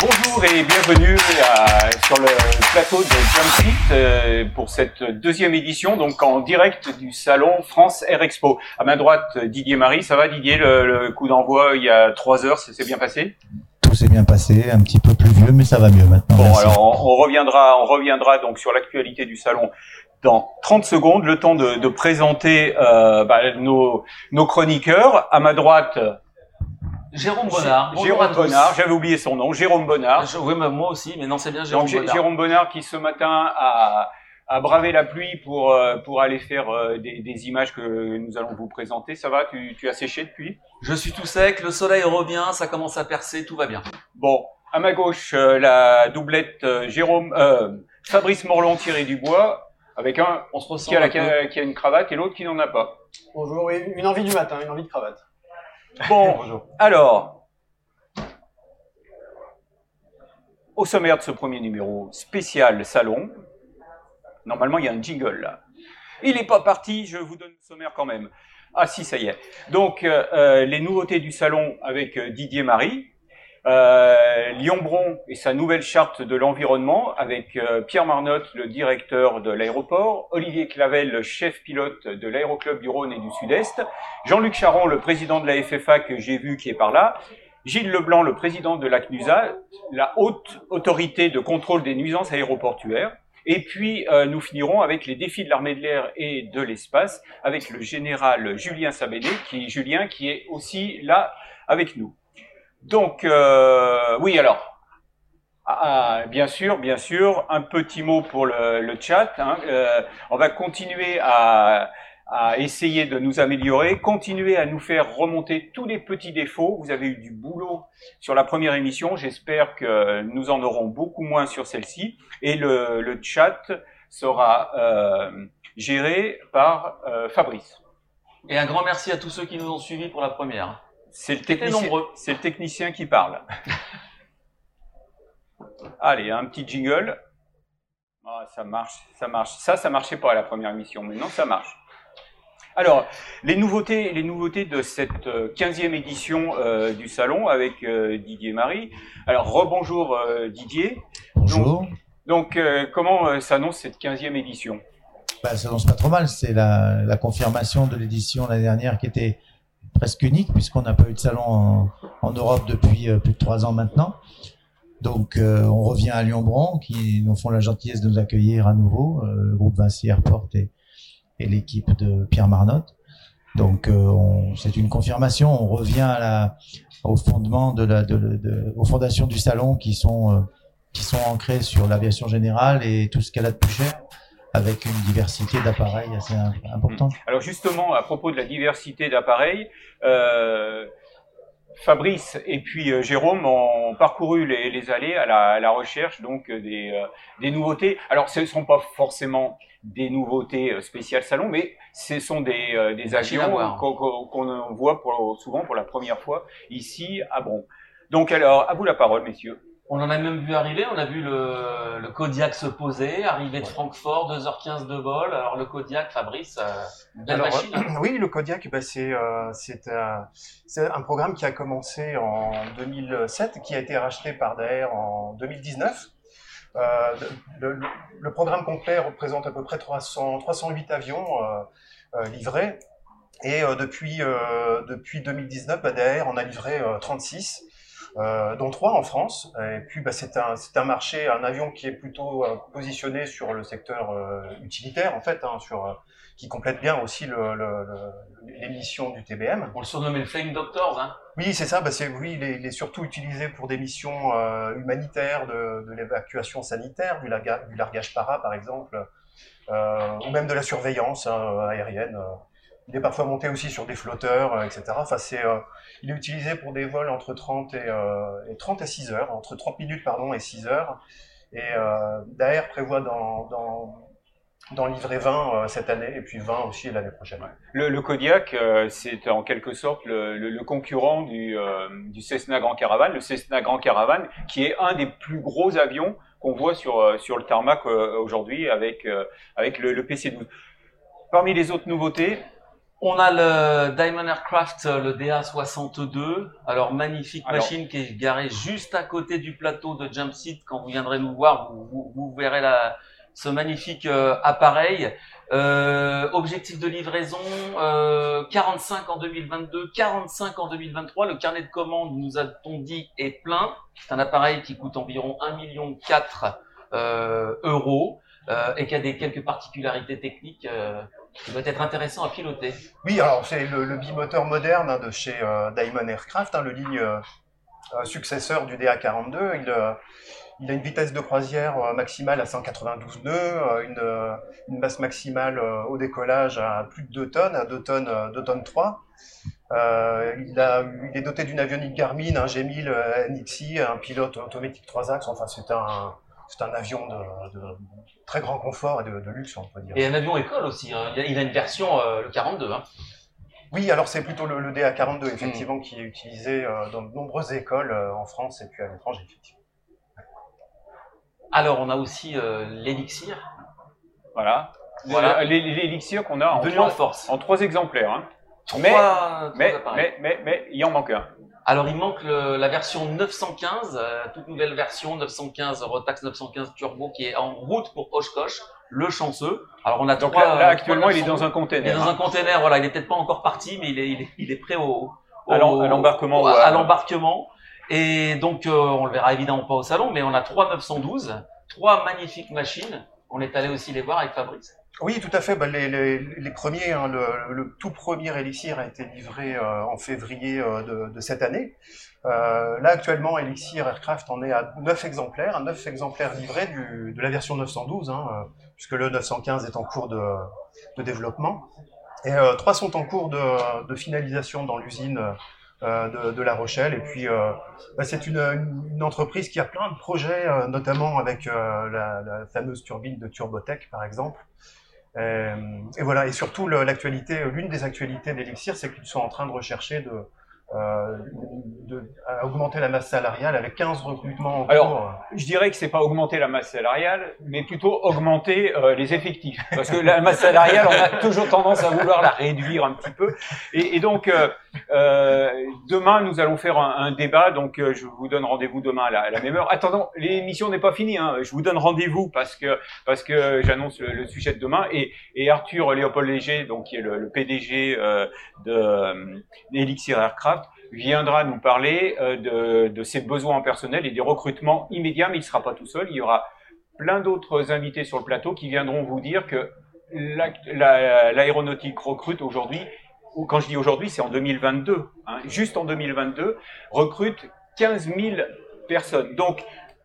Bonjour et bienvenue à- sur le plateau de Jumpseat euh, pour cette deuxième édition, donc en direct du salon France Air Expo. À ma droite, Didier Marie. Ça va Didier Le, le coup d'envoi il y a trois heures, ça s'est bien passé? Tout s'est bien passé, un petit peu plus vieux, mais ça va mieux maintenant. Bon, merci. alors on, on reviendra, on reviendra donc sur l'actualité du salon dans 30 secondes. Le temps de, de présenter euh, bah, nos, nos chroniqueurs. À ma droite, Jérôme Bonnard. Bonjour à Jérôme tous. Bonnard. J'avais oublié son nom. Jérôme Bonnard. Je- oui, mais moi aussi, mais non, c'est bien Jérôme Donc, Bonnard. Jérôme Bonnard qui ce matin a, a bravé la pluie pour, euh, pour aller faire euh, des, des images que nous allons vous présenter. Ça va? Tu, tu as séché depuis? Je suis tout sec, le soleil revient, ça commence à percer, tout va bien. Bon, à ma gauche, euh, la doublette Jérôme, euh, Fabrice Morlon Thierry Dubois, avec un On se ressent qui a, la- qui a- qui a une cravate et l'autre qui n'en a pas. Bonjour, oui, une envie du matin, une envie de cravate. Bon, Bonjour. alors, au sommaire de ce premier numéro spécial salon, normalement il y a un jingle là. Il n'est pas parti, je vous donne le sommaire quand même. Ah si, ça y est. Donc, euh, euh, les nouveautés du salon avec euh, Didier Marie, euh, Lyon-Bron et sa nouvelle charte de l'environnement avec euh, Pierre Marnotte, le directeur de l'aéroport, Olivier Clavel, le chef pilote de l'aéroclub du Rhône et du Sud-Est, Jean-Luc Charon, le président de la FFA que j'ai vu qui est par là, Gilles Leblanc, le président de la CNUSA, la haute autorité de contrôle des nuisances aéroportuaires. Et puis, euh, nous finirons avec les défis de l'armée de l'air et de l'espace, avec le général Julien Sabéné, qui, Julien, qui est aussi là avec nous. Donc, euh, oui, alors, ah, bien sûr, bien sûr, un petit mot pour le, chat. hein. Euh, on va continuer à, à essayer de nous améliorer, continuer à nous faire remonter tous les petits défauts. Vous avez eu du boulot sur la première émission. J'espère que nous en aurons beaucoup moins sur celle-ci. Et le, le chat sera euh, géré par euh, Fabrice. Et un grand merci à tous ceux qui nous ont suivis pour la première. C'est le technicien, nombreux. c'est le technicien qui parle. Allez, un petit jingle. Ah, ça marche, ça marche. Ça, ça marchait pas à la première émission, mais non, ça marche. Alors, les nouveautés, les nouveautés de cette euh, 15e édition euh, du salon avec euh, Didier Marie. Alors, rebonjour euh, Didier. Bonjour. Donc, euh, comment euh, s'annonce cette 15e édition? Bah, ça s'annonce pas trop mal. C'est la, la confirmation de l'édition l'année dernière qui était presque unique puisqu'on n'a pas eu de salon en, Europe depuis euh, plus de trois ans maintenant. Donc, euh, on revient à Lyon-Bron qui nous font la gentillesse de nous accueillir à nouveau, euh, le groupe Vinci Airport et, l'équipe de Pierre Marnotte. Donc, on- c'est une confirmation. On revient au fondement de la, de, aux fondations du salon qui sont, qui sont ancrées sur l'aviation générale et tout ce qu'elle a de plus cher avec une diversité d'appareils assez im- importante. Alors justement, à propos de la diversité d'appareils, euh, Fabrice et puis euh, Jérôme ont parcouru les, les allées à la, à la recherche donc euh, des, euh, des nouveautés. Alors ce ne sont pas forcément des nouveautés euh, spéciales salon, mais ce sont des, euh, des avions qu'on voit pour, souvent pour la première fois ici à Bron. Donc alors, à vous la parole, messieurs. On en a même vu arriver, on a vu le, le Kodiak se poser, arriver de Francfort, 2h15 de vol. Alors le Kodiak, Fabrice, euh, belle Alors, machine. hein. euh, oui, le Kodiak, bah, c'est euh, c'est un, programme qui a commencé en 2007, qui a été racheté par Daer en 2019. Euh, le, le- le programme complet représente à peu près 300, 308 avions euh, euh, livrés. Et euh, depuis, euh, depuis 2019, bah, Daer en a livré euh, 36. Euh, dont trois en France. Et puis, bah, c'est un, c'est un marché, un avion qui est plutôt euh, positionné sur le secteur euh, utilitaire, en fait, hein, sur, euh, qui complète bien aussi le, le, le- les missions du TBM. On le surnommait le Flying Doctors. Hein. Oui, c'est ça. Bah, c'est, oui, il est, il est surtout utilisé pour des missions euh, humanitaires, de, de l'évacuation sanitaire, du, larga- du largage para, par exemple, euh, ou même de la surveillance hein, aérienne. Il est parfois monté aussi sur des flotteurs, euh, etc. Enfin, c'est, euh, il est utilisé pour des vols entre 30 et, euh, et 30 à 6 heures, entre 30 minutes pardon et 6 heures. Et Daer prévoit d'en, livrer 20 euh, cette année et puis 20 aussi l'année prochaine. Le, le Kodiak, c'est en quelque sorte le, concurrent du, du Cessna Grand Caravan, le Cessna Grand Caravan, qui est un des plus gros avions qu'on voit sur, sur le tarmac aujourd'hui avec, avec le PC-12. Parmi les autres nouveautés, On a le Diamond Aircraft, le DA62. Alors, magnifique Alors- machine qui est garée juste à côté du plateau de Jump Seat. Quand vous viendrez nous voir, vous, vous- vous verrez la, ce magnifique euh, appareil. Euh, objectif de livraison, euh, 45 en 2022, 45 en 2023. Le carnet de commandes, nous a-t-on dit, est plein. C'est un appareil qui coûte environ 1,4 million euh, euros euh, et qui a des quelques particularités techniques qui doit être intéressant à piloter. Oui, alors c'est le, le bimoteur moderne hein, de chez euh, Diamond Aircraft, hein, le ligne euh, euh, successeur du DA42. Il, a une vitesse de croisière maximale à 192 nœuds, une, masse maximale au décollage à plus de 2 tonnes, à 2 tonnes, euh, 2 tonnes 3. Euh, il, est doté d'une avionique Garmin, un G1000 euh, NXI, un pilote automatique 3 axes. Enfin, c'est un, un avion de très grand confort et de, de luxe, on peut dire. Et un avion école aussi. hein. Il, a, il a une version, euh, le 42. Hein. Oui, alors c'est plutôt le, le DA42 effectivement qui est utilisé euh, dans de nombreuses écoles euh, en France et puis à l'étranger effectivement. Alors, on a aussi euh, l'Elixir, voilà. L'élixir qu'on a en trois, force. en trois exemplaires. hein. Trois, mais- trois Mais, appareils. mais, mais, mais, il en manque un. Alors, il manque le- la version 915, euh, toute nouvelle version 915, Rotax 915 Turbo, qui est en route pour Oshkosh, le chanceux. Alors, on a Donc trois, là, là, trois actuellement, il est 912. dans un Il est container. dans un hein. container, voilà, il est peut-être pas encore parti, mais il est, il est, il est prêt au, au- À l'em- à l'embarquement à l'embarquement. Et donc, euh, on le verra évidemment pas au salon, mais on a trois 912, trois magnifiques machines. On est allé aussi les voir avec Fabrice. Oui, tout à fait. Bah, les, les, les premiers, hein, le, le tout premier Elixir a été livré euh, en février euh, de, de cette année. Euh, là, actuellement, Elixir Aircraft en est à 9 exemplaires, 9 exemplaires livrés du, de la version 912, hein, euh, puisque le 915 est en cours de, de développement. Et euh, trois sont en cours de, de finalisation dans l'usine euh, de, La Rochelle. Et puis, euh, bah, c'est une, une, entreprise qui a plein de projets, euh, notamment avec euh, la, la fameuse turbine de Turbotech, par exemple. Euh, et voilà, et surtout l'actualité, l'une des actualités d'Elixir, c'est qu'ils sont en train de rechercher de, euh, de, à augmenter la masse salariale avec 15 recrutements en Alors, cours. Je dirais que c'est pas augmenter la masse salariale, mais plutôt augmenter euh, les effectifs. Parce que la masse salariale, on a toujours tendance à vouloir la réduire un petit peu. Et, et donc, euh, euh, demain, nous allons faire un, un débat. Donc, euh, je vous donne rendez-vous demain à la, à la même heure. Attendant, l'émission n'est pas finie. Hein. Je vous donne rendez-vous parce que parce que j'annonce le, le sujet de demain. Et, et Arthur Léopold Léger, donc qui est le, le PDG euh, de euh, d'Elixir Aircraft, viendra nous parler euh, de, de ses besoins en personnel et des recrutements immédiats, mais il ne sera pas tout seul. Il y aura plein d'autres invités sur le plateau qui viendront vous dire que l'ac- la- l'aéronautique recrute aujourd'hui, ou quand je dis aujourd'hui, c'est en 2022, hein, juste en 2022, recrute 15 000 personnes. Donc,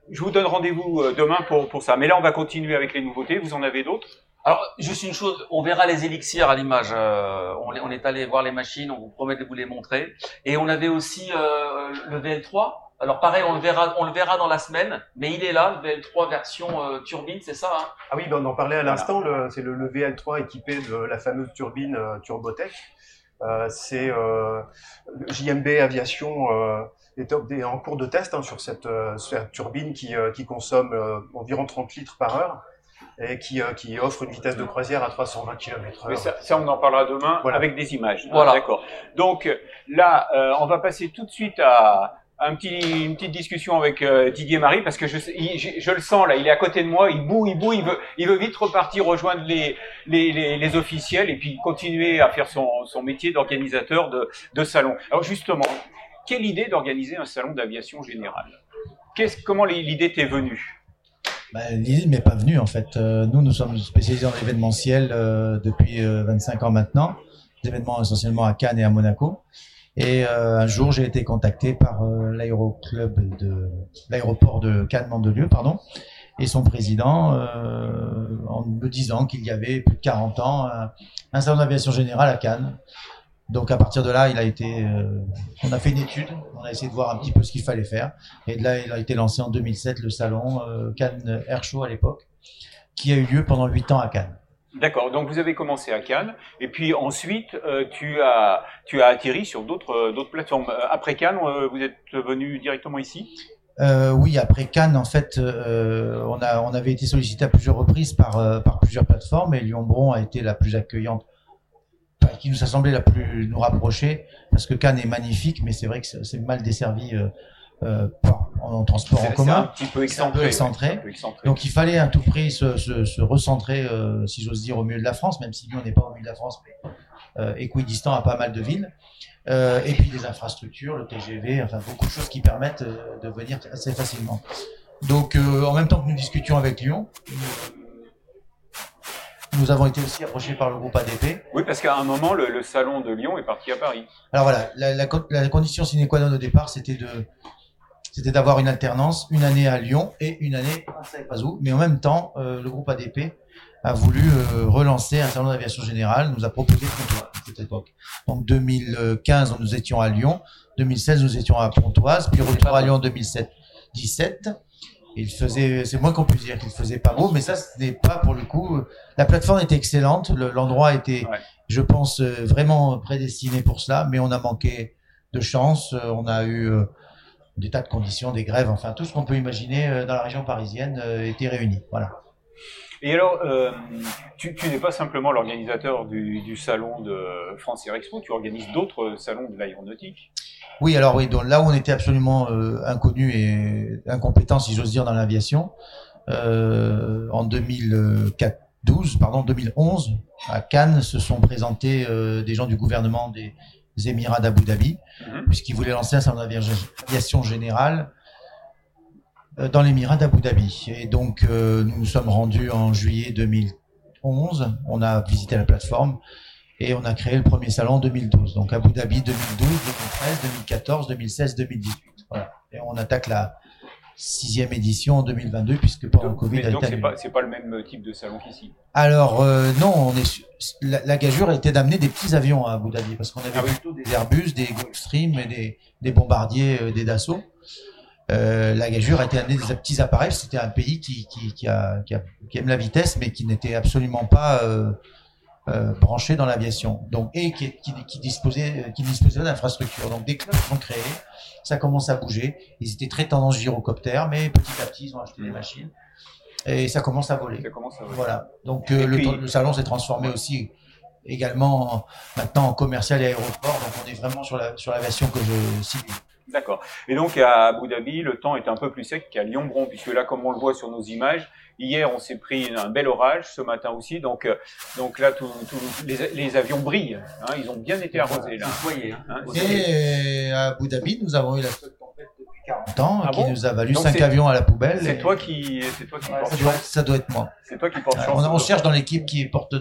je vous donne rendez-vous euh, demain pour, pour ça. Mais là, on va continuer avec les nouveautés. Vous en avez d'autres? Alors, juste une chose, on verra les élixirs à l'image. Euh, on, est allé voir les machines, on vous promet de vous les montrer. Et on avait aussi euh, le VL3. Alors pareil, on le verra, on le verra dans la semaine, mais il est là, le VL3 version euh, turbine, c'est ça hein? Ah oui, ben on en parlait à l'instant, c'est le, le VL3 équipé de la fameuse turbine euh, Turbotech. Euh, c'est euh, JMB Aviation euh, est, en cours de test hein, sur cette, euh, cette turbine qui, euh, qui consomme euh, environ 30 litres par heure et qui, euh, qui offre une vitesse de croisière à 320 km/h. Mais ça, ça, on en parlera demain Voilà. avec des images. hein, Voilà. D'accord. Donc là, euh, on va passer tout de suite à une petite discussion avec euh, Didier Marie parce que je, le sens là, il est à côté de moi, il boue, il boue, il veut, vite repartir rejoindre les, officiels et puis continuer à faire son, métier d'organisateur de, de salon. Alors justement, quelle idée d'organiser un salon d'aviation générale? Comment l'idée t'est venue? Bah, L'idée m'est pas venue en fait. Euh, nous, nous sommes spécialisés dans l'événementiel euh, depuis euh, 25 ans maintenant, des événements essentiellement à Cannes et à Monaco. Et euh, un jour, j'ai été contacté par euh, l'aéroclub de l'aéroport de Cannes Mandelieu, pardon, et son président euh, en me disant qu'il y avait plus de 40 ans un, salon d'aviation générale à Cannes. Donc à partir de là, il a été, euh, on a fait une étude, on a essayé de voir un petit peu ce qu'il fallait faire. Et de là, il a été lancé en 2007 le salon euh, Cannes Air Show à l'époque, qui a eu lieu pendant huit ans à Cannes. D'accord, donc vous avez commencé à Cannes, et puis ensuite euh, tu as tu as atterri sur d'autres euh, d'autres plateformes. Euh, Après Cannes, vous êtes venu directement ici? Oui, après Cannes, en fait, on, a, on avait été sollicité à plusieurs reprises par, par plusieurs plateformes et Lyon-Bron a été la plus accueillante, qui nous a semblé la plus nous rapprocher, parce que Cannes est magnifique, mais c'est vrai que c'est mal desservi euh, en, transport en c'est un commun. petit peu C'est un peu excentré. excentré. ouais, c'est un peu excentré. Donc il fallait à tout prix se, se, se recentrer, euh, si j'ose dire, au milieu de la France, même si nous on n'est pas au milieu de la France, mais euh, équidistant à pas mal de villes. Et puis des infrastructures, le TGV, enfin beaucoup de choses qui permettent de venir assez facilement. Donc en même temps que nous discutions avec Lyon, nous avons été aussi approchés par le groupe ADP. Oui, parce qu'à un moment, le, le salon de Lyon est parti à Paris. Alors voilà, la, la, co- la condition sine qua non au départ, c'était de c'était d'avoir une alternance, une année à Lyon et une année à où. Mais en même temps, euh, le groupe ADP a voulu euh, relancer un salon d'aviation générale, nous a proposé Pontoise à cette époque. Donc 2015, nous étions à Lyon, 2016, nous étions à Pontoise, puis retour à Lyon en 2017. 17. Il faisait, c'est moins qu'on puisse dire qu'il faisait pas beau, mais ça, ce n'est pas pour le coup. La plateforme était excellente, le- l'endroit était, Ouais. je pense, euh, vraiment prédestiné pour cela, mais on a manqué de chance. Euh, On a eu euh, des tas de conditions, des grèves, enfin tout ce qu'on peut imaginer euh, dans la région parisienne euh, était réuni. Voilà. Et alors, euh, tu, tu n'es pas simplement l'organisateur du, du salon de France Air Expo, tu organises d'autres salons de l'aéronautique. Oui, alors oui, donc là où on était absolument euh, inconnu et incompétent, si j'ose dire, dans l'aviation, euh, en 2004, 12, pardon, 2011, à Cannes, se sont présentés euh, des gens du gouvernement des Émirats d'Abu Dhabi, Mhm. puisqu'ils voulaient lancer un salon d'aviation générale euh, dans l'Émirat d'Abu Dhabi. Et donc, euh, nous nous sommes rendus en juillet 2011, on a visité la plateforme, et on a créé le premier salon en 2012. Donc Abu Dhabi 2012, 2013, 2014, 2016, 2018. Voilà. Et on attaque la sixième édition en 2022 puisque pendant le Covid mais donc est c'est pas, le même type de salon qu'ici? Alors euh, non, on est la, la gageure était d'amener des petits avions à Abu Dhabi parce qu'on avait Ah oui. plutôt des Airbus, des Gulfstream et des, des bombardiers, euh, des Dassault. Euh, la gageure a été amenée des petits appareils. C'était un pays qui, qui, qui, a, qui, a- qui aime la vitesse, mais qui n'était absolument pas euh, euh, branché dans l'aviation. Donc et qui, qui, qui disposait qui disposait d'infrastructures. Donc des clubs sont créés, ça commence à bouger. Ils étaient très tendance gyrocoptère, mais petit à petit ils ont acheté des machines et ça commence à voler. Ça commence à Voilà. Donc euh, le, puis- le salon s'est transformé aussi également en- maintenant en commercial et aéroport. Donc on est vraiment sur la sur l'aviation que je cible. D'accord. Et donc à Abu Dhabi, le temps est un peu plus sec qu'à Lyon-Bron, puisque là, comme on le voit sur nos images, hier on s'est pris un bel orage, ce matin aussi, donc euh, donc là, tout, tout- les, les avions brillent, hein, ils ont bien été arrosés là. Vous voyez, hein. Hein, Et à Abu Dhabi, nous avons eu la flotte complète depuis 40 ans, Ah qui bon nous a valu Donc 5 c'est- avions à la poubelle. C'est Et- toi qui, c'est toi qui portes ça doit, ça doit être moi. C'est toi qui portes chance. On, on cherche dans l'équipe qui porte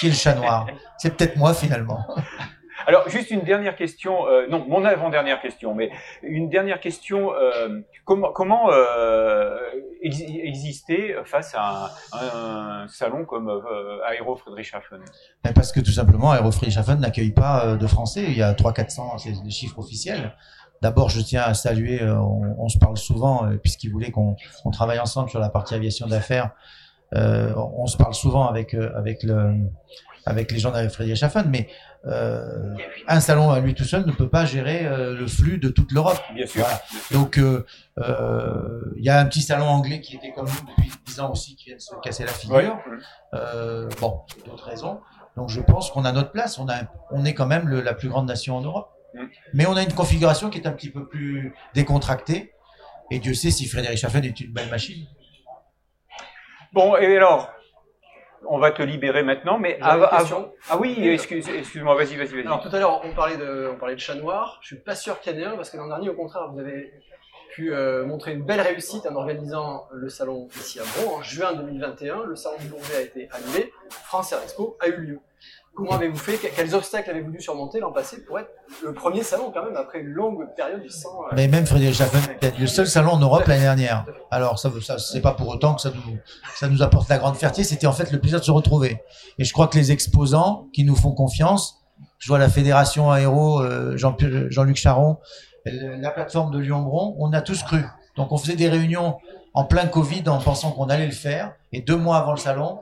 qui est le chat noir. C'est peut-être moi finalement. Alors, juste une dernière question, euh, non, mon avant-dernière question, mais une dernière question, euh, comment, comment euh, ex- exister face à un, un salon comme euh, Aéro Friedrichshafen Mais Parce que tout simplement, Aerofriedrichshafen n'accueille pas euh, de Français. Il y a 300-400, c'est les chiffres officiels. D'abord, je tiens à saluer, euh, on, on se parle souvent, puisqu'ils voulaient qu'on on travaille ensemble sur la partie aviation d'affaires. On se parle souvent avec, avec, le, avec les gens d'Aerofriedrichshafen, mais euh, un salon à lui tout seul ne peut pas gérer euh, le flux de toute l'Europe. Bien sûr. Voilà. Donc, euh, euh, il y a un petit salon anglais qui était comme nous depuis 10 ans aussi, qui vient de se casser la figure. Ouais. Euh, bon, d'autres raisons. Donc je pense qu'on a notre place. On, a, on est quand même le- la plus grande nation en Europe. Mm. Mais on a une configuration qui est un petit peu plus décontractée. Et Dieu sait si Frédéric Schaffen est une belle machine. Bon, et alors, on va te libérer maintenant, mais avant. Ah oui, excuse, excuse-moi, vas-y, vas-y, vas-y. Alors tout à l'heure, on parlait de, on parlait de chat noir. Je suis pas sûr qu'il y en ait un parce que l'an dernier, au contraire, vous avez pu euh, montrer une belle réussite en organisant le salon ici à Bron en juin 2021. Le salon du Bourget a été annulé. France Air Expo a eu lieu. Comment avez-vous fait Que- Quels obstacles avez-vous dû surmonter l'an passé pour être le premier salon quand même après une longue période sans euh, Mais même Frédéric était le seul salon en Europe l'année dernière. Alors ça, ça c'est pas pour autant que ça nous, ça nous apporte la grande fierté. C'était en fait le plaisir de se retrouver. Et je crois que les exposants qui nous font confiance, je vois la fédération aéro, euh, Jean- Jean-Luc Charon, le- la plateforme de Lyon-Bron, on a tous cru. Donc on faisait des réunions en plein Covid en pensant qu'on allait le faire. Et deux mois avant le salon,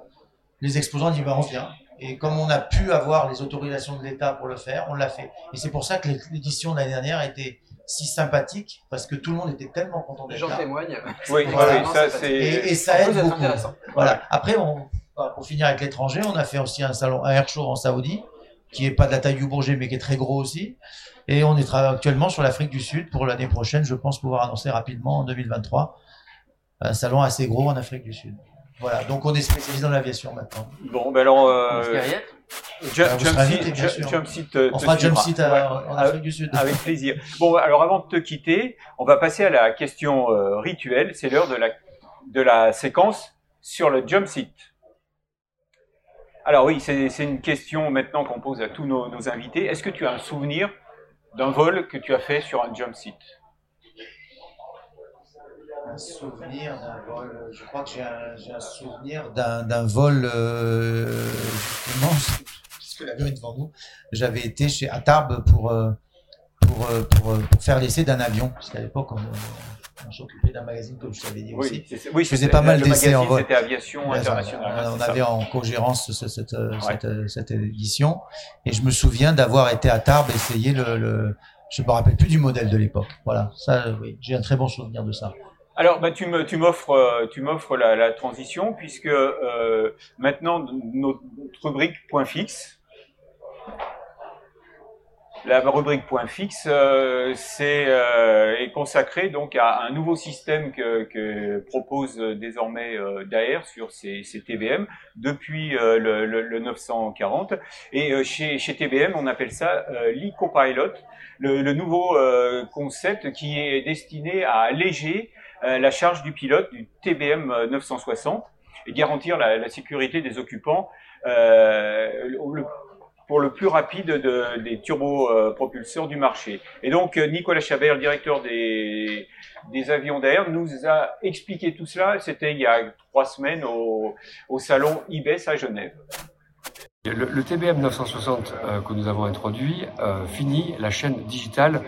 les exposants dit bah, on vient. Et comme on a pu avoir les autorisations de l'État pour le faire, on l'a fait. Et c'est pour ça que l'édition de l'année dernière a été si sympathique parce que tout le monde était tellement content Les d'être gens là. témoignent. Oui, Voilà, oui, non, ça c'est. Et, et ça Ça aide peut être beaucoup. intéressant. Voilà. Après, on, bah, pour finir avec l'étranger, on a fait aussi un salon, un air show en Saoudi, qui est pas de la taille du Bourget, mais qui est très gros aussi. Et on est actuellement sur l'Afrique du Sud pour l'année prochaine. Je pense pouvoir annoncer rapidement en 2023 un salon assez gros en Afrique du Sud. Voilà. Donc on est spécialisé dans l'aviation maintenant. Bon, ben alors. Euh, espérez y être Jump, Ah, vous Jump serez Seat- invité, bien Jump- sûr. Jump Seat, euh, On te fera jump suivra. seat à- Ouais. en Afrique du Sud. Avec plaisir. Bon, alors avant de te quitter, on va passer à la question euh, rituelle. C'est l'heure de la, de la séquence sur le jump seat. Alors oui, c'est c'est une question maintenant qu'on pose à tous nos, nos invités. Est-ce que tu as un souvenir d'un vol que tu as fait sur un jump seat? Un souvenir d'un vol. Je crois que j'ai un, souvenir d'un, vol. Euh, justement, puisque l'avion est devant nous. J'avais été chez pour euh, pour, euh, pour, euh, pour faire l'essai d'un avion, parce qu'à l'époque on, on s'occupait d'un magazine comme je t'avais dit aussi. Oui, c'est- oui, Je faisais pas mal d'essais en vol. C'était Aviation Internationale. on ça. avait en co-gérance ce- cette, cette, cette édition, et je me souviens d'avoir été à Tarbes essayer le, le je me rappelle plus du modèle de l'époque. Voilà, ça, oui, j'ai un très bon souvenir de ça. Alors, bah, euh, tu m'offres la, transition puisque euh, maintenant notre rubrique point fixe, la rubrique point fixe, euh, est consacrée donc à un nouveau système que, propose désormais Daer sur ses, TBM depuis le, le, le 940 et chez, TBM on appelle ça l'e-copilot, le, nouveau concept qui est destiné à alléger la charge du pilote du TBM euh, 960 et garantir la, la sécurité des occupants euh, le- pour le plus rapide de- des turbopropulseurs du marché. Et donc euh, Nicolas Chabert, le directeur des, des avions d'air, nous a expliqué tout cela. C'était il y a trois semaines au, au salon IBES à Genève. Le, TBM 960 euh, que nous avons introduit euh, finit la chaîne digitale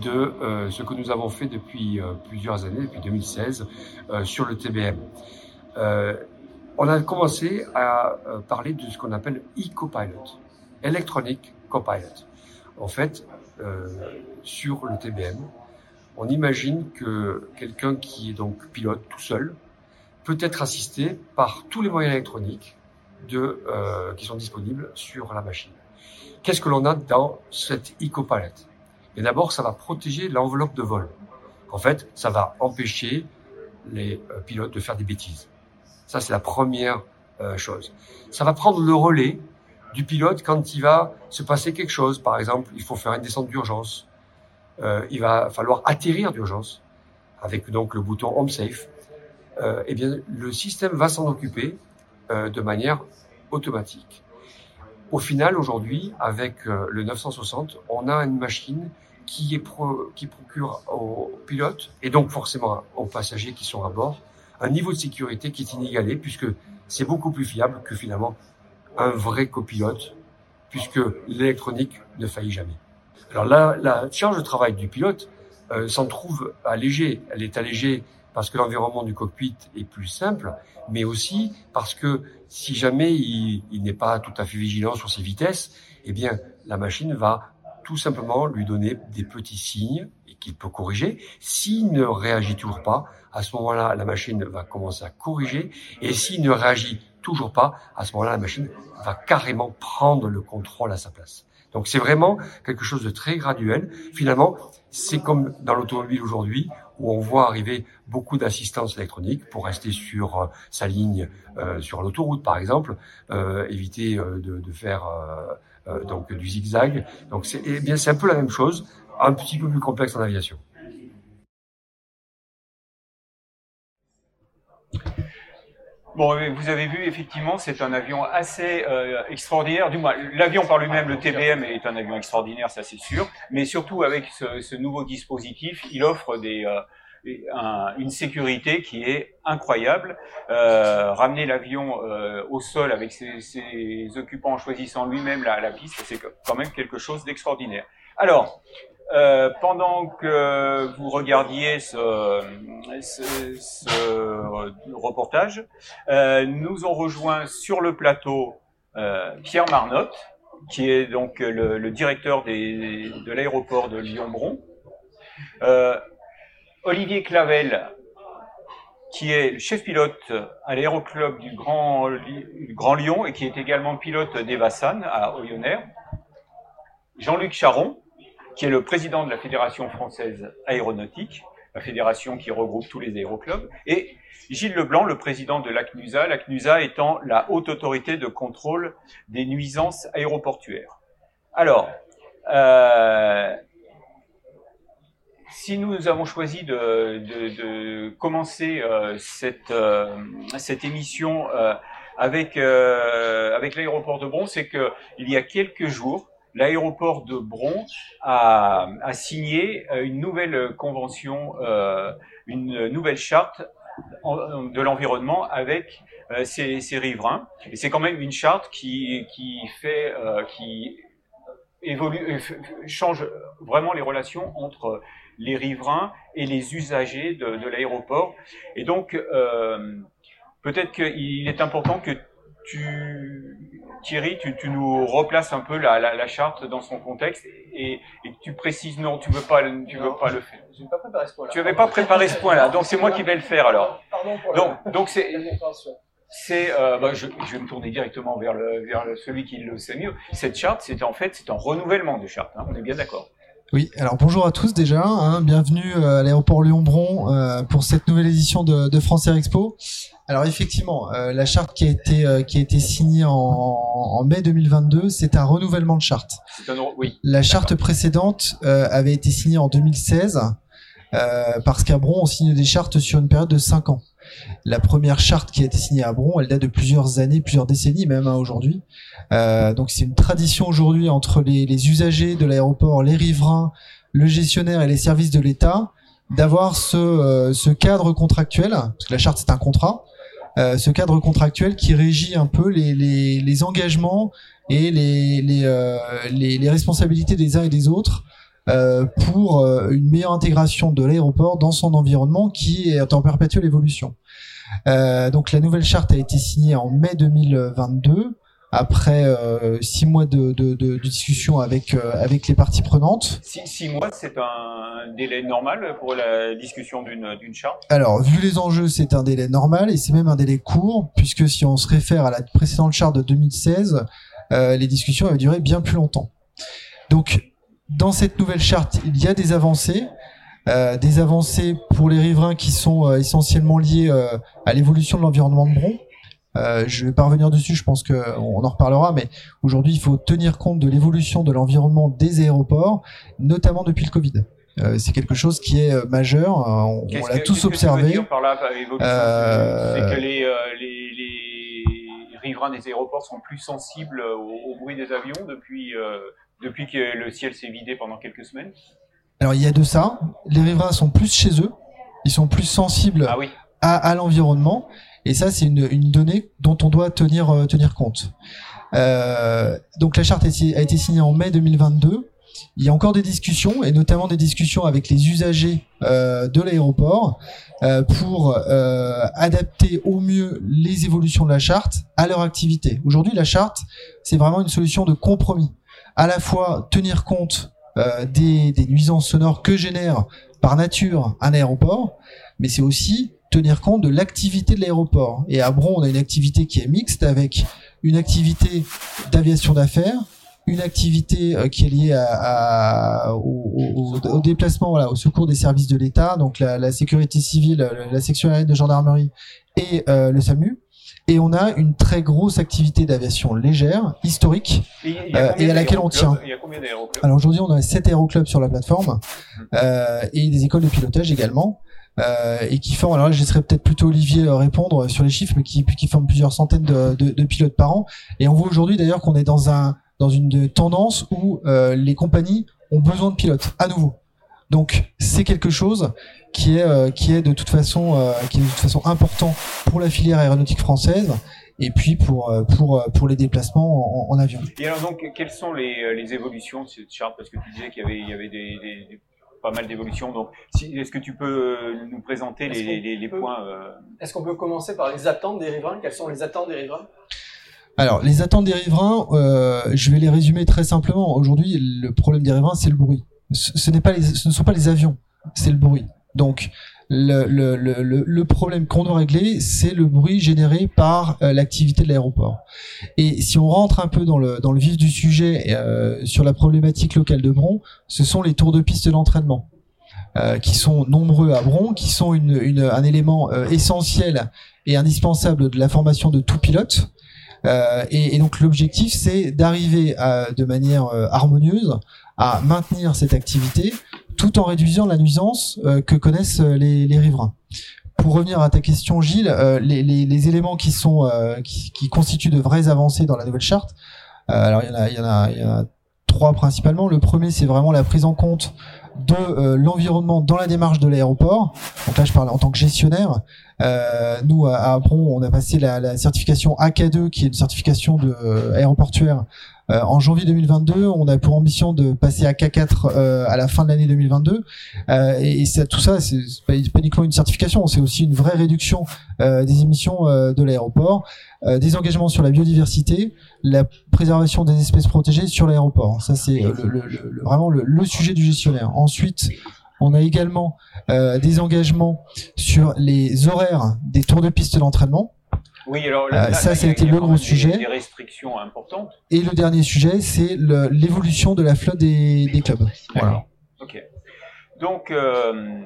de euh, ce que nous avons fait depuis plusieurs années, depuis 2016, euh, sur le TBM. On a commencé à parler de ce qu'on appelle e-copilot, Electronic Copilot. En fait, sur le TBM, on imagine que quelqu'un qui est donc pilote tout seul peut être assisté par tous les moyens électroniques de, euh, qui sont disponibles sur la machine. Qu'est-ce que l'on a dans cette EcoPilot Et d'abord, ça va protéger l'enveloppe de vol. En fait, ça va empêcher les euh, pilotes de faire des bêtises. Ça, c'est la première euh, chose. Ça va prendre le relais du pilote quand il va se passer quelque chose. Par exemple, il faut faire une descente d'urgence. Euh, il va falloir atterrir d'urgence avec donc le bouton Home Safe. Euh, eh bien, le système va s'en occuper de manière automatique. Au final, aujourd'hui, avec euh, le 960, on a une machine qui, est qui procure aux pilotes et donc forcément aux passagers qui sont à bord un niveau de sécurité qui est inégalé puisque c'est beaucoup plus fiable que finalement un vrai copilote puisque l'électronique ne faillit jamais. Alors là, la charge de travail du pilote euh, s'en trouve allégée. Elle est allégée parce que l'environnement du cockpit est plus simple, mais aussi parce que si jamais il, n'est pas tout à fait vigilant sur ses vitesses, eh bien la machine va tout simplement lui donner des petits signes et qu'il peut corriger. S'il ne réagit toujours pas, à ce moment-là, la machine va commencer à corriger. Et s'il ne réagit toujours pas, à ce moment-là, la machine va carrément prendre le contrôle à sa place. Donc c'est vraiment quelque chose de très graduel. Finalement, c'est comme dans l'automobile aujourd'hui, où on voit arriver beaucoup d'assistance électronique pour rester sur euh, sa ligne euh, sur l'autoroute, par exemple, euh, éviter euh, de, de faire euh, donc du zigzag. Donc c'est eh bien c'est un peu la même chose, un petit peu plus complexe en aviation. Bon, vous avez vu, effectivement, c'est un avion assez euh, extraordinaire. Du moins, l'avion par lui-même, le TBM, est un avion extraordinaire, ça c'est sûr. Mais surtout, avec ce, ce nouveau dispositif, il offre des, euh, un- une sécurité qui est incroyable. Euh, ramener l'avion euh, au sol avec ses, ses occupants en choisissant lui-même la, la piste, c'est quand même quelque chose d'extraordinaire. Alors, euh, pendant que vous regardiez ce, ce, ce reportage, euh, nous ont rejoint sur le plateau euh, Pierre Marnotte, qui est donc le, le directeur des, de l'aéroport de Lyon-Bron, Euh, Olivier Clavel, qui est chef pilote à l'aéroclub du Grand, Lyon et qui est également pilote d'Evassan à Oyonnax. Jean-Luc Charon, qui est le président de la Fédération française aéronautique, la fédération qui regroupe tous les aéroclubs, et Gilles Leblanc, le président de l'ACNUSA, l'ACNUSA étant la haute autorité de contrôle des nuisances aéroportuaires. Alors, euh, si nous avons choisi de, commencer euh, cette, euh, cette émission avec, avec l'aéroport de Bron, c'est que il y a quelques jours, l'aéroport de Bron a, a, signé une nouvelle convention, une nouvelle charte de l'environnement avec ses, ses, riverains. Et c'est quand même une charte qui, fait, qui évolue, change vraiment les relations entre les riverains et les usagers de, l'aéroport. Et donc, euh, peut-être qu'il est important que tu, Thierry, tu, tu, nous replaces un peu la, la, la, charte dans son contexte et, et tu précises non, tu veux pas, tu veux pas le faire. Pas préparé ce tu n'avais pas préparé ce point-là, donc c'est moi qui vais le faire alors. Pardon pour donc, la, donc c'est c'est, euh, bah, je, je, vais me tourner directement vers, le, vers celui qui le sait mieux. Cette charte, c'est en fait, c'est un renouvellement de charte. Hein, on est bien d'accord. Oui, alors bonjour à tous déjà, hein, bienvenue à l'aéroport Lyon-Bron euh, pour cette nouvelle édition de, de France Air Expo. Alors effectivement, euh, la charte qui a été euh, qui a été signée en, en mai 2022, c'est un renouvellement de charte. Un, oui, la charte précédente euh, avait été signée en 2016 parce qu'à Bron on signe des chartes sur une période de 5 ans. La première charte qui a été signée à Bron, elle date de plusieurs années, plusieurs décennies même hein, aujourd'hui. Euh, donc c'est une tradition aujourd'hui entre les, usagers de l'aéroport, les riverains, le gestionnaire et les services de l'État d'avoir ce, euh, cadre contractuel, parce que la charte c'est un contrat, euh, ce cadre contractuel qui régit un peu les, engagements et les, les, responsabilités des uns et des autres euh, pour une meilleure intégration de l'aéroport dans son environnement qui est en perpétuelle évolution. Euh, donc la nouvelle charte a été signée en mai 2022 après euh, six mois de, de, de, de discussion avec euh, avec les parties prenantes. Six, six mois, c'est un délai normal pour la discussion d'une d'une charte? Alors, vu les enjeux, c'est un délai normal et c'est même un délai court puisque si on se réfère à la précédente charte de 2016, euh, les discussions avaient duré bien plus longtemps. Donc, dans cette nouvelle charte, il y a des avancées. Euh, des avancées pour les riverains qui sont euh, essentiellement liées euh, à l'évolution de l'environnement de Bron. Euh, je vais pas revenir dessus, je pense qu'on en reparlera, mais aujourd'hui, il faut tenir compte de l'évolution de l'environnement des aéroports, notamment depuis le Covid. Euh, c'est quelque chose qui est majeur, on, on l'a tous observé. Euh... C'est que les, les, les, riverains des aéroports sont plus sensibles au, au bruit des avions depuis, depuis que le ciel s'est vidé pendant quelques semaines? Alors il y a de ça. Les riverains sont plus chez eux, ils sont plus sensibles ah oui. à, à l'environnement, et ça c'est une, une, donnée dont on doit tenir euh, tenir compte. Euh, donc la charte a été signée en mai 2022. Il y a encore des discussions, et notamment des discussions avec les usagers euh, de l'aéroport, euh, pour euh, adapter au mieux les évolutions de la charte à leur activité. Aujourd'hui, la charte, c'est vraiment une solution de compromis. À la fois tenir compte euh, des, des, nuisances sonores que génère par nature un aéroport, mais c'est aussi tenir compte de l'activité de l'aéroport. Et à Bron, on a une activité qui est mixte avec une activité d'aviation d'affaires, une activité euh, qui est liée à, à, au, au, au, déplacement, voilà, au secours des services de l'État, donc la, la, sécurité civile, la section aérienne de gendarmerie et euh, le SAMU et on a une très grosse activité d'aviation légère, historique, et, euh, et à laquelle on tient. Alors aujourd'hui, on a 7 aéroclubs sur la plateforme euh, et des écoles de pilotage également. Euh, et qui forment, alors là je laisserai peut-être plutôt Olivier répondre sur les chiffres, mais qui, qui forment plusieurs centaines de, de, de pilotes par an. Et on voit aujourd'hui d'ailleurs qu'on est dans un dans une tendance où les compagnies ont besoin de pilotes à nouveau. Donc c'est quelque chose qui est euh, qui est de toute façon euh, qui est de toute façon important pour la filière aéronautique française et puis pour pour pour les déplacements en, en avion. Et alors donc quelles sont les, les évolutions de cette charte parce que tu disais qu'il y avait il y avait des, des, des pas mal d'évolutions. Donc, si, est-ce que tu peux nous présenter les, les, les peut, points euh... Est-ce qu'on peut commencer par les attentes des riverains? Quelles sont les attentes des riverains? Alors, les attentes des riverains, euh, je vais les résumer très simplement. Aujourd'hui, le problème des riverains, c'est le bruit. Ce, ce, n'est pas les, ce ne sont pas les avions. c'est le bruit. Donc le, problème qu'on doit régler, c'est le bruit généré par euh, l'activité de l'aéroport. Et si on rentre un peu dans le, vif du sujet euh, sur la problématique locale de Bron, ce sont les tours de piste d'entraînement. Euh, qui sont nombreux à Bron, qui sont un élément euh, essentiel et indispensable de la formation de tout pilote. Et, et, donc l'objectif, c'est d'arriver de manière harmonieuse à maintenir cette activité tout en réduisant la nuisance euh, que connaissent euh, les, les, riverains. Pour revenir à ta question, Gilles, euh, les, les, les, éléments qui sont qui, qui, constituent de vraies avancées dans la nouvelle charte, alors il y en a, y y en a trois principalement. Le premier, c'est vraiment la prise en compte de l'environnement dans la démarche de l'aéroport. Donc là, je parle en tant que gestionnaire. Euh, nous, à, à on a passé la, la, certification AK2, qui est une certification de aéroportuaire euh, en janvier 2022, on a pour ambition de passer à K4 euh, à la fin de l'année 2022. Euh, et, ça, tout ça, c'est pas, pas uniquement une certification, c'est aussi une vraie réduction des émissions de l'aéroport, des engagements sur la biodiversité, la préservation des espèces protégées sur l'aéroport. Ça, c'est vraiment le, le, sujet du gestionnaire. Ensuite, on a également des engagements sur les horaires des tours de piste d'entraînement. Oui, alors euh, ça, ça a été le gros sujet. Des restrictions importantes. Et le dernier sujet, c'est l'évolution de la flotte des, des clubs. Voilà. Ok. Donc, euh,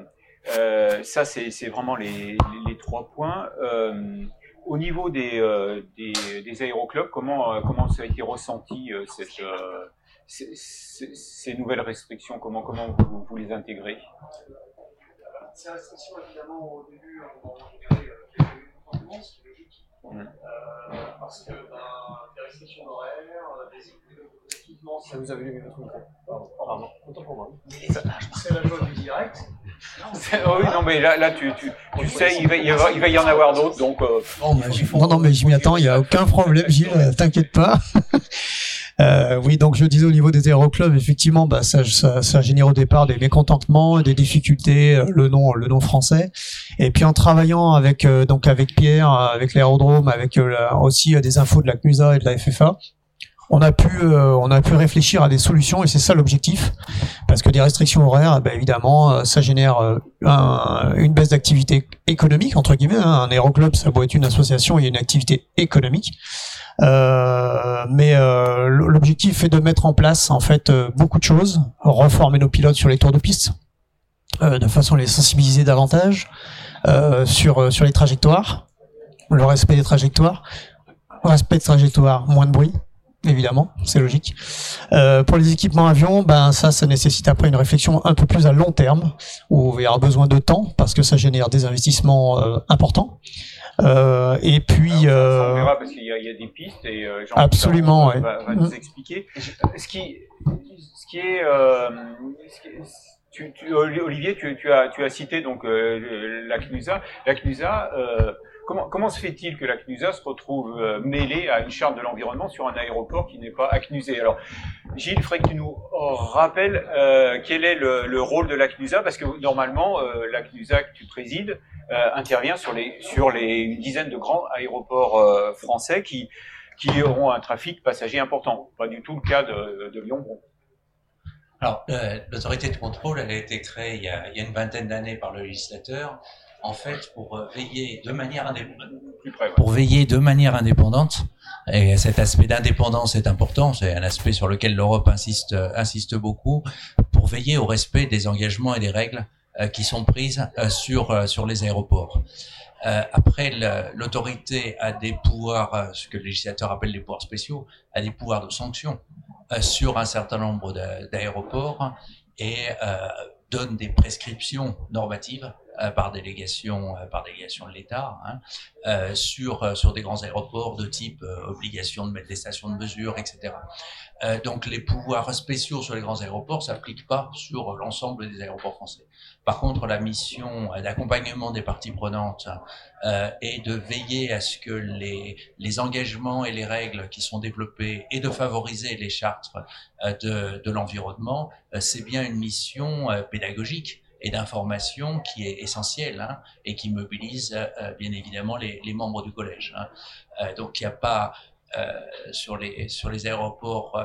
euh, ça, c'est vraiment les, les, trois points. Euh, au niveau des, euh, des, des, aéroclubs, comment, comment ça a été ressenti, cette, ces, ces, nouvelles restrictions? Comment, comment vous, vous les intégrez? Ces restrictions, évidemment, au début, on a intégré quelques euh, parce que ben, des restrictions d'horaire, euh, des équipements. Ça vous avez lu votre micro. Pardon, pardon. Autant pour moi. C'est la joie du direct. Oh oui, non, mais là, là tu, tu, tu sais, il va, il, va, il va y en avoir d'autres, donc. Euh, non, non, mais je m'y attends, il n'y a aucun problème, Gilles, t'inquiète pas. Euh, oui, donc je disais au niveau des aéroclubs, effectivement, bah, ça, ça, ça génère au départ des mécontentements, des difficultés, euh, le nom, le nom français. Et puis en travaillant avec euh, donc avec Pierre, avec l'aérodrome, avec euh, aussi des infos de la CNUSA et de la FFA, on a pu on a pu réfléchir à des solutions et c'est ça l'objectif parce que des restrictions horaires bah, évidemment ça génère une baisse d'activité économique entre guillemets hein. un aéroclub ça doit être une association et une activité économique mais euh, l'objectif est de mettre en place en fait euh, beaucoup de choses, reformer nos pilotes sur les tours de piste, de façon à les sensibiliser davantage sur sur les trajectoires, le respect des trajectoires, respect des trajectoires, moins de bruit, évidemment, c'est logique. Euh, pour les équipements avions, ben ça, ça nécessite après une réflexion un peu plus à long terme, où il y aura besoin de temps parce que ça génère des investissements euh, importants. Euh, et puis, Alors, on verra parce qu'il y, y, a des pistes et euh, Jean absolument, va, va, va nous mm. expliquer. Ce qui, ce qui est, euh, ce qui est tu, tu, Olivier, tu, tu, as, tu as cité donc euh, la CNUSA. La CNUSA, euh, comment, comment se fait-il que la CNUSA se retrouve euh, mêlée à une charte de l'environnement sur un aéroport qui n'est pas ACNUSé Alors, Gilles, il faudrait que tu nous rappelles euh, quel est le, le, rôle de la CNUSA, parce que normalement, euh, la CNUSA que tu présides euh, intervient sur les sur les une dizaine de grands aéroports euh, français qui qui auront un trafic passager important. Pas du tout le cas de, de Lyon-Bron. Alors, l'autorité de contrôle, elle a été créée il y a, il y a une vingtaine d'années par le législateur, en fait, pour euh, veiller de manière indépendante. Pour veiller de manière indépendante, et cet aspect d'indépendance est important, c'est un aspect sur lequel l'Europe insiste, insiste beaucoup, pour veiller au respect des engagements et des règles euh, qui sont prises euh, sur, euh, sur les aéroports. Euh, après, l'autorité a des pouvoirs, ce que le législateur appelle les pouvoirs spéciaux, a des pouvoirs de sanction euh, sur un certain nombre d'aéroports et euh, donne des prescriptions normatives par délégation, par délégation de l'État, hein, sur sur des grands aéroports de type obligation de mettre des stations de mesure, etc. donc les pouvoirs spéciaux sur les grands aéroports s'appliquent pas sur l'ensemble des aéroports français. Par contre, la mission d'accompagnement des parties prenantes euh, est de veiller à ce que les, les, engagements et les règles qui sont développées et de favoriser les chartes euh, de, de l'environnement, euh, c'est bien une mission euh, pédagogique et d'information qui est essentielle hein, et qui mobilise euh, bien évidemment les, membres du collège. Hein. donc il n'y a pas sur, les, sur les aéroports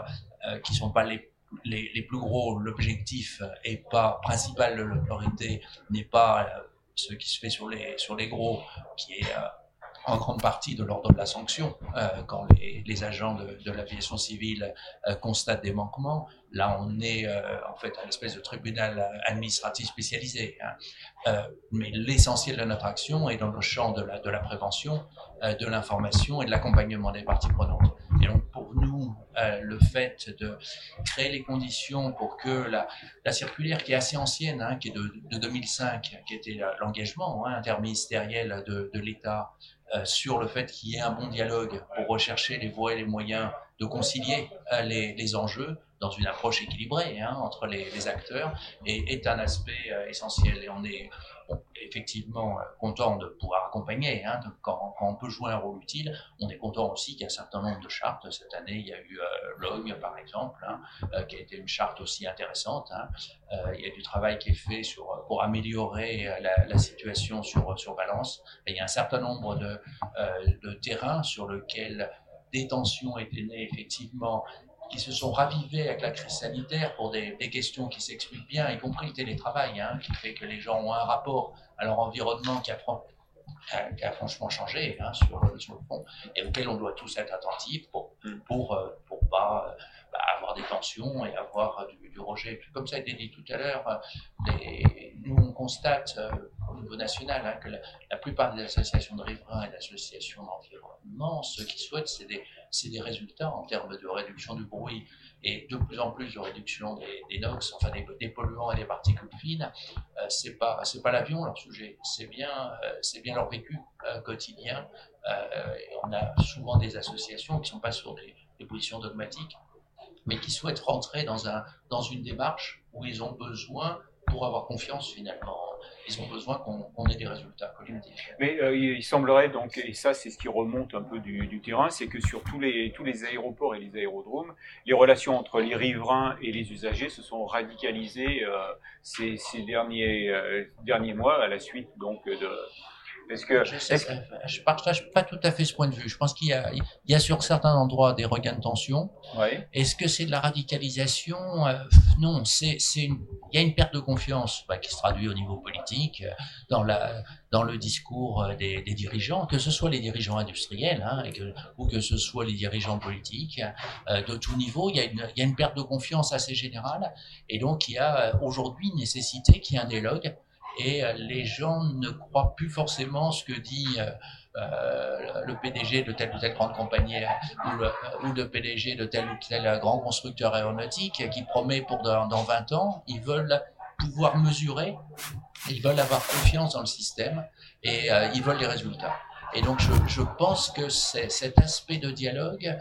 qui sont pas les les, plus gros, l'objectif est pas principal de l'autorité n'est pas euh, ce qui se fait sur les sur les gros, qui est euh, en grande partie de l'ordre de la sanction euh, quand les, agents de, l'aviation civile euh, constatent des manquements. Là, on est euh, en fait à une espèce de tribunal administratif spécialisé. Hein. Mais l'essentiel de notre action est dans le champ de la, de la prévention, de l'information et de l'accompagnement des parties prenantes. Et donc pour nous, le fait de créer les conditions pour que la, la circulaire qui est assez ancienne, hein, qui est de, de 2005, qui était l'engagement hein, interministériel de, de l'État sur le fait qu'il y ait un bon dialogue pour rechercher les voies et les moyens de concilier euh, les, les, enjeux dans une approche équilibrée hein, entre les, acteurs est, un aspect euh, essentiel. Et on est effectivement content de pouvoir accompagner. Hein, quand, on peut jouer un rôle utile, on est content aussi qu'il y a un certain nombre de chartes. Cette année, il y a eu euh, LOG, par exemple, hein, euh, qui a été une charte aussi intéressante. Euh, il y a du travail qui est fait pour améliorer la, situation sur, sur Valence. Il y a un certain nombre de, de terrains sur lesquels des tensions étaient nées effectivement qui se sont ravivés avec la crise sanitaire pour des, des questions qui s'expliquent bien, y compris le télétravail, hein, qui fait que les gens ont un rapport à leur environnement qui a, qui a franchement changé hein, sur, sur, le fond, et auquel on doit tous être attentifs pour, pour, euh, pour pas bah, avoir des tensions et avoir du, du, rejet. Comme ça a été dit tout à l'heure, nous on constate euh, au niveau national hein, que la, la, plupart des associations de riverains et d'associations d'environnement, ce qu'ils souhaitent, c'est des, des résultats en termes de réduction du bruit et de plus en plus de réduction des, des NOx, enfin des, polluants et des particules fines. Euh, c'est pas c'est pas l'avion leur sujet, c'est bien euh, c'est bien leur vécu euh, quotidien. Euh, on a souvent des associations qui sont pas sur des, des positions dogmatiques, mais qui souhaitent rentrer dans, un, dans une démarche où ils ont besoin, pour avoir confiance finalement, ils ont besoin qu'on qu ait des résultats. Mais euh, il semblerait donc, et ça c'est ce qui remonte un peu du, terrain, c'est que sur tous les, tous les aéroports et les aérodromes, les relations entre les riverains et les usagers se sont radicalisées euh, ces, ces derniers, euh, derniers mois à la suite donc de, est-ce que, je, sais, je partage pas tout à fait ce point de vue. Je pense qu'il y a, il y a sur certains endroits des regains de tension. Est-ce que c'est de la radicalisation? Euh, Non, c'est, une, il y a une perte de confiance bah, qui se traduit au niveau politique, euh, dans la, dans le discours euh, des, des dirigeants, que ce soit les dirigeants industriels hein, et que, ou que ce soit les dirigeants politiques, euh, de tout niveau, il y, a une, il y a une perte de confiance assez générale. Et donc, il y a aujourd'hui nécessité qu'il y ait un dialogue et euh, les gens ne croient plus forcément ce que dit euh, euh, le PDG de telle ou telle grande compagnie ou le, PDG de tel ou tel grand constructeur aéronautique qui promet pour dans, dans 20 ans, ils veulent pouvoir mesurer, ils veulent avoir confiance dans le système et ils veulent les résultats. Et donc je, je pense que cet aspect de dialogue,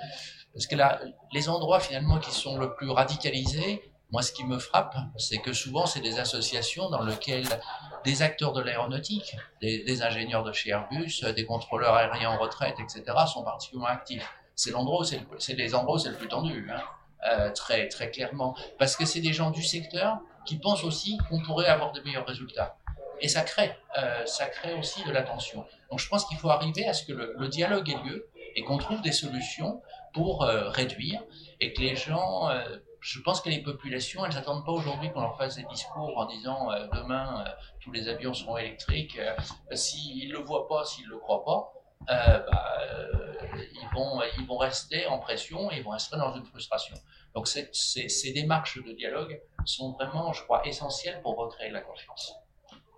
parce que là, les endroits finalement qui sont le plus radicalisés, moi, ce qui me frappe, c'est que souvent, c'est des associations dans lesquelles des acteurs de l'aéronautique, des, ingénieurs de chez Airbus, des contrôleurs aériens en retraite, etc., sont particulièrement actifs. C'est l'endroit c'est les endroits où c'est le plus tendu, hein, euh, très très clairement, parce que c'est des gens du secteur qui pensent aussi qu'on pourrait avoir de meilleurs résultats. Et ça crée, euh, ça crée aussi de la tension. Donc, je pense qu'il faut arriver à ce que le, dialogue ait lieu et qu'on trouve des solutions pour euh, réduire et que les gens je pense que les populations, elles n'attendent pas aujourd'hui qu'on leur fasse des discours en disant euh, demain euh, tous les avions seront électriques. Euh, s'ils le voient pas, s'ils le croient pas, bah, ils vont ils vont rester en pression et ils vont rester dans une frustration. Donc ces démarches de dialogue sont vraiment, je crois, essentielles pour recréer la confiance.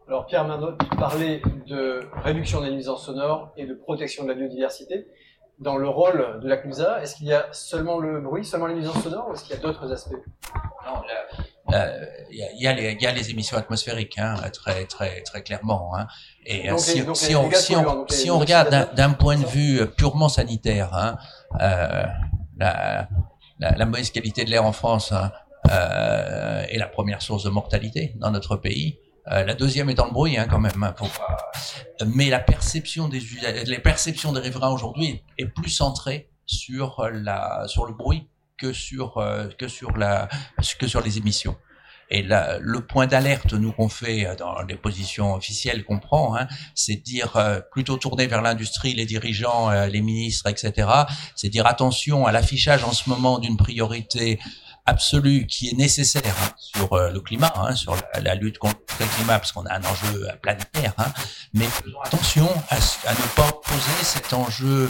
Alors Pierre Manot, tu parlais de réduction des nuisances sonores et de protection de la biodiversité dans le rôle de la CNUSA, est-ce qu'il y a seulement le bruit, seulement les nuisances sonores, ou est-ce qu'il y a d'autres aspects? Non, il euh, y, a les, y a les émissions atmosphériques, hein, très très très clairement. Hein. Et donc, si, donc, si, on, si, on, si on regarde d'un point de vue purement sanitaire, hein, euh, la, la, la, mauvaise qualité de l'air en France hein, euh, est la première source de mortalité dans notre pays. Euh, la deuxième étant le bruit, hein, quand même. Hein, pour, mais la perception des les perceptions des riverains aujourd'hui est plus centrée sur la sur le bruit que sur euh, que sur la que sur les émissions. Et la, le point d'alerte nous qu'on fait dans les positions officielles qu'on prend, hein, c'est dire euh, plutôt tourner vers l'industrie, les dirigeants, euh, les ministres, etc. C'est dire attention à l'affichage en ce moment d'une priorité absolu qui est nécessaire hein, sur euh, le climat, hein, sur la, lutte contre le climat, parce qu'on a un enjeu planétaire. Hein, mais attention à, ne pas opposer cet enjeu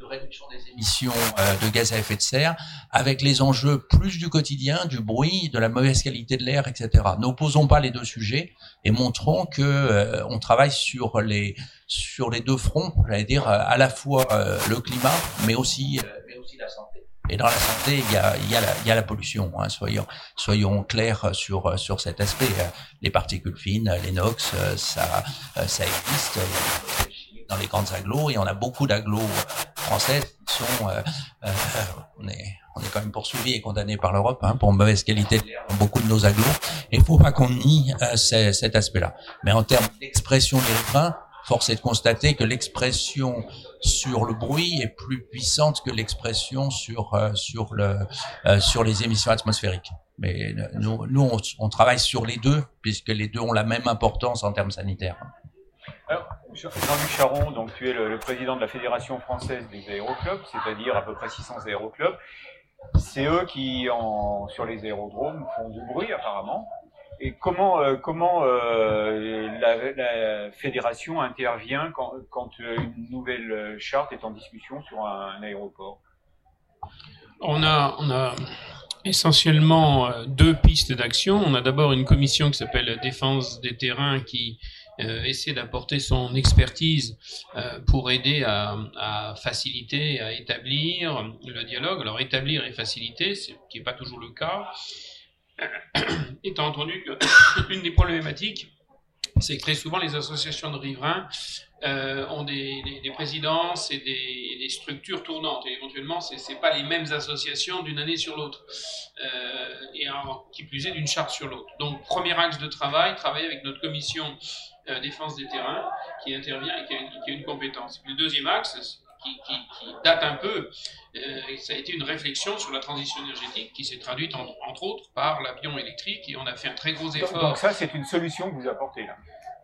de réduction des émissions euh, de gaz à effet de serre avec les enjeux plus du quotidien, du bruit, de la mauvaise qualité de l'air, etc. N'opposons pas les deux sujets et montrons que euh, on travaille sur les sur les deux fronts, j'allais dire à la fois le climat, mais aussi mais aussi la santé. Et dans la santé, il y a, y a, la, y a la pollution. Hein, soyons, soyons clairs sur sur cet aspect. Les particules fines, les NOx, ça ça existe dans les grandes agglos et on a beaucoup d'agglos françaises qui sont euh, euh, on est on est quand même poursuivi et condamné par l'Europe hein, pour mauvaise qualité de beaucoup de nos agglos. Et il faut pas qu'on nie euh, cet aspect-là. Mais en termes d'expression des riverains, force est de constater que l'expression sur le bruit est plus puissante que l'expression sur euh, sur le euh, sur les émissions atmosphériques. Mais euh, nous, nous on, travaille sur les deux puisque les deux ont la même importance en termes sanitaires. Jean-Luc Charon, donc tu es le, président de la Fédération française des aéroclubs, c'est-à-dire à peu près 600 aéroclubs. C'est eux qui, en, sur les aérodromes, font du bruit apparemment. Et comment, euh, comment euh, la, fédération intervient quand, quand, une nouvelle charte est en discussion sur un, aéroport? On a, on a essentiellement euh, deux pistes d'action. On a d'abord une commission qui s'appelle Défense des terrains qui euh, essaie d'apporter son expertise euh, pour aider à, à, faciliter, à établir le dialogue. Alors établir et faciliter, ce qui n'est pas toujours le cas. étant entendu qu'une des problématiques, c'est que très souvent les associations de riverains euh, ont des, des, présidences et des, structures tournantes. Et éventuellement, ce n'est pas les mêmes associations d'une année sur l'autre, euh, et qui plus est d'une charte sur l'autre. Donc, premier axe de travail, travailler avec notre commission euh, défense des terrains qui intervient et qui a une, qui a une compétence. le deuxième axe, qui, qui, qui, date un peu. Euh, ça a été une réflexion sur la transition énergétique qui s'est traduite entre autres par l'avion électrique et on a fait un très gros effort. Donc ça, c'est une solution que vous apportez là.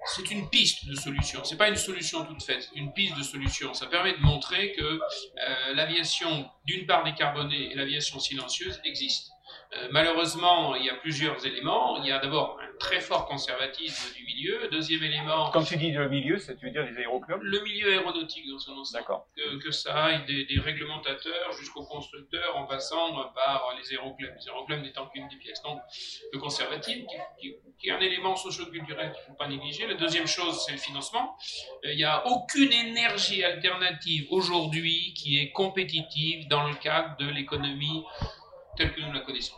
C'est une piste de solution. C'est pas une solution toute faite. Une piste de solution. Ça permet de montrer que euh, l'aviation, d'une part décarbonée et l'aviation silencieuse existent. Euh, malheureusement, il y a plusieurs éléments. Il y a d'abord un très fort conservatisme du milieu. Deuxième élément. Quand tu dis le milieu, ça tu veux dire les aéroclubs? Le milieu aéronautique dans son ensemble. D'accord. Que, que, ça aille des, des réglementateurs jusqu'aux constructeurs en passant par les aéroclubs. Les aéroclubs n'étant qu'une des pièces. Donc, le conservatisme, qui, qui, qui est un élément socio-culturel qu'il ne faut pas négliger. La deuxième chose, c'est le financement. Euh, il n'y a aucune énergie alternative aujourd'hui qui est compétitive dans le cadre de l'économie telle que nous la connaissons.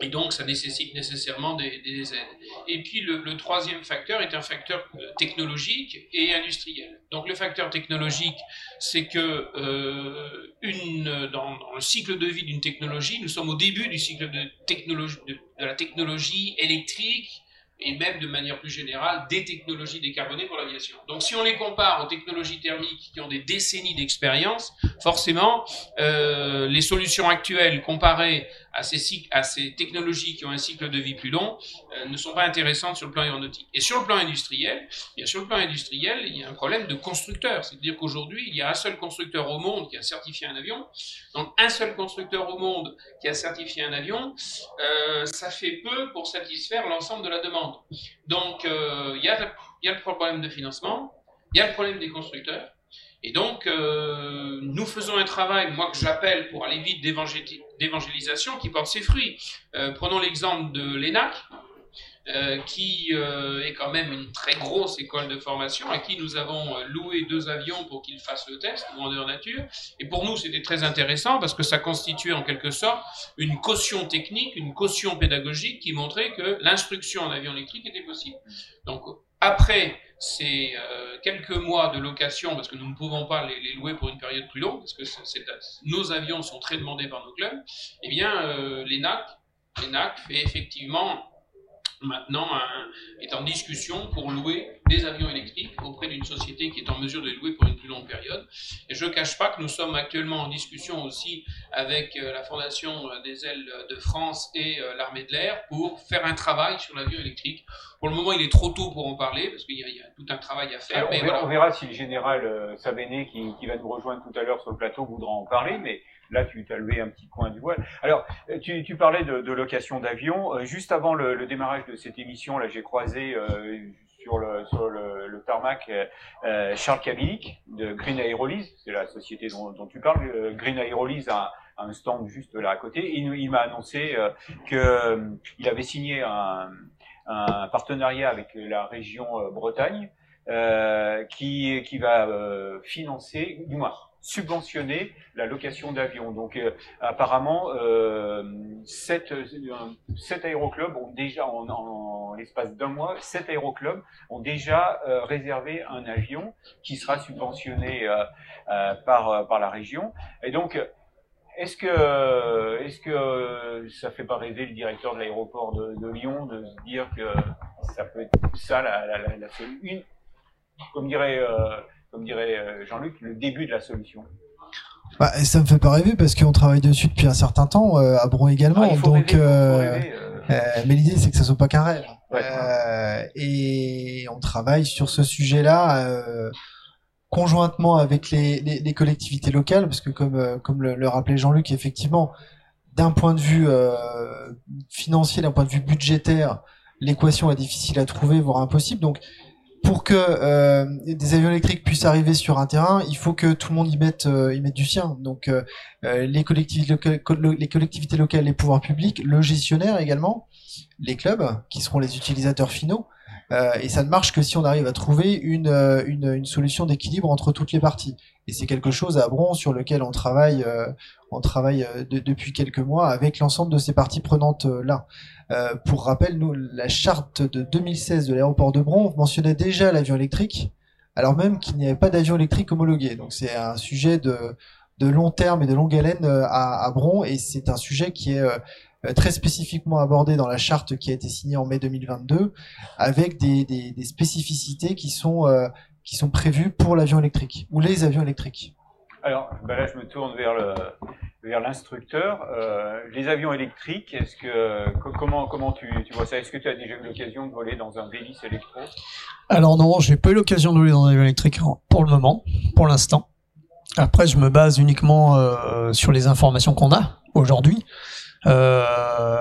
Et donc, ça nécessite nécessairement des, des aides. Et puis, le, troisième facteur est un facteur euh, technologique et industriel. Donc, le facteur technologique, c'est que euh, une, dans, le cycle de vie d'une technologie, nous sommes au début du cycle de, technologie, de la technologie électrique, et même de manière plus générale des technologies décarbonées pour l'aviation. Donc si on les compare aux technologies thermiques qui ont des décennies d'expérience, forcément euh, les solutions actuelles comparées à ces, technologies qui ont un cycle de vie plus long euh, ne sont pas intéressantes sur le plan aéronautique. Et sur le plan industriel, bien sur le plan industriel, il y a un problème de constructeur. C'est-à-dire qu'aujourd'hui, il y a un seul constructeur au monde qui a certifié un avion. Donc un seul constructeur au monde qui a certifié un avion, euh, ça fait peu pour satisfaire l'ensemble de la demande. Donc euh, il y a le problème de financement, il y a le problème des constructeurs. Et donc, euh, nous faisons un travail, moi que j'appelle pour aller vite d'évangélisation, qui porte ses fruits. Euh, prenons l'exemple de l'ENAC, euh, qui est quand même une très grosse école de formation, à qui nous avons loué deux avions pour qu'ils fassent le test, grandeur nature. Et pour nous, c'était très intéressant parce que ça constituait en quelque sorte une caution technique, une caution pédagogique qui montrait que l'instruction en avion électrique était possible. Donc, après ces euh, quelques mois de location, parce que nous ne pouvons pas les, louer pour une période plus longue, parce que nos avions sont très demandés par nos clubs, eh bien, euh, l'ENAC, l'ENAC fait effectivement maintenant un, est en discussion pour louer des avions électriques auprès d'une société qui est en mesure de les louer pour une plus longue période. Et je ne cache pas que nous sommes actuellement en discussion aussi avec euh, la Fondation euh, des ailes de France et euh, l'armée de l'air pour faire un travail sur l'avion électrique. Pour le moment, il est trop tôt pour en parler parce qu'il y, y, a tout un travail à faire. Alors, mais on, verra, voilà. on, verra, si le général Sabéné, qui, qui, va nous rejoindre tout à l'heure sur le plateau, voudra en parler. Mais là, tu as levé un petit coin du voile. Alors, tu, tu parlais de, de location d'avion. juste avant le, le, démarrage de cette émission, là, j'ai croisé sur le, sur le, le tarmac Charles Kabilik de Green Aerolyse, c'est la société dont, dont tu parles. Green Aerolyse a un stand juste là à côté. Et il, m'a annoncé euh, qu'il euh, avait signé un, un, partenariat avec la région euh, Bretagne qui, qui va financer, du moins subventionner la location d'avions. Donc apparemment, euh, sept, sept, aéroclubs ont déjà, en, en l'espace d'un mois, sept aéroclubs ont déjà réservé un avion qui sera subventionné par, par la région. Et donc est-ce que, est-ce que ça fait pas rêver le directeur de l'aéroport de, Lyon de se dire que ça peut être ça la, la, la, une, comme dirait, euh, comme dirait euh, Jean-Luc, le début de la solution bah, ça me fait pas rêver parce qu'on travaille dessus depuis un certain temps, euh, à Bron également. Ah, donc, mais l'idée c'est que ça soit pas qu'un rêve. et on travaille sur ce sujet-là conjointement avec les, les, les, collectivités locales, parce que comme, euh, comme le, le rappelait Jean-Luc, effectivement, d'un point de vue euh, financier, d'un point de vue budgétaire, l'équation est difficile à trouver, voire impossible. Donc, pour que euh, des avions électriques puissent arriver sur un terrain, il faut que tout le monde y mette, euh, y mette du sien. Donc, euh, les, collectivités locales, les collectivités locales, les pouvoirs publics, le gestionnaire également, les clubs, qui seront les utilisateurs finaux, euh, et ça ne marche que si on arrive à trouver une, euh, une, une solution d'équilibre entre toutes les parties. Et c'est quelque chose à Bron sur lequel on travaille, euh, on travaille depuis quelques mois avec l'ensemble de ces parties prenantes là. Pour rappel, nous, la charte de 2016 de l'aéroport de Bron mentionnait déjà l'avion électrique, alors même qu'il n'y avait pas d'avion électrique homologué. Donc c'est un sujet de, de long terme et de longue haleine à, à Bron, et c'est un sujet qui est euh, très spécifiquement abordé dans la charte qui a été signée en mai 2022, avec des, des, des spécificités qui sont euh, qui sont prévues pour l'avion électrique ou les avions électriques. Alors ben là, je me tourne vers le vers l'instructeur. Euh, les avions électriques, est-ce que comment comment tu, tu vois ça? Est-ce que tu as déjà eu l'occasion de voler dans un Vélis électro? Alors non, j'ai pas eu l'occasion de voler dans un avion électrique pour le moment, pour l'instant. Après, je me base uniquement euh, sur les informations qu'on a aujourd'hui. Euh,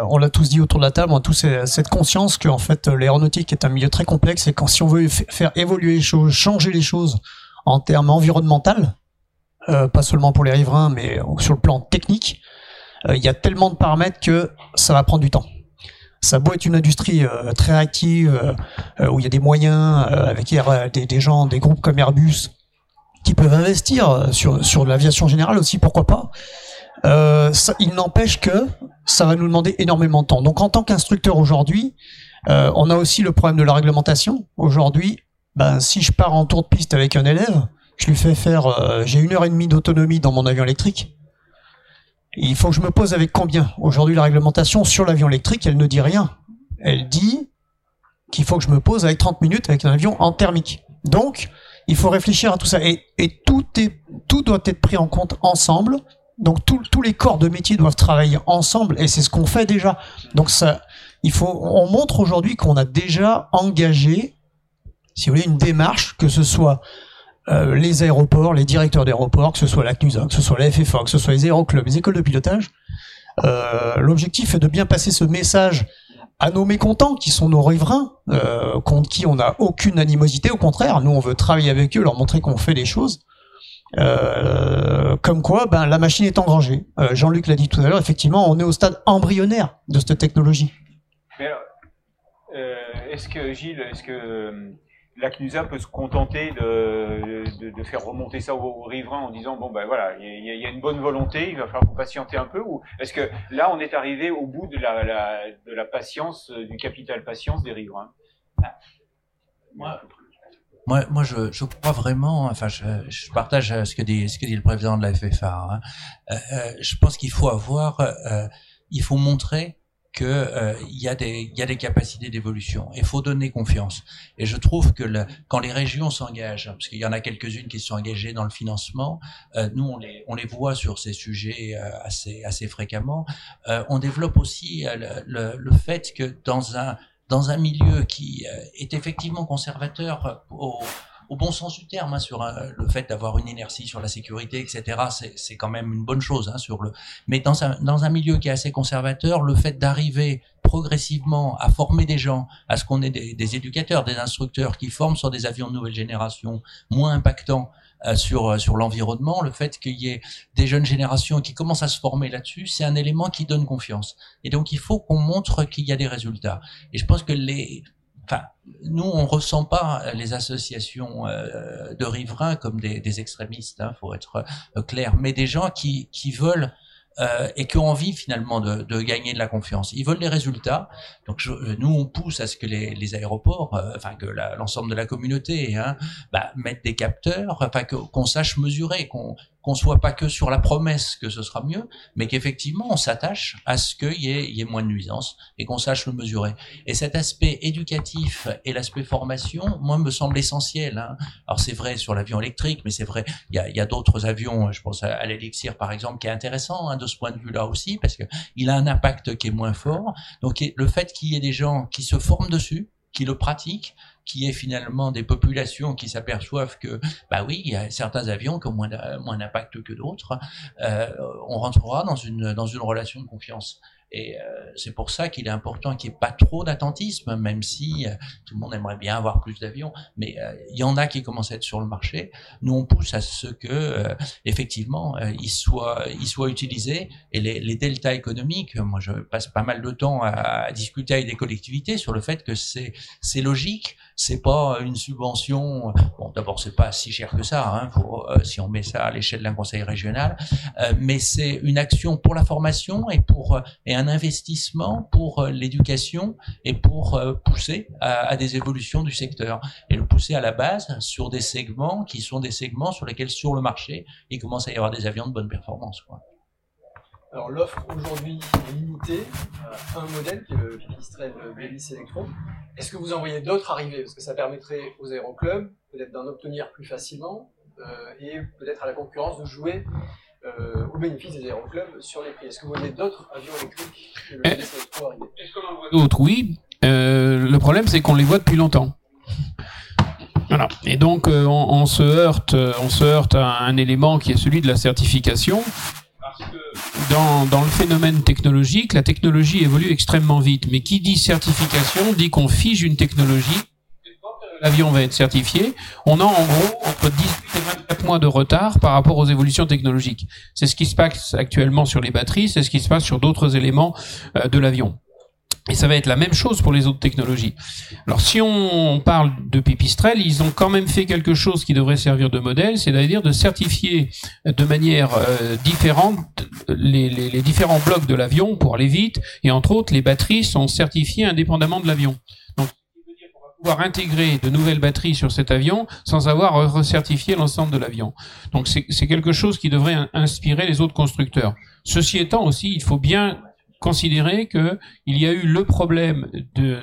on l'a tous dit autour de la table, on a tous cette conscience que en fait l'aéronautique est un milieu très complexe et quand si on veut faire évoluer les choses, changer les choses en termes environnementaux, euh, pas seulement pour les riverains, mais sur le plan technique, euh, il y a tellement de paramètres que ça va prendre du temps. Ça beau être une industrie euh, très active, où il y a des moyens, avec des, des, gens, des groupes comme Airbus, qui peuvent investir sur, sur l'aviation générale aussi, pourquoi pas. Euh, ça, il n'empêche que ça va nous demander énormément de temps. Donc en tant qu'instructeur aujourd'hui, euh, on a aussi le problème de la réglementation. Aujourd'hui, ben, si je pars en tour de piste avec un élève, je lui fais faire, euh, j'ai une heure et demie d'autonomie dans mon avion électrique. il faut que je me pose avec combien Aujourd'hui, la réglementation sur l'avion électrique, elle ne dit rien. Elle dit qu'il faut que je me pose avec 30 minutes avec un avion en thermique. Donc, il faut réfléchir à tout ça. Et, tout, doit être pris en compte ensemble donc tous les corps de métier doivent travailler ensemble et c'est ce qu'on fait déjà. Donc il faut, on montre aujourd'hui qu'on a déjà engagé, si vous voulez, une démarche, que ce soit euh, les aéroports, les directeurs d'aéroports, que ce soit la CNUSA, que ce soit la FFA, que ce soit les aéroclubs, les écoles de pilotage. Euh, L'objectif est de bien passer ce message à nos mécontents, qui sont nos riverains, euh, contre qui on n'a aucune animosité. Au contraire, nous on veut travailler avec eux, leur montrer qu'on fait des choses. Euh, comme quoi, ben, la machine est engrangée. Euh, Jean-Luc l'a dit tout à l'heure, effectivement, on est au stade embryonnaire de cette technologie. Euh, est-ce que, Gilles, est-ce que la CNUSA peut se contenter de, de, faire remonter ça aux, riverains en disant, bon, ben voilà, il y, a une bonne volonté, il va falloir patienter un peu Ou est-ce que là, on est arrivé au bout de la, de la patience, du capital patience des riverains? Moi, moi, moi je, je crois vraiment, enfin, je, je, partage ce que dit, ce que dit le président de la FFA. Hein. Euh, euh, je pense qu'il faut avoir, euh, il faut montrer que euh, y a des y a des capacités d'évolution. Il faut donner confiance. Et je trouve que le, quand les régions s'engagent, parce qu'il y en a quelques-unes qui sont engagées dans le financement, euh, nous on les on les voit sur ces sujets euh, assez assez fréquemment. on développe aussi le, le, le fait que dans un dans un milieu qui euh, est effectivement conservateur au, au bon sens du terme, hein, sur le fait d'avoir une inertie sur la sécurité, etc. C'est quand même une bonne chose. Hein, sur le... Mais dans un, dans un milieu qui est assez conservateur, le fait d'arriver progressivement à former des gens, à ce qu'on ait des, des, éducateurs, des instructeurs qui forment sur des avions de nouvelle génération moins impactants euh, sur euh, sur l'environnement, le fait qu'il y ait des jeunes générations qui commencent à se former là-dessus, c'est un élément qui donne confiance. Et donc il faut qu'on montre qu'il y a des résultats. Et je pense que les Enfin, nous, on ressent pas les associations euh, de riverains comme des, extrémistes, hein, faut être clair, mais des gens qui, qui veulent euh, et qui ont envie finalement de, de, gagner de la confiance. Ils veulent les résultats. Donc je, nous, on pousse à ce que les, les aéroports, euh, enfin que l'ensemble de la communauté, hein, bah, mettent des capteurs, enfin qu'on sache mesurer, qu'on qu'on soit pas que sur la promesse que ce sera mieux, mais qu'effectivement on s'attache à ce qu'il y ait, y ait moins de nuisances et qu'on sache le mesurer. Et cet aspect éducatif et l'aspect formation, moi, me semble essentiel. Hein. Alors c'est vrai sur l'avion électrique, mais c'est vrai, il y a, y a d'autres avions, je pense à, l'Elixir par exemple, qui est intéressant hein, de ce point de vue-là aussi, parce que il a un impact qui est moins fort. Donc le fait qu'il y ait des gens qui se forment dessus, qui le pratiquent, qui est finalement des populations qui s'aperçoivent que, bah oui, il y a certains avions qui ont moins d'impact que d'autres, euh, on rentrera dans une, dans une relation de confiance. Et euh, c'est pour ça qu'il est important qu'il n'y ait pas trop d'attentisme, même si euh, tout le monde aimerait bien avoir plus d'avions. Mais euh, il y en a qui commencent à être sur le marché. Nous, on pousse à ce que, effectivement, ils soient, ils soient utilisés. Et les, les deltas économiques, moi, je passe pas mal de temps à, à discuter avec des collectivités sur le fait que c'est logique c'est pas une subvention. Bon, d'abord, c'est pas si cher que ça, hein, pour, euh, si on met ça à l'échelle d'un conseil régional, euh, mais c'est une action pour la formation et pour et un investissement pour euh, l'éducation et pour pousser à, à, des évolutions du secteur et le pousser à la base sur des segments qui sont des segments sur lesquels sur le marché il commence à y avoir des avions de bonne performance. Quoi. Alors l'offre aujourd'hui est limitée à un modèle qui est le Pipistrel Bélis Electro. Est-ce que vous en voyez d'autres arriver? Parce que ça permettrait aux aéroclubs peut-être d'en obtenir plus facilement euh, et peut-être à la concurrence de jouer euh, au bénéfice des aéroclubs sur les prix. Est-ce que vous voyez d'autres avions électriques que le Bélis Electro arriver? Est-ce qu'on en voit d'autres Oui. Euh, le problème c'est qu'on les voit depuis longtemps. Voilà. Et donc on, on, se heurte, on se heurte à un élément qui est celui de la certification dans, le phénomène technologique, la technologie évolue extrêmement vite. Mais qui dit certification dit qu'on fige une technologie. L'avion va être certifié. On a en gros entre 18 et 24 mois de retard par rapport aux évolutions technologiques. C'est ce qui se passe actuellement sur les batteries, c'est ce qui se passe sur d'autres éléments euh, de l'avion. Et ça va être la même chose pour les autres technologies. Alors si on parle de Pipistrel, ils ont quand même fait quelque chose qui devrait servir de modèle, c'est-à-dire de certifier de manière euh, différente les, les, les, différents blocs de l'avion pour aller vite, et entre autres les batteries sont certifiées indépendamment de l'avion. Donc on va pouvoir intégrer de nouvelles batteries sur cet avion sans avoir recertifié l'ensemble de l'avion. Donc c'est quelque chose qui devrait inspirer les autres constructeurs. Ceci étant aussi, il faut bien considérer que il y a eu le problème de,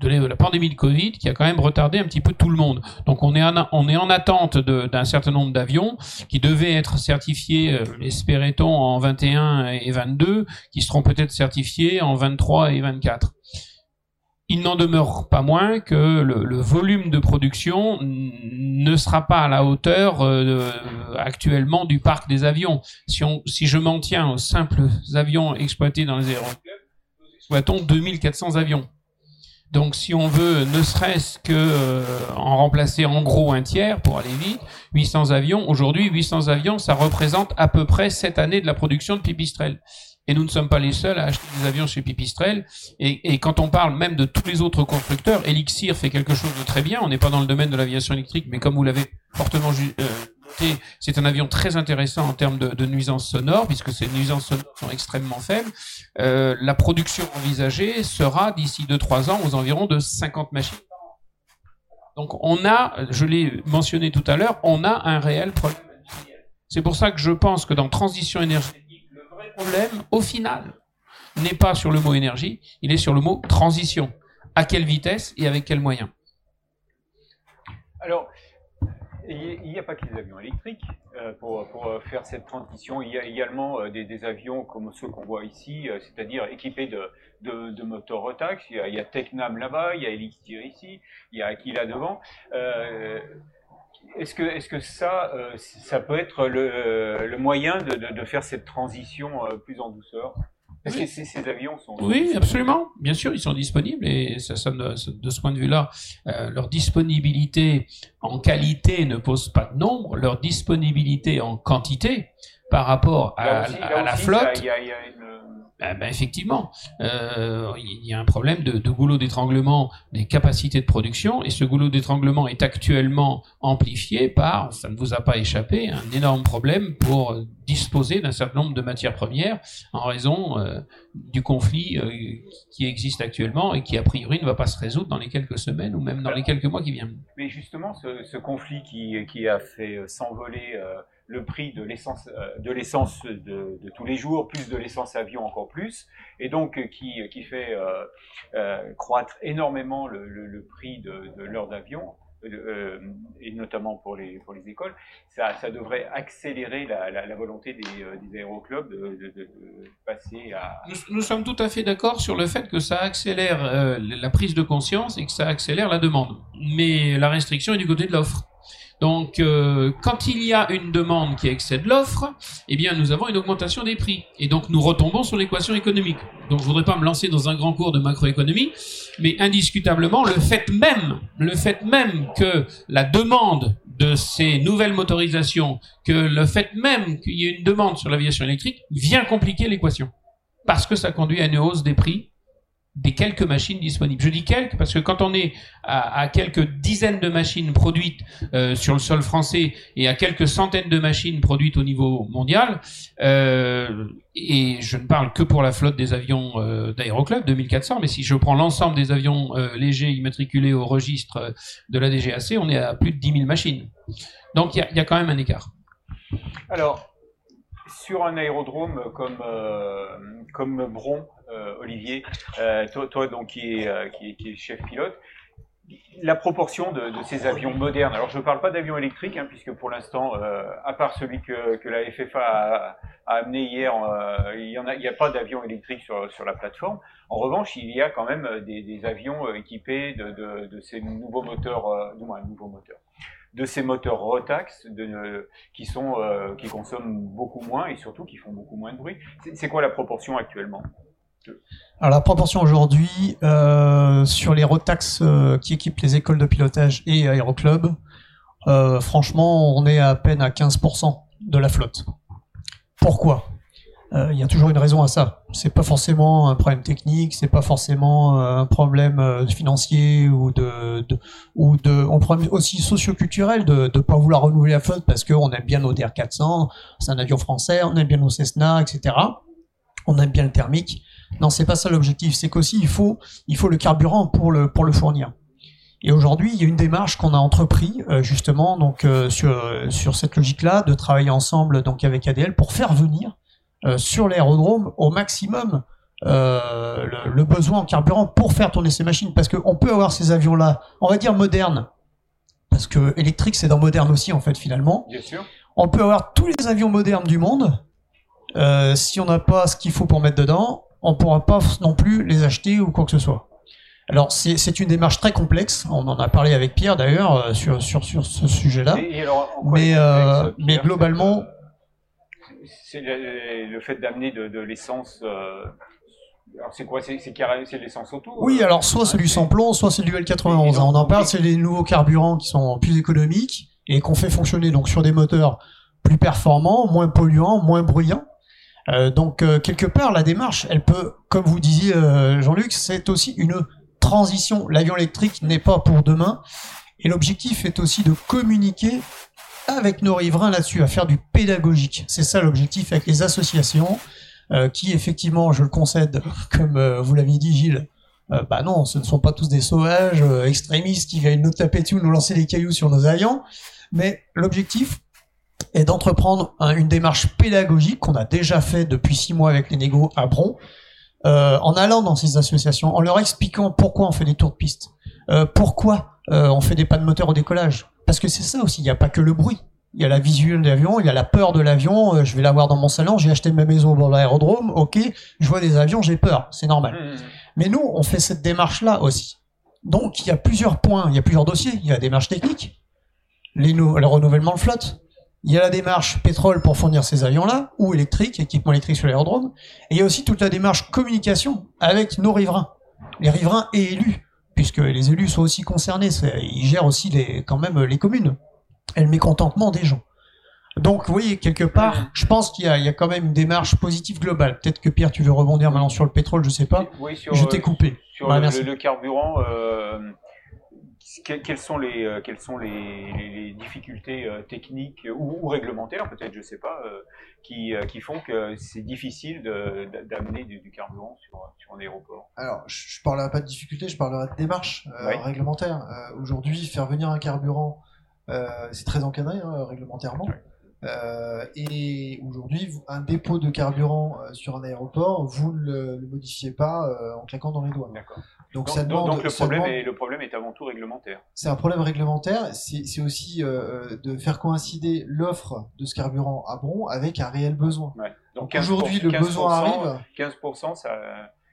de la pandémie de Covid qui a quand même retardé un petit peu tout le monde. Donc on est en, on est en attente d'un certain nombre d'avions qui devaient être certifiés, euh, espérait-on, en 21 et 22, qui seront peut-être certifiés en 23 et 24 il n'en demeure pas moins que le, volume de production ne sera pas à la hauteur euh, actuellement du parc des avions. Si, je m'en tiens aux simples avions exploités dans les aéroclubs, nous exploitons 2400 avions. Donc si on veut ne serait-ce que euh, en remplacer en gros un tiers pour aller vite, 800 avions, aujourd'hui 800 avions, ça représente à peu près cette année de la production de Pipistrel. Et nous ne sommes pas les seuls à acheter des avions chez Pipistrel. Et, et, quand on parle même de tous les autres constructeurs, Elixir fait quelque chose de très bien. On n'est pas dans le domaine de l'aviation électrique, mais comme vous l'avez fortement euh, c'est un avion très intéressant en termes de, de nuisances sonores, puisque ces nuisances sonores sont extrêmement faibles. Euh, la production envisagée sera d'ici 2-3 ans aux environs de 50 machines. Donc on a, je l'ai mentionné tout à l'heure, on a un réel problème. C'est pour ça que je pense que dans transition énergétique, problème, au final, n'est pas sur le mot énergie, il est sur le mot transition. À quelle vitesse et avec quels moyens Alors, il n'y a pas que les avions électriques euh, pour, pour, faire cette transition. Il y a également euh, des, avions comme ceux qu'on voit ici, euh, c'est-à-dire équipés de, moteurs Rotax. Il y a, Technam là-bas, il y a Elixir ici, il y a Aquila devant. Est-ce que, est-ce que ça, euh, ça peut être le, le moyen de, de, de, faire cette transition euh, plus en douceur? Parce que ces, ces, avions sont. Oui, absolument. Bien sûr, ils sont disponibles et ça, ça de, ce point de vue-là, euh, leur disponibilité en qualité ne pose pas de nombre, leur disponibilité en quantité par rapport à, aussi, à, à la aussi, flotte. Il y a, il y a une... Ben, ben, effectivement, euh, il y a un problème de, de goulot d'étranglement des capacités de production, et ce goulot d'étranglement est actuellement amplifié par, ça ne vous a pas échappé, un énorme problème pour disposer d'un certain nombre de matières premières en raison euh, du conflit euh, qui existe actuellement et qui a priori ne va pas se résoudre dans les quelques semaines ou même dans les quelques mois qui viennent. Mais justement, ce, ce conflit qui, qui a fait euh, s'envoler le prix de l'essence euh, de l'essence de, de, tous les jours, plus de l'essence avion encore plus, et donc euh, qui, qui fait euh, euh, croître énormément le, prix de, l'heure d'avion, euh, et notamment pour les, pour les écoles, ça, ça devrait accélérer la, la, volonté des, euh, des aéroclubs de, passer à... Nous, sommes tout à fait d'accord sur le fait que ça accélère euh, la prise de conscience et que ça accélère la demande. Mais la restriction est du côté de l'offre. Donc, euh, quand il y a une demande qui excède l'offre, eh bien, nous avons une augmentation des prix. Et donc, nous retombons sur l'équation économique. Donc, je voudrais pas me lancer dans un grand cours de macroéconomie, mais indiscutablement, le fait même, le fait même que la demande de ces nouvelles motorisations, que le fait même qu'il y ait une demande sur l'aviation électrique, vient compliquer l'équation. Parce que ça conduit à une hausse des prix des quelques machines disponibles. Je dis quelques parce que quand on est à, quelques dizaines de machines produites euh, sur le sol français et à quelques centaines de machines produites au niveau mondial, euh, et je ne parle que pour la flotte des avions euh, d'Aéroclub, 2400, mais si je prends l'ensemble des avions légers immatriculés au registre de la DGAC, on est à plus de 10 000 machines. Donc il y, y a, quand même un écart. Alors, sur un aérodrome comme, comme Bron, Olivier, euh, toi, donc euh, qui, est, chef pilote, la proportion de, ces avions modernes. Alors je ne parle pas d'avions électriques, hein, puisque pour l'instant, euh, à part celui que, la FFA a, amené hier, euh, il n'y a, pas d'avions électriques sur, la plateforme. En revanche, il y a quand même des, avions équipés de, ces nouveaux moteurs, euh, non, un nouveau de ces moteurs Rotax euh, qui consomment beaucoup moins et surtout qui font beaucoup moins de bruit. C'est quoi la proportion actuellement? Alors la proportion aujourd'hui euh, sur les rotax euh, qui équipent les écoles de pilotage et aéroclubs, euh, franchement, on est à peine à 15% de la flotte. Pourquoi? Il y a toujours une raison à ça. C'est pas forcément un problème technique, c'est pas forcément un problème financier ou de, de ou de, un problème aussi socio-culturel de ne pas vouloir renouveler la flotte parce qu'on aime bien nos DR400, c'est un avion français, on aime bien nos Cessna, etc. On aime bien le thermique. Non, c'est pas ça l'objectif. C'est qu'aussi il faut, il faut le carburant pour le pour le fournir. Et aujourd'hui, il y a une démarche qu'on a entrepris euh, justement donc euh, sur sur cette logique-là de travailler ensemble donc avec ADL pour faire venir euh, sur l'aérodrome au maximum le, le, besoin en carburant pour faire tourner ces machines parce qu'on peut avoir ces avions-là, on va dire modernes, parce que électrique c'est dans moderne aussi en fait finalement. Bien sûr. On peut avoir tous les avions modernes du monde. si on n'a pas ce qu'il faut pour mettre dedans, on pourra pas non plus les acheter ou quoi que ce soit. Alors c'est une démarche très complexe. On en a parlé avec Pierre d'ailleurs euh, sur, sur sur ce sujet-là. Mais euh, mais globalement, c'est le, le, fait d'amener de, de l'essence. Euh, alors c'est quoi C'est c'est l'essence auto Oui, alors soit c'est du sans plomb, soit c'est du L91. on en parle, c'est les nouveaux carburants qui sont plus économiques et qu'on fait fonctionner donc sur des moteurs plus performants, moins polluants, moins bruyants. Euh, donc euh, quelque part, la démarche, elle peut, comme vous disiez euh, Jean-Luc, c'est aussi une transition. L'avion électrique n'est pas pour demain, et l'objectif est aussi de communiquer avec nos riverains là-dessus, à faire du pédagogique. C'est ça l'objectif avec les associations, qui effectivement, je le concède, comme vous l'avez dit Gilles, bah non, ce ne sont pas tous des sauvages extrémistes qui viennent nous taper dessus, nous lancer des cailloux sur nos avions, mais l'objectif, et d'entreprendre une démarche pédagogique qu'on a déjà fait depuis six mois avec les négos à Bron, euh, en allant dans ces associations, en leur expliquant pourquoi on fait des tours de piste, euh, pourquoi euh, on fait des pas de moteur au décollage. Parce que c'est ça aussi, il n'y a pas que le bruit. Il y a la visuelle de l'avion, il y a la peur de l'avion, euh, je vais l'avoir dans mon salon, j'ai acheté ma maison dans l'aérodrome, ok, je vois des avions, j'ai peur, c'est normal. Mmh. Mais nous, on fait cette démarche-là aussi. Donc il y a plusieurs points, il y a plusieurs dossiers, il y a la démarche technique, les nou- le renouvellement de flotte. Il y a la démarche pétrole pour fournir ces avions-là, ou électrique, équipement électrique sur l'aérodrome. Et il y a aussi toute la démarche communication avec nos riverains, les riverains et élus, puisque les élus sont aussi concernés. Ils gèrent aussi les, quand même les communes et le mécontentement des gens. Donc oui, quelque part, je pense qu'il y, a- il y a quand même une démarche positive globale. Peut-être que Pierre, tu veux rebondir maintenant sur le pétrole, je sais pas. Oui, sur, je t'ai coupé. Sur le- le carburant, euh, que- quelles sont les, euh, quelles sont les, les- les difficultés euh, techniques ou, ou réglementaires, peut-être, je sais pas, euh, qui, euh, qui font que c'est difficile d'amener du, du carburant sur, sur un aéroport Alors, je, je parlerai pas de difficulté, je parlerai de démarche euh, Oui. réglementaire. Euh, Aujourd'hui, faire venir un carburant, euh, c'est très encadré hein, réglementairement. Euh, et aujourd'hui, un dépôt de carburant euh, sur un aéroport, vous ne le, le modifiez pas euh, en claquant dans les doigts. Donc, Donc, ça donc- demande, donc le, ça problème demande- est, le problème est avant tout réglementaire. c'est un problème réglementaire. C'est aussi euh, de faire coïncider l'offre de ce carburant à Bron avec un réel besoin. Ouais. Donc Aujourd'hui, le 15%, besoin arrive. 15%, ça,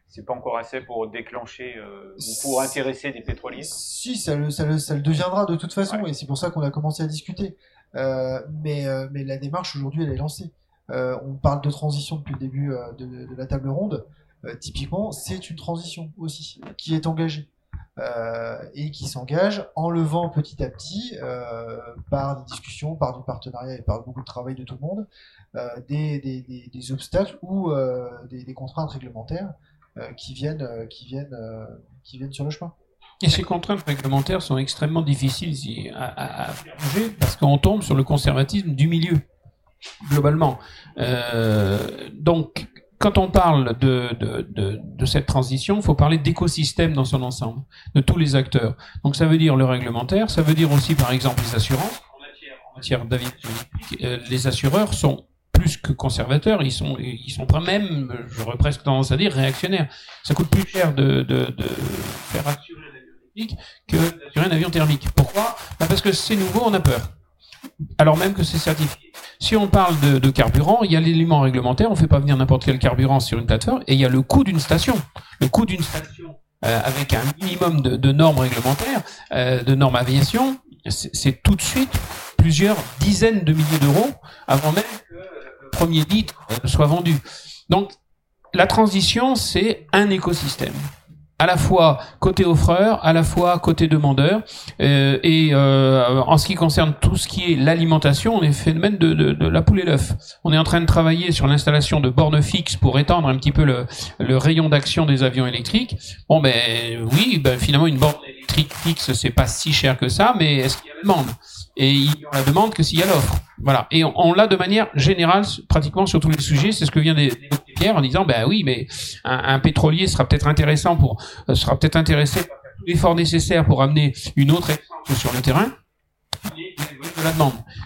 c'est pas encore assez pour déclencher euh, ou pour intéresser des pétroliers. Si, ça le, ça le, ça le deviendra de toute façon, et c'est pour ça qu'on a commencé à discuter. Euh, mais, mais la démarche aujourd'hui, elle est lancée. Euh, on parle de transition depuis le début de, de la table ronde. Euh, typiquement, c'est une transition aussi qui est engagée. Euh, et qui s'engage en levant petit à petit, euh, par des discussions, par du partenariat et par beaucoup de travail de tout le monde, des, obstacles ou des, contraintes réglementaires qui viennent, qui viennent, qui viennent sur le chemin. Et ces contraintes réglementaires sont extrêmement difficiles ici à, à, à bouger parce qu'on tombe sur le conservatisme du milieu, globalement. Donc, quand on parle de, de, de, cette transition, il faut parler d'écosystème dans son ensemble, de tous les acteurs. Donc, ça veut dire le réglementaire, ça veut dire aussi, par exemple, les assurances. En matière électrique, euh, les assureurs sont plus que conservateurs, ils sont, ils sont pas même, j'aurais presque tendance à dire, réactionnaires. Ça coûte plus cher de, de, de faire assurer un avion électrique que d'assurer un avion thermique. Pourquoi? Bah Parce que c'est nouveau, on a peur. Alors même que c'est certifié. Si on parle de, de carburant, il y a l'élément réglementaire, on ne fait pas venir n'importe quel carburant sur une plateforme, et il y a le coût d'une station. Le coût d'une station euh, avec un minimum de, de normes réglementaires, euh, de normes aviation, c'est tout de suite plusieurs dizaines de milliers d'euros avant même que le premier litre euh, soit vendu. Donc la transition, c'est un écosystème à la fois côté offreur, à la fois côté demandeur. Euh, et euh, en ce qui concerne tout ce qui est l'alimentation, on est phénomène de, de, de la poule et l'œuf. On est en train de travailler sur l'installation de bornes fixes pour étendre un petit peu le, rayon d'action des avions électriques. Bon ben oui, ben, finalement une borne électrique fixe c'est pas si cher que ça, mais est-ce qu'il y a demande? Et il a la demande que s'il y a l'offre. Voilà. Et on, on l'a de manière générale, pratiquement sur tous les sujets. C'est ce que vient d'évoquer Pierre en disant, ben oui, mais un, un pétrolier sera peut-être intéressant pour, euh, sera peut-être intéressé par tous l'effort nécessaire pour amener une autre essence sur le terrain.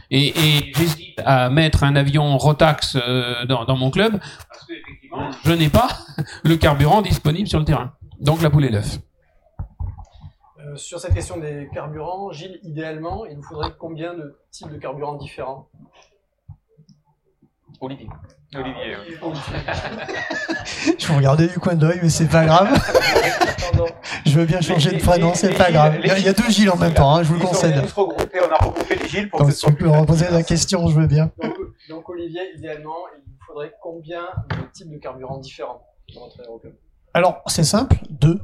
Et, et j'hésite à mettre un avion Rotax euh, dans, dans mon club parce que effectivement, je n'ai pas le carburant disponible sur le terrain. Donc la poule et l'œuf. Euh, sur cette question des carburants, Gilles, idéalement, il nous faudrait combien de types de carburants différents? Olivier. Olivier. oui. Je vous regardais du coin d'œil, mais c'est pas grave. je veux bien changer de prénom, c'est pas grave. Il y a- il y a deux Gilles en même temps, hein, je vous le Ils sont concède. tous regroupés, on a regroupé les Gilles pour Donc que ce soit tu peux reposer la question, je veux bien. donc, donc, Olivier, idéalement, il nous faudrait combien de types de carburants différents dans votre aéroclub Alors, c'est simple, deux.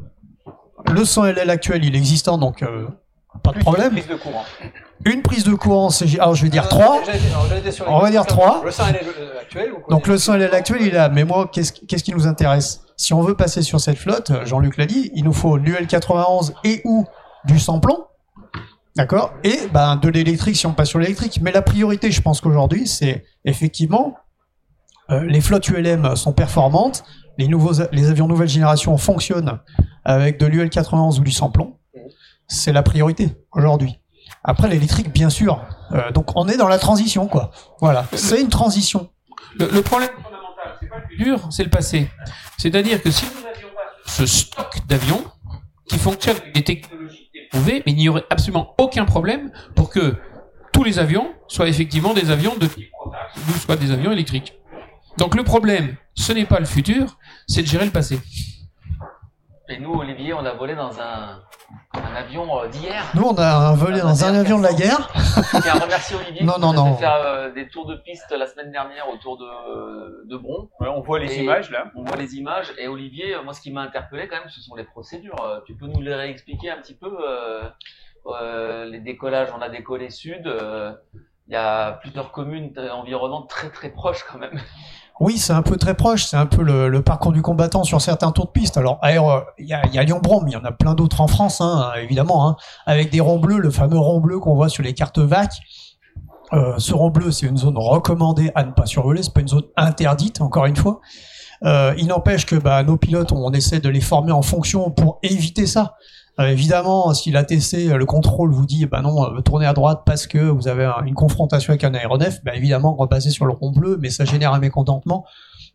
Le 100 LL actuel, il est existant, donc euh, pas de problème. prise de courant. Une prise de courant, c'est... Alors, je vais dire Euh, trois. j'allais- alors, j'allais dire sur les On va dire trois. Le 100 LL euh, actuel. vous Donc le 100 LL actuel, il est là. Mais moi, qu'est-ce qu'est-ce qui nous intéresse? Si on veut passer sur cette flotte, Jean-Luc l'a dit, il nous faut l'UL 91 et ou du sans-plomb. D'accord? Et ben, de l'électrique si on passe sur l'électrique. Mais la priorité, je pense qu'aujourd'hui, c'est effectivement euh, les flottes ULM sont performantes, les, nouveaux, les avions nouvelle génération fonctionnent avec de l'UL 91 ou du sans-plomb. C'est la priorité aujourd'hui. Après l'électrique, bien sûr. Euh, donc on est dans la transition, quoi. Voilà, c'est une transition. Le, le problème fondamental, c'est pas le futur, c'est le passé. C'est-à-dire que si nous n'avions pas ce stock d'avions qui fonctionne avec des technologies éprouvées, mais il n'y aurait absolument aucun problème pour que tous les avions soient effectivement des avions de type soit des avions électriques. Donc le problème, ce n'est pas le futur, c'est de gérer le passé. Et nous, Olivier, on a volé dans un, un avion euh, d'hier. Nous, on a volé dans un avion de la guerre. Je tiens à remercier Olivier Non, qui non, non. fait faire euh, des tours de piste la semaine dernière autour de, de Bron. Ouais, on voit les Et images là. On voit les images. Et Olivier, moi, ce qui m'a interpellé quand même, ce sont les procédures. Euh, Tu peux nous les réexpliquer un petit peu euh, euh, Les décollages, on a décollé sud. euh, Il y a plusieurs communes environnantes très très proches quand même. Oui, c'est un peu très proche. C'est un peu le, parcours du combattant sur certains tours de piste. Alors, aéro- il y a, y a Lyon-Bron, mais il y en a plein d'autres en France, hein, évidemment, hein, avec des ronds bleus, le fameux rond bleu qu'on voit sur les cartes VAC. Euh, ce rond bleu, c'est une zone recommandée à ne pas survoler. C'est pas une zone interdite, encore une fois. Euh, il n'empêche que bah, nos pilotes, on essaie de les former en fonction pour éviter ça. Euh, évidemment, si l'ATC, euh, le contrôle vous dit, bah non, euh, tournez à droite parce que vous avez un- une confrontation avec un aéronef, bah évidemment, repasser sur le rond bleu, mais ça génère un mécontentement.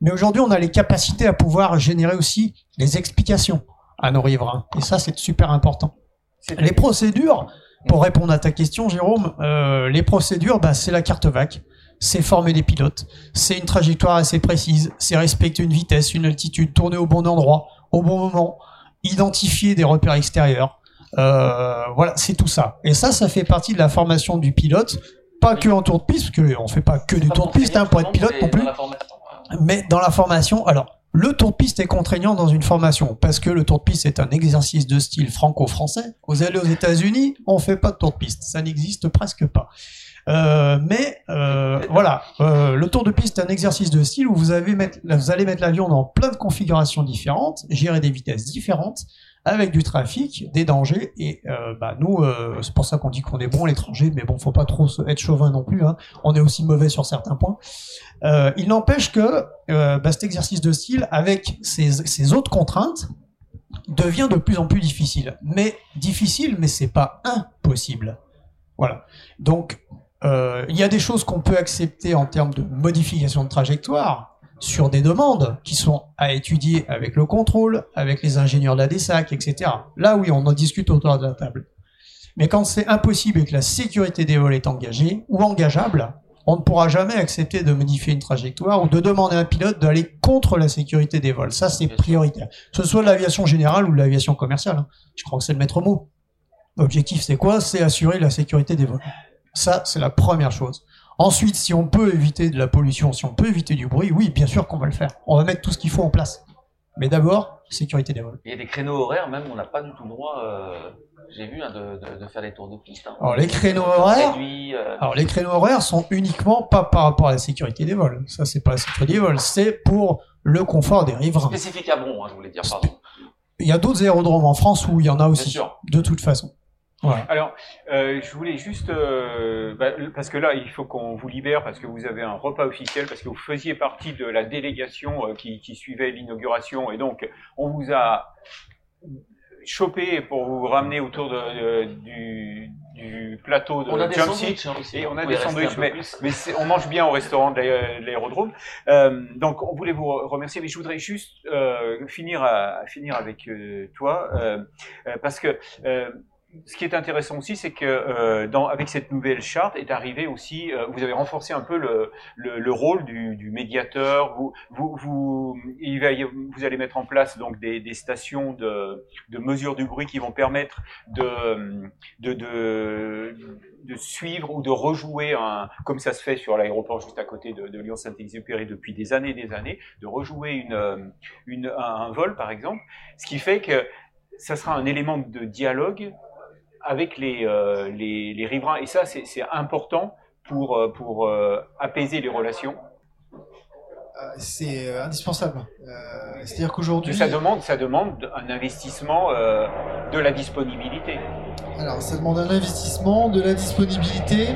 Mais aujourd'hui, on a les capacités à pouvoir générer aussi les explications à nos riverains. Et ça, c'est super important. Les procédures, pour répondre à ta question, Jérôme, euh, les procédures, bah, c'est la carte VAC, c'est former des pilotes, c'est une trajectoire assez précise, c'est respecter une vitesse, une altitude, tourner au bon endroit, au bon moment, identifier des repères extérieurs. Euh, voilà, c'est tout ça. Et ça, ça fait partie de la formation du pilote, pas que en tour de piste, parce qu'on fait pas que du tour de piste hein, pour être pilote non plus. Mais dans la formation, alors, le tour de piste est contraignant dans une formation, parce que le tour de piste est un exercice de style franco-français. Vous allez aux États-Unis, on fait pas de tour de piste. Ça n'existe presque pas. Euh, mais euh, voilà, euh, le tour de piste est un exercice de style où vous, allez mettre l'avion dans plein de configurations différentes, gérer des vitesses différentes, avec du trafic, des dangers. Et euh, bah, nous, euh, c'est pour ça qu'on dit qu'on est bon à l'étranger, mais bon, faut pas trop être chauvin non plus. Hein. On est aussi mauvais sur certains points. Il n'empêche que bah, cet exercice de style, avec ses, ses autres contraintes, devient de plus en plus difficile. Mais difficile, mais c'est pas impossible. Voilà. Donc, il y a des choses qu'on peut accepter en termes de modification de trajectoire sur des demandes qui sont à étudier avec le contrôle, avec les ingénieurs de la DESAC, etc. Là, oui, on en discute autour de la table. Mais quand c'est impossible et que la sécurité des vols est engagée ou engageable, on ne pourra jamais accepter de modifier une trajectoire ou de demander à un pilote d'aller contre la sécurité des vols. Ça, c'est prioritaire. Que ce soit de l'aviation générale ou de l'aviation commerciale. hein. Je crois que c'est le maître mot. L'objectif, c'est quoi? C'est assurer la sécurité des vols. Ça, c'est la première chose. Ensuite, si on peut éviter de la pollution, si on peut éviter du bruit, oui, bien sûr qu'on va le faire. On va mettre tout ce qu'il faut en place. Mais d'abord, sécurité des vols. Il y a des créneaux horaires, même, on n'a pas du tout le droit, euh, j'ai vu, hein, de, de, de faire des tours de piste. hein. Alors les créneaux horaires, Réduits, euh, alors les créneaux horaires sont uniquement pas par rapport à la sécurité des vols. Ça, c'est pas la sécurité des vols, c'est pour le confort des riverains. spécifiques à Bron, hein, je voulais dire, pardon. Il y a d'autres aérodromes en France où il y en a aussi. De toute façon. Alors, euh, je voulais juste, euh, bah, parce que là, il faut qu'on vous libère parce que vous avez un repas officiel, parce que vous faisiez partie de la délégation euh, qui, qui suivait l'inauguration, et donc on vous a chopé pour vous ramener autour de, de- du, du plateau de On a des Jump sandwichs, hein, et on a des sandwichs, mais, on mange bien au restaurant de l'aé- de l'aérodrome. Euh, donc, on voulait vous remercier, mais je voudrais juste euh, finir, à, finir avec euh, toi, parce que euh, ce qui est intéressant aussi, c'est que euh, dans, avec cette nouvelle charte est arrivé aussi, euh, vous avez renforcé un peu le, le, le rôle du, du médiateur. Vous, vous, vous, il va vous allez mettre en place donc des, des stations de, de mesure du bruit qui vont permettre de, de, de, de suivre ou de rejouer un, comme ça se fait sur l'aéroport juste à côté de, Lyon-Saint-Exupéry depuis des années et des années, de rejouer une, une, un, un vol par exemple, ce qui fait que ça sera un élément de dialogue avec les, euh, les, les riverains. Et ça, c'est c'est important pour, euh, pour euh, apaiser les relations. C'est indispensable. Euh, C'est-à-dire qu'aujourd'hui. Ça demande, ça demande un investissement euh, de la disponibilité. Alors, ça demande un investissement, de la disponibilité,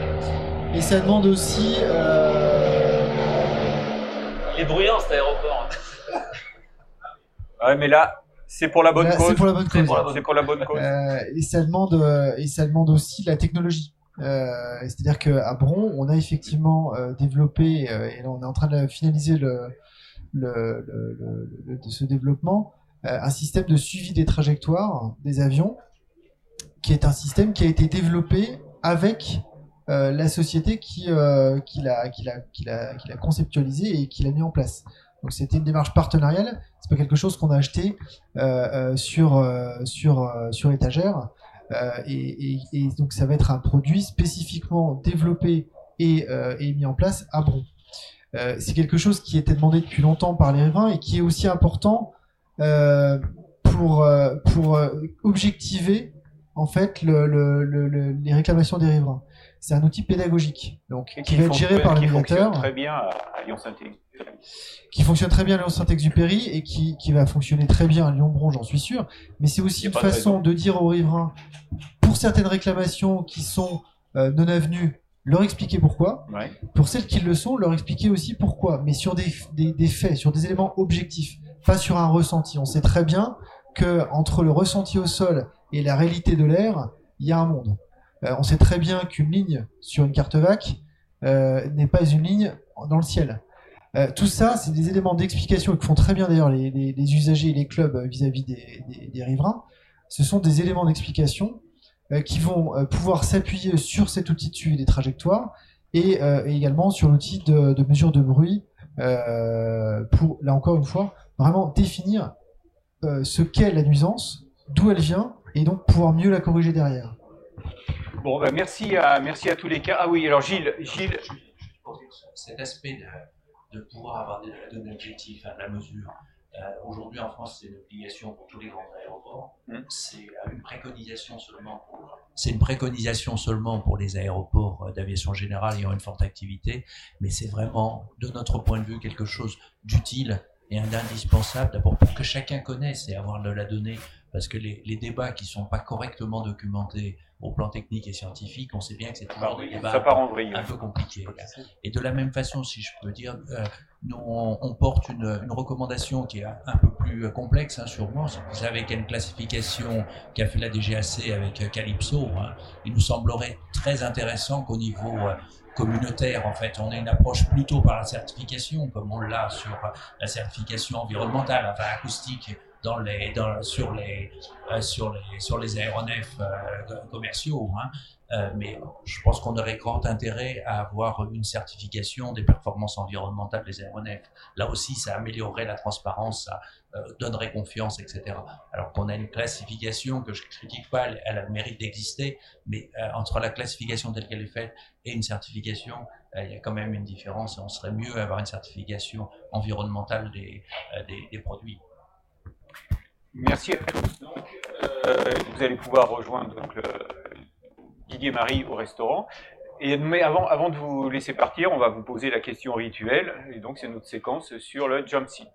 et ça demande aussi. euh, Il est bruyant cet aéroport. Ouais, mais là, c'est pour la bonne cause. c'est pour la bonne cause. C'est pour la bonne cause. Et ça demande euh, et ça demande aussi la technologie. Euh, C'est-à-dire qu'à Bron, on a effectivement euh, développé euh, et là on est en train de finaliser le, le, le, de ce développement un système de suivi des trajectoires des avions qui est un système qui a été développé avec la société qui, qui l'a qui l'a qui l'a qui l'a conceptualisé et qui l'a mis en place. Donc c'était une démarche partenariale. C'est pas quelque chose qu'on a acheté euh, euh, sur euh, sur euh, sur étagère. Euh, et, et, et donc ça va être un produit spécifiquement développé et, euh, et mis en place à Bron. Euh, c'est quelque chose qui était demandé depuis longtemps par les riverains et qui est aussi important euh, pour pour objectiver en fait le, le, le- le- les réclamations des riverains. C'est un outil pédagogique donc Et qui va être géré par le qui très bien à, Lyon-Saint-Exupéry. Qui fonctionne très bien à Lyon-Saint-Exupéry et qui, qui va fonctionner très bien à Lyon-Bron, j'en suis sûr. Mais c'est aussi une de façon de dire aux riverains, pour certaines réclamations qui sont euh, non avenues, leur expliquer pourquoi. Ouais. Pour celles qui le sont, leur expliquer aussi pourquoi. Mais sur des, des, des faits, sur des éléments objectifs, pas sur un ressenti. On sait très bien que entre le ressenti au sol et la réalité de l'air, il y a un monde. Euh, on sait très bien qu'une ligne sur une carte VAC euh, n'est pas une ligne dans le ciel. Euh, tout ça, c'est des éléments d'explication que font très bien d'ailleurs les, les- les usagers et les clubs euh, vis-à-vis des, des- des riverains. Ce sont des éléments d'explication euh, qui vont pouvoir s'appuyer sur cet outil de suivi des trajectoires et, et également sur l'outil de, de mesure de bruit pour, là encore une fois, vraiment définir ce qu'est la nuisance, d'où elle vient et donc pouvoir mieux la corriger derrière. Bon, ben, merci, à, merci à tous les cas. Ah oui, alors Gilles, Gilles cet aspect de, de pouvoir avoir des données objectives à la mesure. Euh, Aujourd'hui en France, c'est une obligation pour tous les grands aéroports. Mm. C'est euh, une préconisation seulement pour. C'est une préconisation seulement pour les aéroports euh, d'aviation générale ayant une forte activité, mais c'est vraiment, de notre point de vue, quelque chose d'utile et d'indispensable d'abord pour que chacun connaisse et avoir de la donnée, parce que les, les débats qui sont pas correctement documentés au plan technique et scientifique, on sait bien que c'est toujours des débats vrille. un peu compliqués. Et de la même façon, si je peux dire, euh, nous, on, on porte une, une recommandation qui est un, un peu plus complexe hein, moi. Vous savez qu'il y a une classification qu'a fait la DGAC avec euh, Calypso. hein. Il nous semblerait très intéressant qu'au niveau euh, communautaire, en fait, on ait une approche plutôt par la certification, comme on l'a sur la certification environnementale, enfin acoustique, dans les, sur les, euh, sur les, sur les aéronefs euh, commerciaux. Hein. Euh, mais je pense qu'on aurait grand intérêt à avoir une certification des performances environnementales des aéronefs. Là aussi, ça améliorerait la transparence, ça donnerait confiance, etc. Alors qu'on a une classification que je critique pas, elle, a le mérite d'exister, mais entre la classification telle qu'elle est faite et une certification, il y a quand même une différence et on serait mieux à avoir une certification environnementale des, des produits. Merci à tous. Donc, euh, vous allez pouvoir rejoindre donc, le Didier Marie au restaurant. Et, mais avant, avant de vous laisser partir, on va vous poser la question rituelle. Et donc, c'est notre séquence sur le jump seat.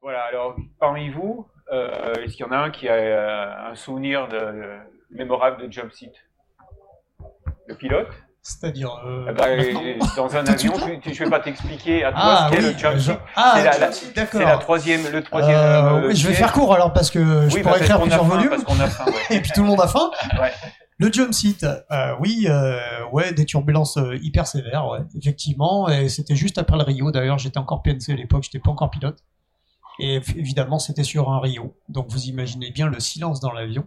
Voilà, alors, parmi vous, euh, est-ce qu'il y en a un qui a euh, un souvenir de, mémorable de jump seat? Le pilote? C'est-à-dire. euh, maintenant dans un avion, je vais pas t'expliquer à toi Ah ce qu'est oui, le jump seat. Ah, c'est la, c'est la troisième, le troisième. Euh, euh, oui, je vais faire court alors parce que je Oui, pourrais bah, écrire plusieurs volumes. parce qu'on a faim, ouais. Et puis tout le monde a faim. Ouais. Le jump seat, oui, euh, ouais, des turbulences hyper sévères, ouais, effectivement. Et c'était juste après le Rio. D'ailleurs, j'étais encore PNC à l'époque, j'étais pas encore pilote. Et évidemment, c'était sur un Rio. Donc vous imaginez bien le silence dans l'avion.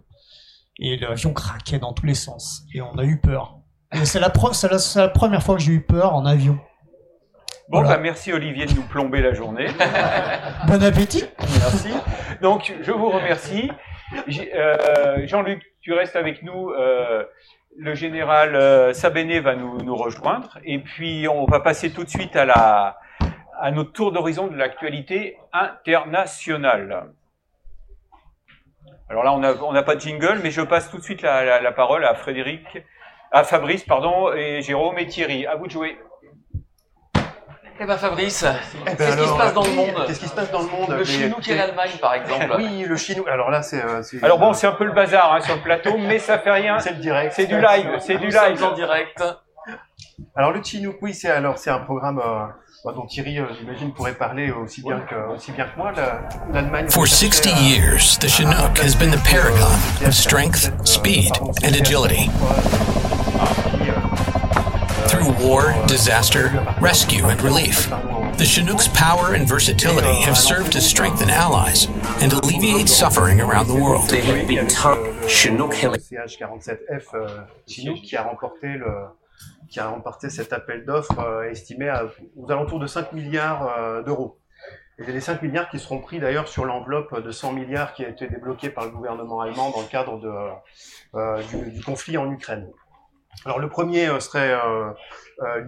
Et l'avion craquait dans tous les sens. Et on a eu peur. C'est la, première fois que j'ai eu peur en avion. Bon, Voilà. bah, merci Olivier de nous plomber la journée. Bon appétit. Merci. Donc, je vous remercie. Euh, Jean-Luc, tu restes avec nous. euh, le général euh, Sabéné va nous, nous rejoindre. Et puis, on va passer tout de suite à, la, à notre tour d'horizon de l'actualité internationale. Alors là, on n'a on pas de jingle, mais je passe tout de suite la, la- la parole à Frédéric, à Fabrice, pardon, et Jérôme et Thierry. À vous de jouer. Eh ben Fabrice, Eh ben qu'est-ce qui se passe dans le monde Qu'est-ce qui se passe dans le monde Le et écoutez- l'Allemagne, par exemple. Oui, le Chinook. Alors là, c'est. euh, c'est- Alors bon, c'est un peu le bazar hein, sur le plateau, mais ça fait rien. C'est le direct. C'est du live, c'est du live. en direct. Alors le Chinook, oui, c'est alors c'est un programme euh, bah, dont Thierry, euh, j'imagine, pourrait parler aussi bien que aussi bien que moi. La- L'Allemagne. For 60 years, the Chinook has been the paragon of strength, speed, and agility. War, disaster, rescue, and relief, the Chinook's power and versatility have served to strengthen allies and alleviate suffering around the world. They have become Chinook CH-47F euh, Chinook qui a remporté le qui a remporté cet appel d'offres euh, estimé à, aux alentours de 5 milliards euh, d'euros. Et les 5 milliards qui seront pris d'ailleurs sur l'enveloppe de 100 milliards qui a été débloquée par le gouvernement allemand dans le cadre de, euh, du, du, conflit en Ukraine. Alors le premier serait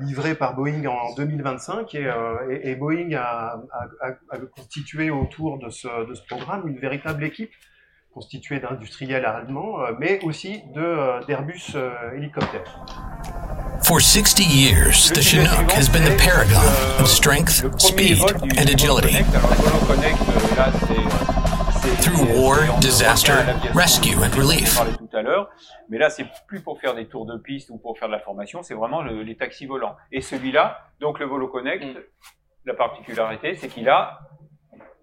livré par Boeing en 2025 et, et, et Boeing a, a, a, constitué autour de ce, de ce programme une véritable équipe constituée d'industriels allemands, mais aussi d'Airbus hélicoptères. For 60 years, the Chinook has been the paragon of strength, speed, and agility. Through war, disaster, rescue, and relief. L'heure, mais là c'est plus pour faire des tours de piste ou pour faire de la formation, c'est vraiment le, les taxis volants. Et celui-là, donc le Volo Connect, mm. la particularité c'est qu'il a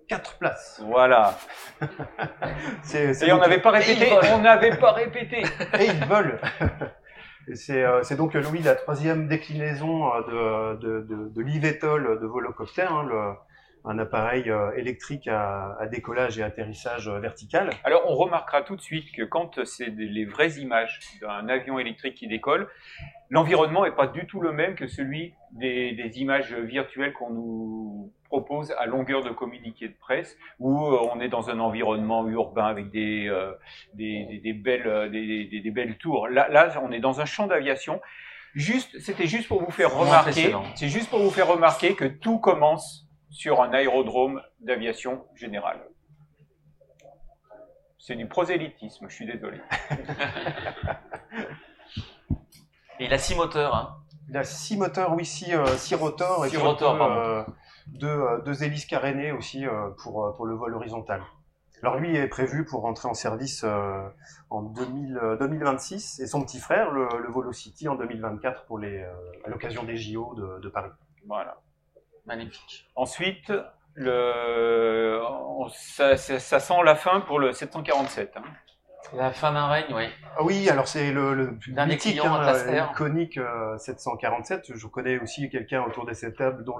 quatre places. Voilà. c'est, et on n'avait pas répété. On n'avait pas répété. Et ils volent. C'est euh, donc Louis la troisième déclinaison euh, de, de, de, de l'IVETOL de Volocopter, hein, le, un appareil euh, électrique à, à, décollage et atterrissage vertical. Alors on remarquera tout de suite que quand c'est les vraies images d'un avion électrique qui décolle, l'environnement n'est pas du tout le même que celui des, des images virtuelles qu'on nous propose à longueur de communiqué de presse, où euh, on est dans un environnement urbain avec des, euh, des, des, des, belles, des, des, belles tours. Là, là, on est dans un champ d'aviation. Juste, c'était juste pour vous faire remarquer, c'est juste pour vous faire remarquer que tout commence sur un aérodrome d'aviation générale. C'est du prosélytisme, je suis désolé. et il a six moteurs. Hein. Il a six moteurs, oui, six, euh, six rotors et six rotors, deux, euh, deux, hélices carénées aussi euh, pour, euh, pour le vol horizontal. Alors lui est prévu pour rentrer en service euh, en 2000, 2026 et son petit frère, le, le Volocity, en 2024 pour les, à l'occasion des JO de, de Paris. Voilà. Magnifique. Ensuite, le, ça, ça, sent la fin pour le 747. Hein. La fin d'un règne, oui. Ah oui, alors c'est le, le Dernier mythique, client, hein, iconique euh, 747. Je connais aussi quelqu'un autour de cette table dont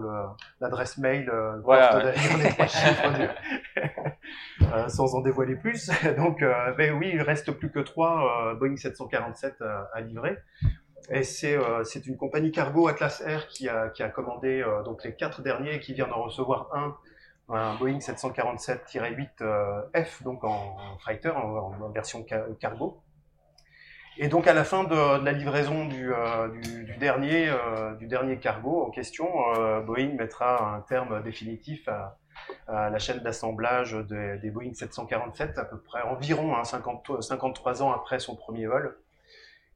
l'adresse mail euh, voilà, les trois chiffres du, euh, sans en dévoiler plus. Donc, euh, ben oui, il reste plus que trois euh, Boeing 747 à livrer. Et c'est euh, une compagnie cargo Atlas Air qui a, commandé euh, donc les quatre derniers et qui vient d'en recevoir un, un Boeing 747-8 euh, donc en, freighter, en, version cargo. Et donc à la fin de, la livraison du, dernier, du dernier cargo en question, Boeing mettra un terme définitif à, la chaîne d'assemblage des, Boeing 747, à peu près environ hein, 50, 53 ans après son premier vol.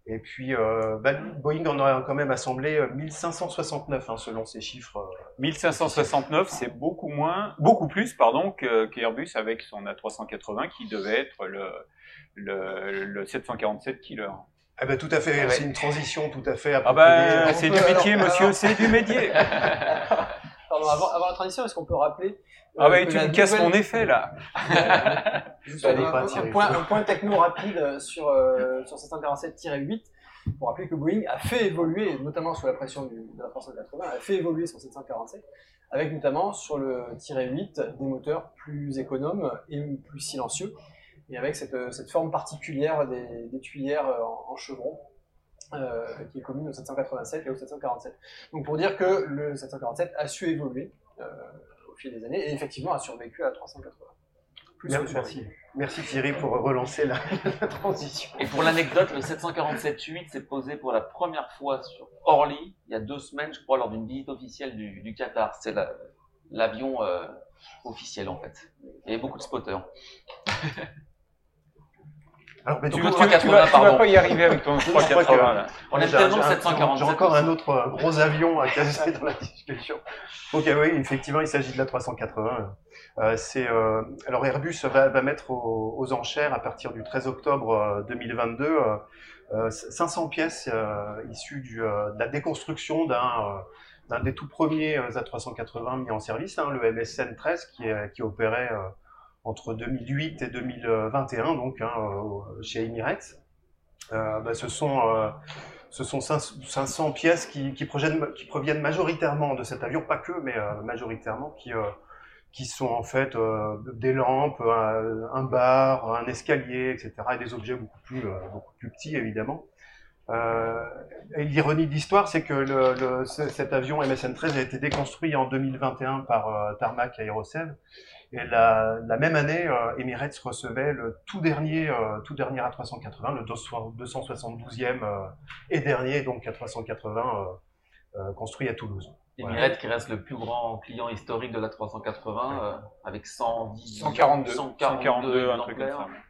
Et puis, euh, bah, Boeing en a quand même assemblé 1569, hein, selon ces chiffres. 1569, c'est beaucoup moins, beaucoup plus, pardon, qu'Airbus qu avec son A380 qui devait être le, le, le 747 killer. Ah bah, tout à fait, Ah ouais. c'est une transition tout à fait Ah bah, c'est du métier, alors, monsieur, c'est du métier. Pardon, avant, avant la transition, est-ce qu'on peut rappeler Ah ouais, que tu me casses mon effet, là. Juste un, point, un point techno rapide sur, euh, sur 747-8 pour rappeler que Boeing a fait évoluer, notamment sous la pression du, de la 380, a fait évoluer son 747 avec notamment sur le tiré 8 des moteurs plus économes et plus silencieux et avec cette, cette forme particulière des, des tuyères en, en chevron euh, qui est commune au 787 et au 747. Donc pour dire que le 747 a su évoluer euh, au fil des années et effectivement a survécu à la 380. Plus que Merci, survécu. merci. Merci Thierry pour relancer la, la transition. Et pour l'anecdote, le 747-8 s'est posé pour la première fois sur Orly, il y a deux semaines, je crois, lors d'une visite officielle du, du Qatar. C'est la- l'avion euh, officiel, en fait. Il y avait beaucoup de spotters. Alors, mais Donc du le coup, 380, tu vas, tu pas y arriver avec ton Je crois 380, là. On aime tellement le j'ai un- 747. J'ai encore un autre euh, gros avion à caser dans la discussion. Donc euh, oui, effectivement, il s'agit de la 380. Euh, c'est euh, alors Airbus va, va mettre aux, aux enchères à partir du 13 octobre euh, 2022 euh, euh, 500 pièces euh, issues du, euh, de la déconstruction d'un euh, d'un des tout premiers euh, A380 mis en service, hein, le MSN 13 qui, est, qui opérait euh, entre 2008 et 2021 donc hein, euh, chez Emirates. Euh, bah, ce sont euh, ce sont 500 500 pièces qui, proviennent, majoritairement de cet avion, pas que, mais euh, majoritairement, qui, euh, sont en fait euh, des lampes, un, bar, un escalier, etc., et des objets beaucoup plus, euh, petits, évidemment. Euh, et l'ironie de l'histoire, c'est que cet avion MSN-13 a été déconstruit en 2021 par euh, Tarmac Aerosev. Et la, la, même année, euh, Emirates recevait le tout dernier, euh, tout dernier A380, le 272e euh, et dernier, donc A380 construit à Toulouse. Emirates qui reste le plus grand client historique de la 380 avec 110, 142, 142, 142 un truc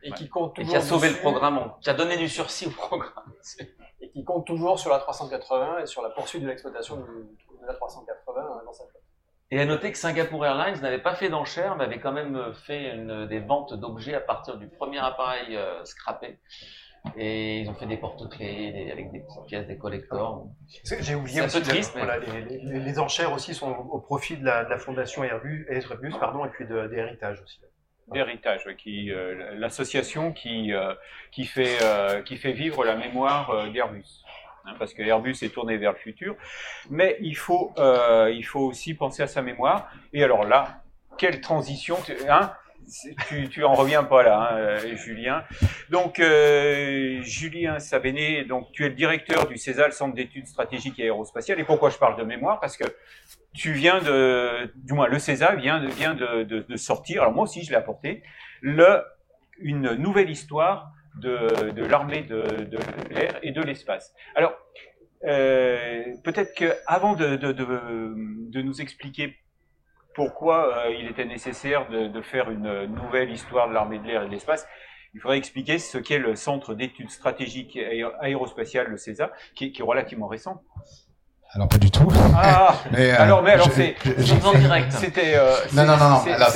et qui compte et qui a sauvé le programme, qui a donné du sursis au programme et qui compte toujours sur la 380 et sur la poursuite de l'exploitation de la 380 dans sa flotte. Et à noter que Singapore Airlines n'avait pas fait d'enchères, mais avait quand même fait une, des ventes d'objets à partir du premier appareil euh, scrappé. Et ils ont fait des porte-clés avec des petites pièces, des collectors. J'ai oublié aussi, un peu triste, mais... voilà, les, les, les, enchères aussi sont au profit de la, de la fondation Airbus, Airbus pardon, et puis de, des héritages aussi. D'héritage, qui euh, l'association qui euh, qui fait euh, qui fait vivre la mémoire euh, d'Airbus. Parce que Airbus est tourné vers le futur, mais il faut euh, il faut aussi penser à sa mémoire. Et alors là, quelle transition, hein tu, tu en reviens pas là, hein, euh, Julien. Donc, euh, Julien Sabéné, donc tu es le directeur du CESA, le Centre d'études stratégiques et aérospatiales. Et pourquoi je parle de mémoire? Parce que tu viens de, du moins le CESA vient de, vient de, de, de sortir, alors moi aussi je l'ai apporté, le, une nouvelle histoire de, l'armée de, l'air et de l'espace. Alors, euh, peut-être que avant de, de, nous expliquer pourquoi euh, il était nécessaire de, faire une nouvelle histoire de l'armée de l'air et de l'espace, il faudrait expliquer ce qu'est le Centre d'études stratégiques aérospatiales, le CESA, qui est relativement récent. Alors pas du tout. Ah, mais, euh, alors mais alors c'est en direct. C'était euh, non non non non. Alors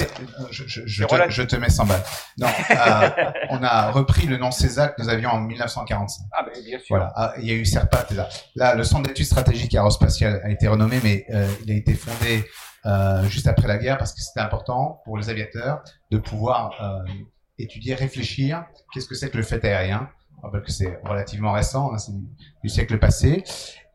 je, je, je, te, je, te, mets 100 balles. Non, euh, on a repris le nom CESA que nous avions en 1945. Ah ben bien sûr. Voilà, ah, il y a eu CERPAT là. Là, le Centre d'études stratégiques aérospatiales a été renommé, mais euh, il a été fondé euh, juste après la guerre parce que c'était important pour les aviateurs de pouvoir euh, étudier, réfléchir. Qu'est-ce que c'est que le fait aérien? Je rappelle que c'est relativement récent, hein, c'est du siècle passé.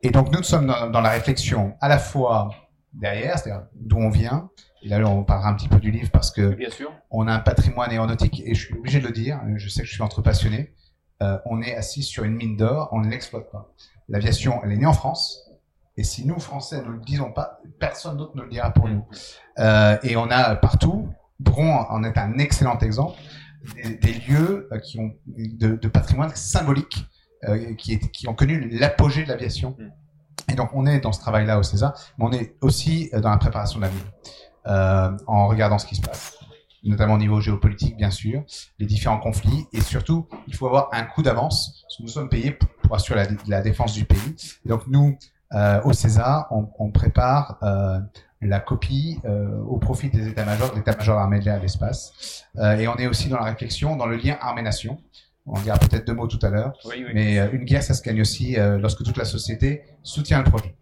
Et donc nous sommes dans, dans la réflexion à la fois derrière, c'est-à-dire d'où on vient. Et là, on parlera un petit peu du livre parce que Bien sûr. on a un patrimoine aéronautique et je suis obligé de le dire. Je sais que je suis entre passionné. Euh, on est assis sur une mine d'or, on ne l'exploite pas. L'aviation, elle est née en France. Et si nous, Français, ne le disons pas, personne d'autre ne le dira pour nous. Euh, et on a partout, Bron en est un excellent exemple, des, des lieux euh, qui ont de, de patrimoine symbolique euh, qui, est, qui ont connu l'apogée de l'aviation. Et donc, on est dans ce travail-là au César, mais on est aussi euh, dans la préparation de l'avenir, en regardant ce qui se passe, notamment au niveau géopolitique, bien sûr, les différents conflits, et surtout, il faut avoir un coup d'avance, parce que nous sommes payés pour, pour assurer la, la, défense du pays. Et donc, nous, euh, au César, on, on prépare euh, la copie euh, au profit des états-majors, de l'état-major armée de l'air et de l'espace. Euh, et on est aussi dans la réflexion, dans le lien armée-nation. On dira peut-être deux mots tout à l'heure. Oui, oui. Mais euh, une guerre, ça se gagne aussi euh, lorsque toute la société soutient le projet.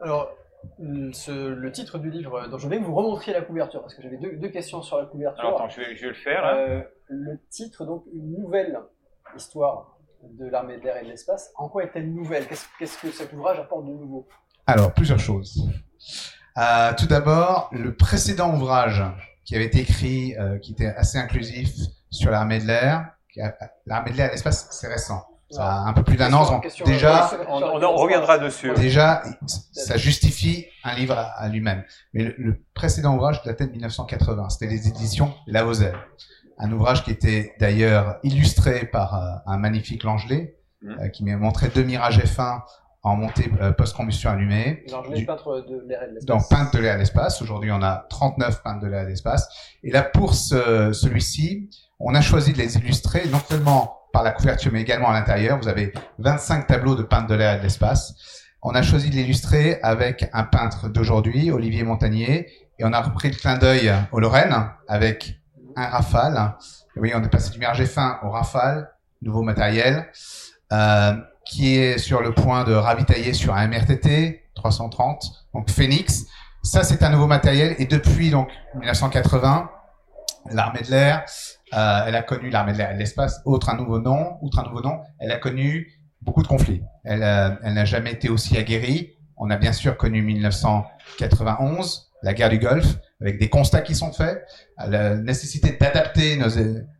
Alors, ce, le titre du livre, dont je vais vous remontrer la couverture, parce que j'avais deux, deux, questions sur la couverture. Alors, attends, je vais, je vais le faire. Hein. Euh, le titre, donc, une nouvelle histoire de l'armée de l'air et de l'espace. En quoi est-elle nouvelle? Qu'est-ce qu'est-ce que cet ouvrage apporte de nouveau? Alors, plusieurs choses. Euh, tout d'abord, le précédent ouvrage qui avait été écrit, euh, qui était assez inclusif sur l'armée de l'air, l'armée de l'air et l'espace, c'est récent. Ça a un peu plus d'un an. Donc déjà, on, on, on, reviendra dessus. Déjà, ça justifie un livre à, à lui-même. Mais le, le, précédent ouvrage datait de 1980. C'était les éditions Lavozelle. Un ouvrage qui était d'ailleurs illustré par euh, un magnifique Langelet, mmh. euh, qui m'a montré deux mirages F1 en montée euh, post-combustion allumée. Du, peintre de l'air et de l'espace. Donc, peintre de l'air et de l'espace. Aujourd'hui, on a 39 peintres de l'air et de l'espace. Et là, pour ce, celui-ci, on a choisi de les illustrer non seulement par la couverture, mais également à l'intérieur. Vous avez 25 tableaux de peintres de l'air et de l'espace. On a choisi de l'illustrer avec un peintre d'aujourd'hui, Olivier Montagnier, et on a repris le clin d'œil au Lorraine avec un Rafale. Oui, on est passé du Mirage F1 au Rafale, nouveau matériel, euh, qui est sur le point de ravitailler sur un MRTT 330, donc Phoenix. Ça, c'est un nouveau matériel, et depuis donc 1980, l'armée de l'air euh, elle a connu l'armée de l'air et de l'espace, autre un nouveau nom, outre un nouveau nom, elle a connu beaucoup de conflits. Elle, euh, elle n'a jamais été aussi aguerrie. On a bien sûr connu 1991, la guerre du Golfe, avec des constats qui sont faits, la nécessité d'adapter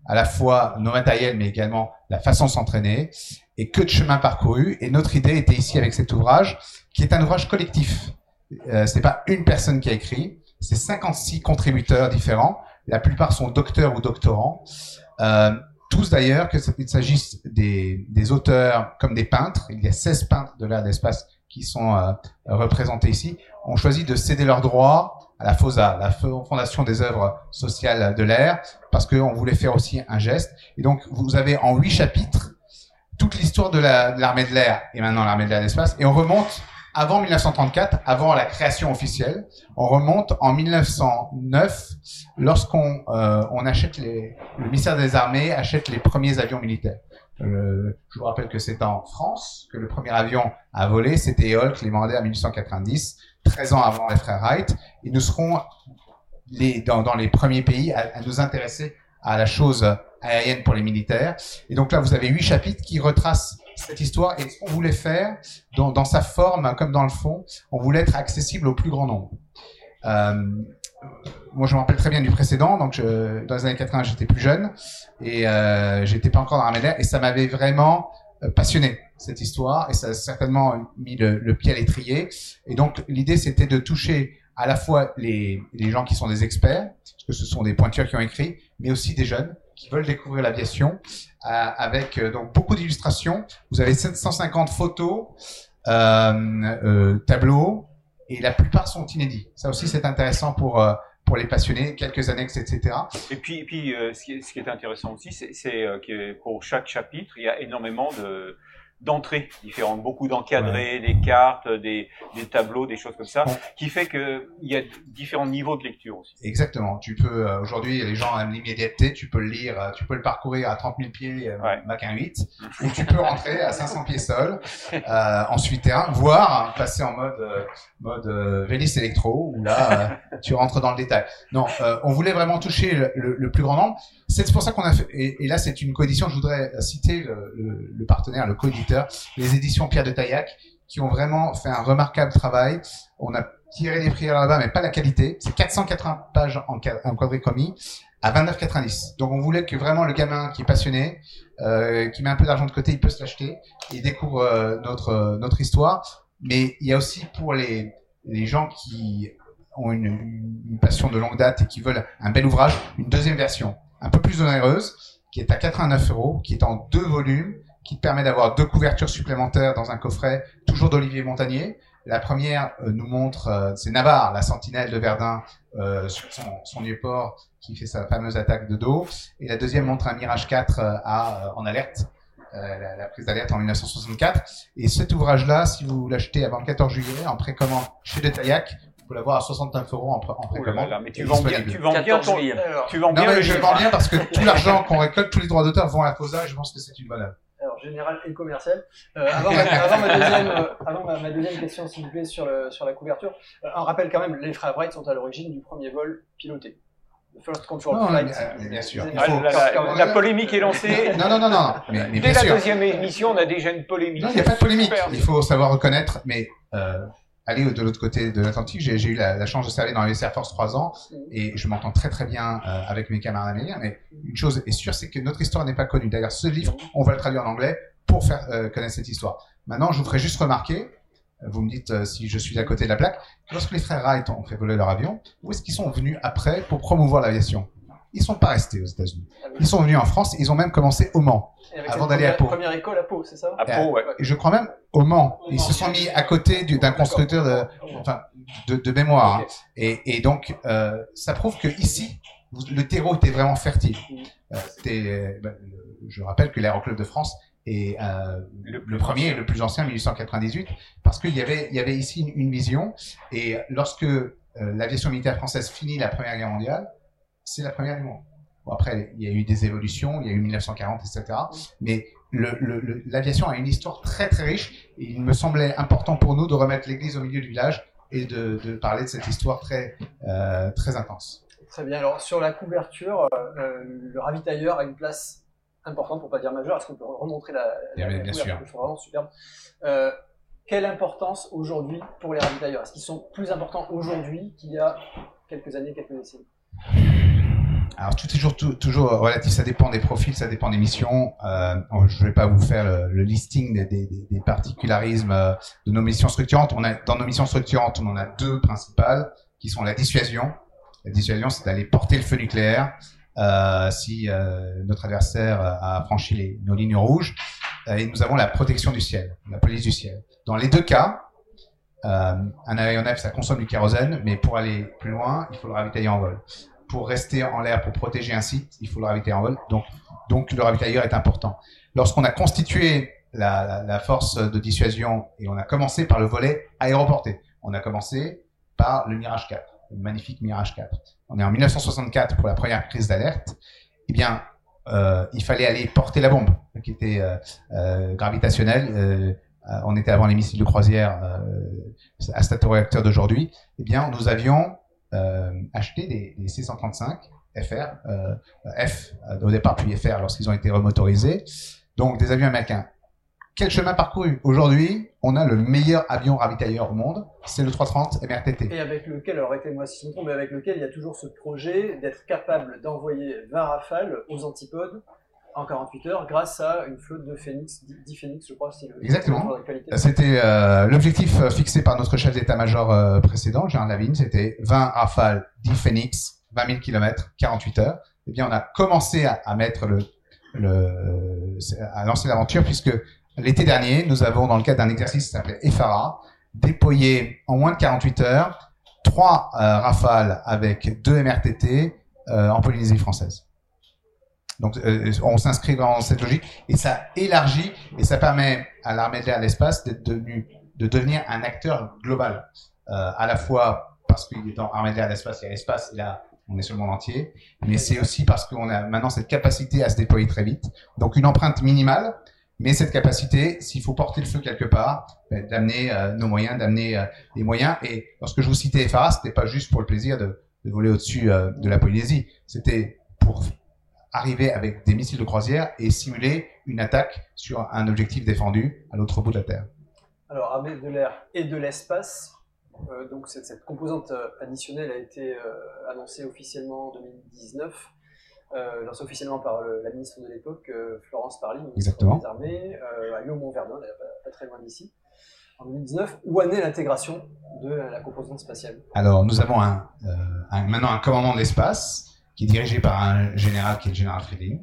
à la fois nos matériels, mais également la façon de s'entraîner, et que de chemin parcouru. Et notre idée était ici avec cet ouvrage, qui est un ouvrage collectif. Euh, c'est pas une personne qui a écrit, c'est 56 contributeurs différents. La plupart sont docteurs ou doctorants. Euh, tous d'ailleurs, qu'il s'agisse des, des, auteurs comme des peintres, il y a 16 peintres de l'art d'espace qui sont euh, représentés ici, ont choisi de céder leurs droits à la FOSA, la Fondation des œuvres sociales de l'air, parce qu'on voulait faire aussi un geste. Et donc, vous avez en huit chapitres toute l'histoire de l'armée de l'air et maintenant l'armée de l'air d'espace, et on remonte avant 1934, avant la création officielle. On remonte en 1909, lorsqu'on euh, on achète les, le ministère des Armées achète les premiers avions militaires. Je vous rappelle que c'est en France que le premier avion a volé, c'était les mandats en 1890, 13 ans avant les frères Wright. Et nous serons dans, les premiers pays à, nous intéresser à la chose aérienne pour les militaires. Et donc là, vous avez huit chapitres qui retracent cette histoire et ce qu'on voulait faire dans, dans, sa forme comme dans le fond, on voulait être accessible au plus grand nombre. Euh, moi, je me rappelle très bien du précédent. Donc, je, dans les années 80, j'étais plus jeune et euh, j'étais pas encore dans la et ça m'avait vraiment euh, passionné cette histoire et ça a certainement mis le, le pied à l'étrier. Et donc, l'idée, c'était de toucher à la fois les, les gens qui sont des experts, parce que ce sont des pointures qui ont écrit, mais aussi des jeunes qui veulent découvrir l'aviation, euh, avec euh, donc beaucoup d'illustrations. Vous avez 750 photos, euh, euh, tableaux, et la plupart sont inédits. Ça aussi, c'est intéressant pour euh, pour les passionnés, quelques annexes, etc. Et puis, et puis ce, qui est, ce qui est intéressant aussi, c'est que pour chaque chapitre, il y a énormément de d'entrées différentes, beaucoup d'encadrés, des cartes, des, des, tableaux, des choses comme ça, qui fait que il y a différents niveaux de lecture aussi. Exactement. Tu peux euh, aujourd'hui les gens aiment l'immédiateté, tu peux le lire, euh, tu peux le parcourir à 30 000 pieds euh, ouais. Mac 1.8, ou tu peux rentrer à 500 pieds sol, euh, ensuite terrain, voire hein, passer en mode mode Vélis électro où là tu rentres dans le détail. Non, on voulait vraiment toucher le, le, le plus grand nombre. C'est pour ça qu'on a fait. Et, là, c'est une coédition. Je voudrais citer le, partenaire, le co les éditions Pierre de Taillac, qui ont vraiment fait un remarquable travail. On a tiré des prix là-bas, mais pas la qualité. C'est 480 pages en, en à 29,90. Donc on voulait que vraiment le gamin qui est passionné, euh, qui met un peu d'argent de côté, il peut se l'acheter et découvre euh, notre euh, notre histoire. Mais il y a aussi pour les les gens qui ont une, une, passion de longue date et qui veulent un bel ouvrage, une deuxième version, un peu plus onéreuse, qui est à 89 euros, qui est en deux volumes, qui permet d'avoir deux couvertures supplémentaires dans un coffret, toujours d'Olivier Montagnier. La première euh, nous montre, euh, c'est Navarre, la sentinelle de Verdun euh, sur son, son port qui fait sa fameuse attaque de dos. Et la deuxième montre un Mirage 4 euh, à, en alerte, la, la, prise d'alerte en 1964. Et cet ouvrage-là, si vous l'achetez avant le 14 juillet, en précommande chez De Pouvez l'avoir à 69 euros en, en précommande. Mais tu vends bien, tu vends bien ton, tu vends non, bien mais je vends bien parce que tout l'argent qu'on récolte, tous les droits d'auteur vont à la FOSA et je pense que c'est une bonne œuvre général et commercial. Euh, avant, ma, avant, ma, deuxième, euh, avant ma, ma, deuxième question, s'il vous plaît, sur, le, sur la couverture, euh, un rappel quand même, les frères Wright sont à l'origine du premier vol piloté. The First Control non, Flight. Bien, bien sûr. Ah, la, la, la, polémique est lancée. non, non, non, non. Mais, mais Dès la sûr. deuxième émission, on a déjà une polémique. Non, il n'y a pas de polémique. Il faut savoir reconnaître, mais euh, aller de l'autre côté de l'Atlantique, j'ai eu la, chance de servir dans les Air Force trois ans et je m'entends très très bien euh, avec mes camarades américains. Mais une chose est sûre, c'est que notre histoire n'est pas connue. D'ailleurs, ce livre, on va le traduire en anglais pour faire euh, connaître cette histoire. Maintenant, je vous ferai juste remarquer, vous me dites euh, si je suis à côté de la plaque, lorsque les frères Wright ont fait voler leur avion, où est-ce qu'ils sont venus après pour promouvoir l'aviation? Ils sont pas restés aux États-Unis. Ils sont venus en France. Ils ont même commencé au Mans avant d'aller à Pau. Première école à Pau, c'est ça À Pau, ouais. Et je crois même au Mans. Ils se sont mis à côté d'un constructeur de, enfin, de, de mémoire. Hein. Et, et, donc, euh, ça prouve que ici, le terreau était vraiment fertile. Euh, c'était, ben, je rappelle que l'Aéroclub de France et euh, le, le, premier et le plus ancien, 1898, parce qu'il y avait, il y avait ici une, une vision. Et lorsque euh, l'aviation militaire française finit la Première Guerre mondiale, c'est la Première du monde. Bon, après, il y a eu des évolutions, il y a eu 1940, etc. Mais l'aviation a une histoire très très riche. Et il me semblait important pour nous de remettre l'église au milieu du village et de, de parler de cette histoire très euh, très intense. Très bien. Alors sur la couverture, euh, le ravitailleur a une place importante pour pas dire majeure. Est-ce qu'on peut remontrer la, bien, la, bien sûr. Je trouve vraiment superbe. Euh, quelle importance aujourd'hui pour les ravitailleurs? Est-ce qu'ils sont plus importants aujourd'hui qu'il y a quelques années, quelques décennies? Alors toujours, toujours relatif, ça dépend des profils, ça dépend des missions. Euh, je ne vais pas vous faire le, listing des, particularismes euh, de nos missions structurantes. Dans nos missions structurantes, on en a deux principales, qui sont la dissuasion. La dissuasion, c'est d'aller porter le feu nucléaire euh, si euh, notre adversaire a franchi nos lignes rouges. Euh, et nous avons la protection du ciel, la police du ciel. Dans les deux cas, euh, un aéronef, ça consomme du kérosène, mais pour aller plus loin, il faut le ravitailler en vol pour rester en l'air, pour protéger un site, il faut le ravitailler en vol. Donc, donc le ravitailleur est important. Lorsqu'on a constitué la, force de dissuasion et on a commencé par le volet aéroporté, on a commencé par le Mirage 4, le magnifique Mirage 4. On est en 1964 pour la première crise d'alerte. Eh bien, euh, il fallait aller porter la bombe qui était euh, euh, gravitationnelle. On était avant les missiles de croisière à statoréacteur d'aujourd'hui. Eh bien, nous avions acheté des, des C-135 FR, euh, F euh, au départ, puis FR lorsqu'ils ont été remotorisés. Donc des avions américains. Quel chemin parcouru? Aujourd'hui, on a le meilleur avion ravitailleur au monde, c'est le 330 MRTT. Et avec lequel, alors arrêtez-moi si je me trompe, mais avec lequel il y a toujours ce projet d'être capable d'envoyer 20 rafales aux antipodes en 48 heures grâce à une flotte de Phoenix, 10 Phoenix, je crois, si le Exactement. C'était euh, l'objectif euh, fixé par notre chef d'état-major euh, précédent, Gérard Lavigne, c'était 20 rafales, 10 Phoenix, 20 000 km, 48 heures. Eh bien, on a commencé à, à mettre le, le, à lancer l'aventure puisque l'été dernier, nous avons, dans le cadre d'un exercice qui s'appelait EFARA, déployé en moins de 48 heures trois euh, rafales avec deux MRTT euh, en Polynésie française. Donc, euh, on s'inscrit dans cette logique et ça élargit et ça permet à l'armée de l'air l'espace d'être devenu, de devenir un acteur global, euh, à la fois parce qu'il est dans l'armée de l'air l'espace, il y a l'espace et là, on est sur le monde entier, mais c'est aussi parce qu'on a maintenant cette capacité à se déployer très vite. Donc, une empreinte minimale, mais cette capacité, s'il faut porter le feu quelque part, ben, d'amener euh, nos moyens, d'amener euh, les moyens. Et lorsque je vous citais FARA, c'était pas juste pour le plaisir de, de voler au-dessus euh, de la Polynésie, c'était pour arriver avec des missiles de croisière et simuler une attaque sur un objectif défendu à l'autre bout de la Terre. Alors, armée de l'air et de l'espace, euh, donc cette, cette composante euh, additionnelle a été euh, annoncée officiellement en 2019, euh, lancée officiellement par le- la ministre de l'époque, Florence Parly, ministre des Armées, à Lyon-Montverdun, pas, pas très loin d'ici, en 2019. Où en est l'intégration de la composante spatiale? Alors, nous avons un, un- maintenant un commandement de l'espace qui est dirigé par un général qui est le général Friedling.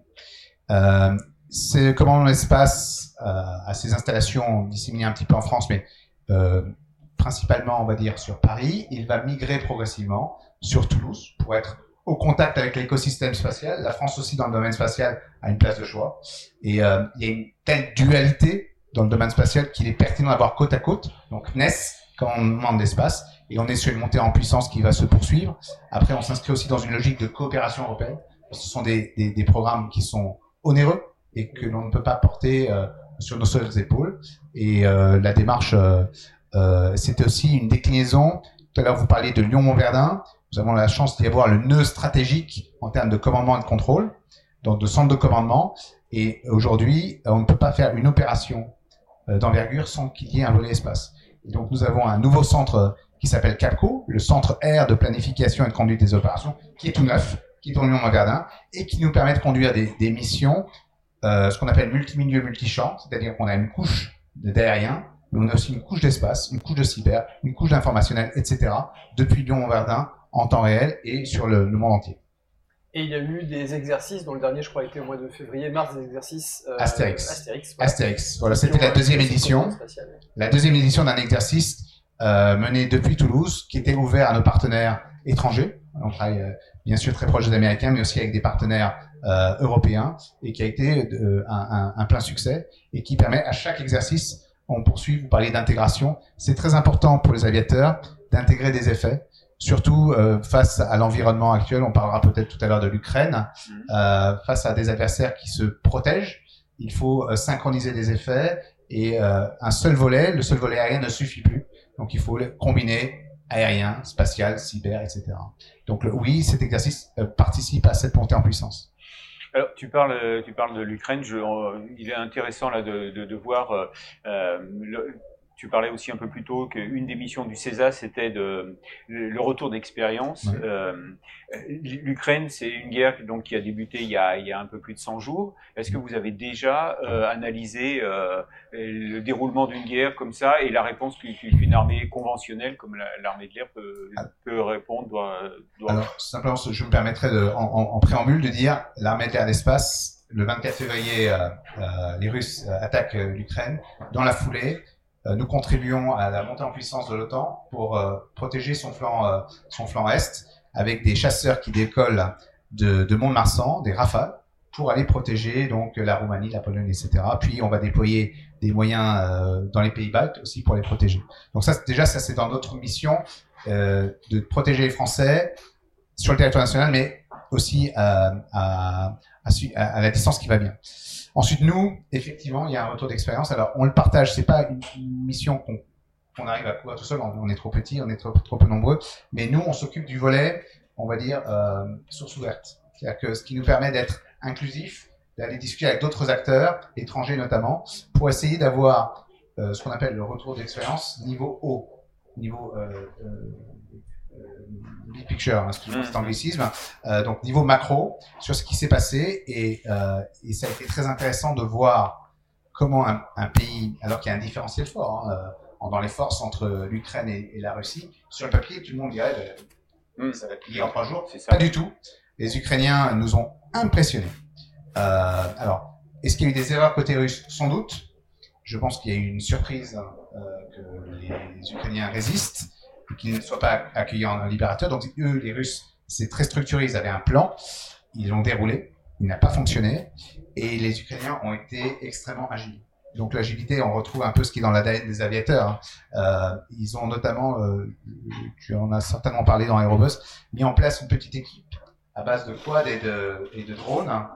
Euh, ce commandement de l'espace euh, a ses installations disséminées un petit peu en France, mais euh, principalement, on va dire, sur Paris. Il va migrer progressivement sur Toulouse pour être au contact avec l'écosystème spatial. La France aussi, dans le domaine spatial, a une place de choix. Et euh, il y a une telle dualité dans le domaine spatial qu'il est pertinent d'avoir côte à côte. Donc NES, commandement de l'espace, et on est sur une montée en puissance qui va se poursuivre. Après, on s'inscrit aussi dans une logique de coopération européenne. Ce sont des, des, des programmes qui sont onéreux et que l'on ne peut pas porter euh, sur nos seules épaules. Et euh, la démarche, euh, euh, c'était aussi une déclinaison. Tout à l'heure, vous parliez de Lyon-Montverdun. Nous avons la chance d'y avoir le nœud stratégique en termes de commandement et de contrôle, donc de centre de commandement. Et aujourd'hui, on ne peut pas faire une opération euh, d'envergure sans qu'il y ait un volet espace. Et donc, nous avons un nouveau centre qui s'appelle CAPCO, le centre air de planification et de conduite des opérations, qui est tout neuf, qui est en Lyon Verdun, et qui nous permet de conduire des, des missions, euh, ce qu'on appelle multimilieu, multichamp, c'est-à-dire qu'on a une couche d'aérien, mais on a aussi une couche d'espace, une couche de cyber, une couche d'informationnel, etc., depuis Lyon Verdun en temps réel et sur le, le monde entier. Et il y a eu des exercices, dont le dernier, je crois, était au mois de février, mars, des exercices euh, Astérix. Astérix. voilà. C'était la un- deuxième édition. spatiale. La deuxième édition d'un exercice euh, mené depuis Toulouse, qui était ouvert à nos partenaires étrangers. On travaille euh, bien sûr très proche des Américains, mais aussi avec des partenaires euh, européens, et qui a été euh, un, un- un plein succès, et qui permet à chaque exercice, on poursuit, vous parlez d'intégration, c'est très important pour les aviateurs d'intégrer des effets, surtout euh, face à l'environnement actuel, on parlera peut-être tout à l'heure de l'Ukraine, euh, face à des adversaires qui se protègent, il faut euh, synchroniser des effets, et euh, un seul volet, le seul volet aérien ne suffit plus. Donc il faut combiner aérien, spatial, cyber, etc. Donc oui, cet exercice euh, participe à cette montée en puissance. Alors, tu parles, euh, tu parles de l'Ukraine. Euh, il est intéressant là de, de, de voir euh, tu parlais aussi un peu plus tôt qu'une des missions du CESA, c'était de, le retour d'expérience. Euh, L'Ukraine, c'est une guerre donc, qui a débuté il y a, il y a un peu plus de 100 jours. Est-ce que vous avez déjà euh, analysé euh, le déroulement d'une guerre comme ça et la réponse qu'une armée conventionnelle comme l'armée de l'air peut, Ah. peut répondre doit, doit... Alors, simplement, je me permettrais de, en, en- en préambule de dire l'armée de l'air et de l'espace, le 24 février, les Russes attaquent l'Ukraine. Dans la foulée, nous contribuons à la montée en puissance de l'OTAN pour euh, protéger son flanc, euh, son flanc est avec des chasseurs qui décollent de, de Mont-de-Marsan, des Rafales, pour aller protéger donc la Roumanie, la Pologne, etc. Puis on va déployer des moyens euh, dans les pays baltes aussi pour les protéger. Donc ça, déjà, ça c'est dans notre mission euh, de protéger les Français sur le territoire national, mais aussi euh, à, à, à- à la distance qui va bien. Ensuite, nous, effectivement, il y a un retour d'expérience. Alors, on le partage. C'est pas une, mission qu'on qu'on arrive à couvrir tout seul. On, est trop petit, on est trop, trop peu nombreux. Mais nous, on s'occupe du volet, on va dire, euh, source ouverte. C'est-à-dire que ce qui nous permet d'être inclusif, d'aller discuter avec d'autres acteurs, étrangers notamment, pour essayer d'avoir euh, ce qu'on appelle le retour d'expérience niveau haut, niveau euh, euh, big picture, hein, excusez-moi cet anglicisme, euh, donc niveau macro sur ce qui s'est passé et, euh, et ça a été très intéressant de voir comment un, un pays, alors qu'il y a un différentiel fort hein, euh, dans les forces entre l'Ukraine et, et la Russie, sur le papier tout le monde dirait ben, ça va plier en trois jours, pas du tout. Les Ukrainiens nous ont impressionnés. Euh, alors, est-ce qu'il y a eu des erreurs côté russe? Sans doute. Je pense qu'il y a eu une surprise euh, que les Ukrainiens résistent qu'ils ne soient pas accueillis en libérateur. Donc, eux, les Russes, c'est très structuré. Ils avaient un plan, ils l'ont déroulé, il n'a pas fonctionné, et les Ukrainiens ont été extrêmement agiles. Donc l'agilité, on retrouve un peu ce qui est dans l'ADN des aviateurs. hein. Euh, ils ont notamment, euh, tu en as certainement parlé dans Aerobus, mis en place une petite équipe à base de quad et de, drones, hein,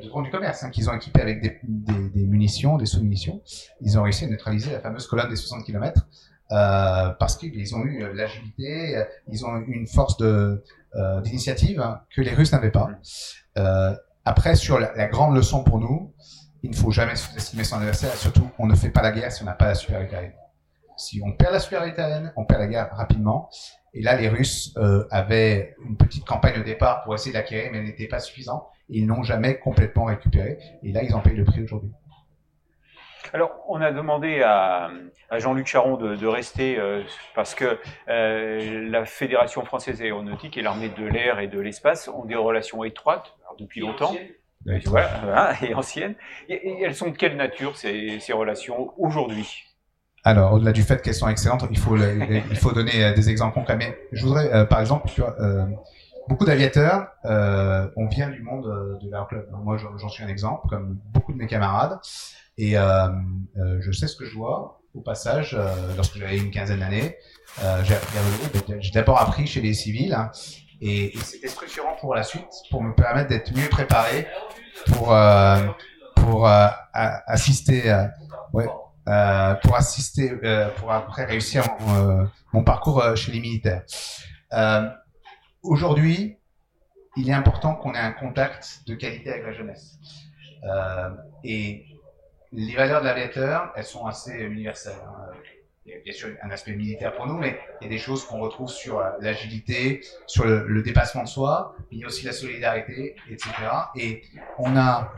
de drones du commerce, hein, qu'ils ont équipés avec des, des munitions, des sous-munitions. Ils ont réussi à neutraliser la fameuse colonne des 60 km euh, parce qu'ils ont eu euh, l'agilité, euh, ils ont eu une force d'initiative hein, que les Russes n'avaient pas. Après, sur la, grande leçon pour nous, il ne faut jamais sous-estimer son adversaire. Surtout, on ne fait pas la guerre si on n'a pas la aérienne. Si on perd la aérienne, on perd la guerre rapidement. Et là, les Russes avaient une petite campagne au départ pour essayer de l'acquérir, mais elle n'était pas suffisante. Ils n'ont jamais complètement récupéré. Et là, ils en payent le prix aujourd'hui. Alors, on a demandé à, à Jean-Luc Charon de, de rester euh, parce que euh, la Fédération française aéronautique et l'armée de l'air et de l'espace ont des relations étroites alors, depuis longtemps. Et Voilà, voilà, et anciennes. Et, et elles sont de quelle nature ces, ces relations aujourd'hui? Alors, au-delà du fait qu'elles sont excellentes, il faut, il faut donner euh, des exemples concrets. Mais je voudrais, euh, par exemple, tu vois, euh, beaucoup d'aviateurs, euh, on vient du monde euh, de l'aéroclub. Moi, j'en suis un exemple, comme beaucoup de mes camarades. Et euh, euh, je sais ce que je vois au passage, euh, lorsque j'avais une quinzaine d'années. J'ai. J'ai d'abord appris chez les civils. hein, et, et c'était structurant pour la suite, pour me permettre d'être mieux préparé pour pour assister, ouais, euh, pour assister, euh, pour après réussir mon, parcours chez les militaires. Aujourd'hui, il est important qu'on ait un contact de qualité avec la jeunesse. Euh, et les valeurs de l'aviateur, elles sont assez universelles. hein. Il y a bien sûr un aspect militaire pour nous, mais il y a des choses qu'on retrouve sur euh, l'agilité, sur le, dépassement de soi, il y a aussi la solidarité, etc. Et on a,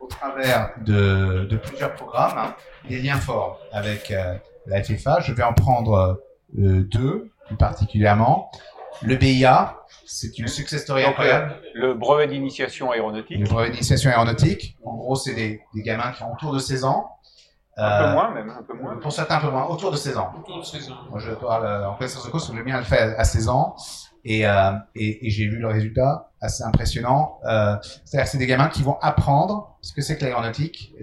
au travers de, plusieurs programmes, hein, des liens forts avec euh, la FFA. Je vais en prendre deux, plus particulièrement. Le BIA, c'est une success story Donc, incroyable. Le brevet d'initiation aéronautique. Le brevet d'initiation aéronautique. En gros, c'est des, des gamins qui ont autour de 16 ans. Un peu Euh, moins, même, un peu moins. Pour certains, un peu moins. Autour de 16 ans. Autour de 16 ans. Moi, je parle euh, en connaissance de cause, le mien le fait à 16 ans. Et, euh, et, et j'ai vu le résultat assez impressionnant. Euh, C'est-à-dire c'est des gamins qui vont apprendre ce que c'est que l'aéronautique.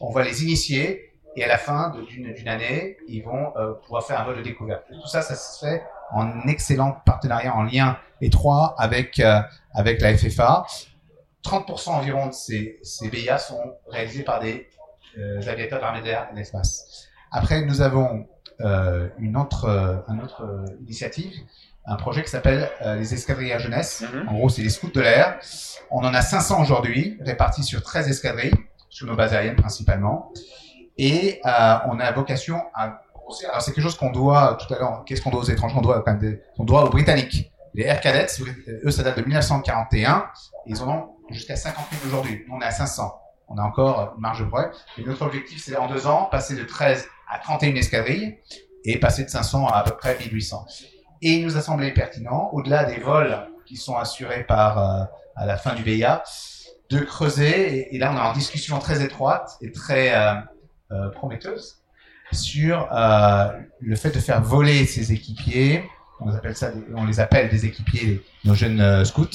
On va les initier et à la fin d'une d'une année, ils vont euh, pouvoir faire un vol de découverte. Et tout ça, ça se fait en excellent partenariat, en lien étroit avec, euh, avec la FFA. 30% environ de ces, ces BIA sont réalisés par des euh, aviateurs de l'armée de l'air et de l'espace. Après, nous avons euh, une autre, euh, une autre initiative, un projet qui s'appelle les escadrilles à jeunesse. En gros, c'est les scouts de l'air. On en a 500 aujourd'hui, répartis sur 13 escadrilles, sur nos bases aériennes principalement. Et on a vocation à alors c'est quelque chose qu'on doit tout à l'heure. Qu'est-ce qu'on doit aux étrangers? On doit on doit aux Britanniques. Les Air Cadets, eux, ça date de 1941. Et ils en ont jusqu'à 50 000 aujourd'hui. Nous, on est à 500. On a encore une marge de progrès. Et notre objectif, c'est en deux ans, passer de 13 à 31 escadrilles et passer de 500 à à peu près 1800. Et il nous a semblé pertinent, au-delà des vols qui sont assurés par euh, à la fin du BIA, de creuser. Et, là, on est en discussion très étroite et très euh, euh, prometteuse sur euh, le fait de faire voler ces équipiers. On appelle ça, des- on les appelle des équipiers, nos jeunes euh, scouts,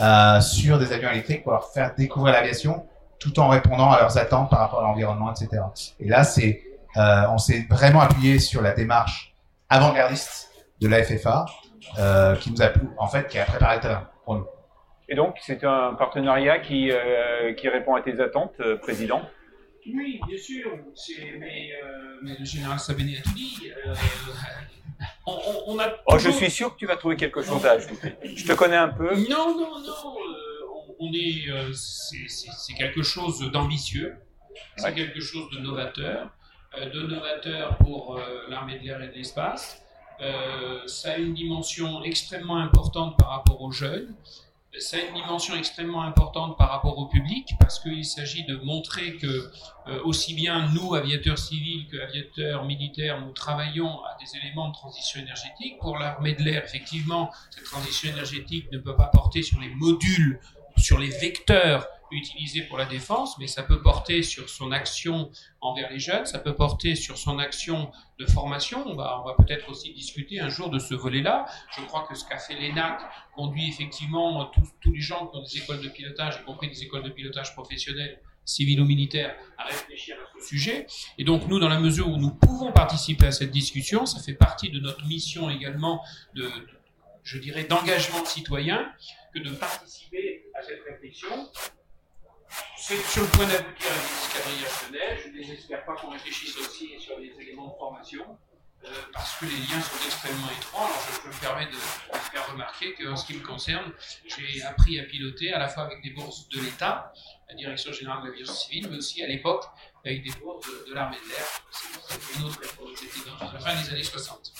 euh, sur des avions électriques pour leur faire découvrir l'aviation, tout en répondant à leurs attentes par rapport à l'environnement, etc. Et là, c'est, euh, on s'est vraiment appuyé sur la démarche avant-gardiste de la FFA, euh, qui nous a, en fait, qui a préparé le terrain pour nous. Et donc, c'est un partenariat qui, qui répond à tes attentes, Président? Oui, bien sûr, mais, euh, mais le général Sabéné a tout dit. euh, on, on- on a Oh, je suis sûr que tu vas trouver quelque chose à ajouter. Je te connais un peu. Non, non, non. euh, on, est, c'est- quelque chose d'ambitieux, c'est quelque chose de novateur, de novateur pour l'armée de l'air et de l'espace. Ça a une dimension extrêmement importante par rapport aux jeunes. Ça a une dimension extrêmement importante par rapport au public parce qu'il s'agit de montrer que euh, aussi bien nous, aviateurs civils, que aviateurs militaires, nous travaillons à des éléments de transition énergétique. Pour l'armée de l'air, effectivement, cette transition énergétique ne peut pas porter sur les modules, sur les vecteurs utilisés pour la défense, mais ça peut porter sur son action envers les jeunes, ça peut porter sur son action de formation. On va, peut-être aussi discuter un jour de ce volet-là. Je crois que ce qu'a fait l'ENAC conduit effectivement tous, les gens qui ont des écoles de pilotage, y compris des écoles de pilotage professionnelles, civiles ou militaires, à réfléchir à ce sujet. Et donc nous, dans la mesure où nous pouvons participer à cette discussion, ça fait partie de notre mission également de- je dirais, d'engagement citoyen, que de participer à cette réflexion. C'est sur le point d'aboutir à des escadrillages de neige. Je ne désespère pas qu'on réfléchisse aussi sur les éléments de formation, euh, parce que les liens sont extrêmement étroits. Alors je, je me permets de, de faire remarquer qu'en ce qui me concerne, j'ai appris à piloter à la fois avec des bourses de l'État, la Direction Générale de l'Aviation Civile, mais aussi à l'époque avec des bourses de, de l'armée de l'air. C'est une autre époque, c'était dans la fin des années 60.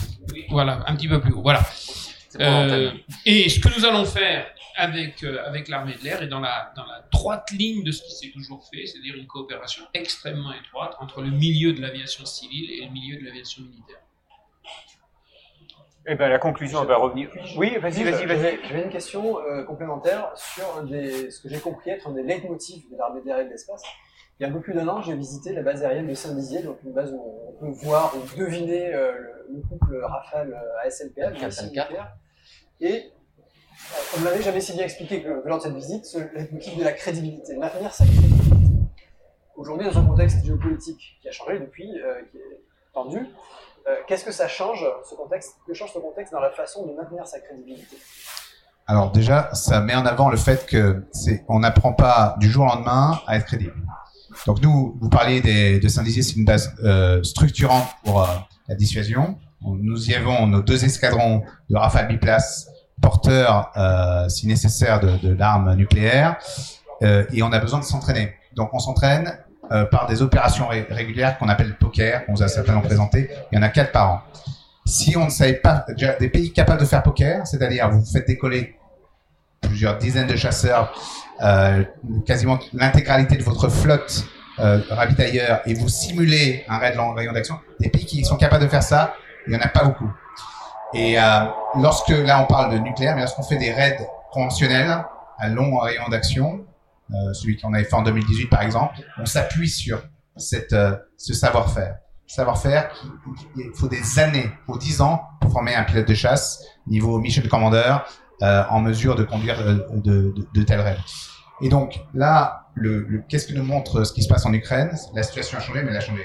Voilà, un petit peu plus haut. Voilà. L'antenne. et ce que nous allons faire avec, euh, avec l'armée de l'air est dans la, dans la droite ligne de ce qui s'est toujours fait, c'est-à-dire une coopération extrêmement étroite entre le milieu de l'aviation civile et le milieu de l'aviation militaire. Eh ben, la conclusion elle va revenir. Oui, vas-y, vas-y, vas-y. J'avais une question euh, complémentaire sur un des, ce que j'ai compris être un des leitmotifs de l'armée d'air et de l'espace. Il y a un peu plus d'un an, j'ai visité la base aérienne de Saint-Dizier, donc une base où on peut voir ou deviner euh, le, le couple Rafale ASLPA, le. Et on ne m'avait jamais si bien expliqué que lors de cette visite, ce leitmotiv de la crédibilité, maintenir sa crédibilité. Aujourd'hui, dans un contexte géopolitique qui a changé depuis, euh, qui est tendu, euh, qu'est-ce que ça change, ce contexte, que change ce contexte dans la façon de maintenir sa crédibilité? Alors déjà, ça met en avant le fait que c'est, on n'apprend pas du jour au lendemain à être crédible. Donc nous, vous parliez de Saint-Dizier, c'est une base euh, structurante pour la dissuasion. Nous y avons nos deux escadrons de Rafale biplace porteurs, euh, si nécessaire, de, de l'arme nucléaire, euh, et on a besoin de s'entraîner. Donc on s'entraîne euh, par des opérations ré- régulières qu'on appelle poker, qu'on vous a certainement présenté. Il y en a quatre par an. Si on ne savait pas, déjà, des pays capables de faire poker, c'est-à-dire vous faites décoller plusieurs dizaines de chasseurs, euh, quasiment l'intégralité de votre flotte euh, et vous simulez un raid long rayon d'action, des pays qui sont capables de faire ça, il n'y en a pas beaucoup. Et euh, lorsque, là on parle de nucléaire, mais lorsqu'on fait des raids conventionnels à long rayon d'action, euh, celui qu'on avait fait en 2018 par exemple, on s'appuie sur cette, euh, ce savoir-faire. Savoir-faire, qui- qui- il faut des années, il faut 10 ans pour former un pilote de chasse, niveau mission commandeur, euh, en mesure de conduire euh, de, de, de tels raids. Et donc là, le, le- qu'est-ce que nous montre ce qui se passe en Ukraine? La situation a changé, mais elle a changé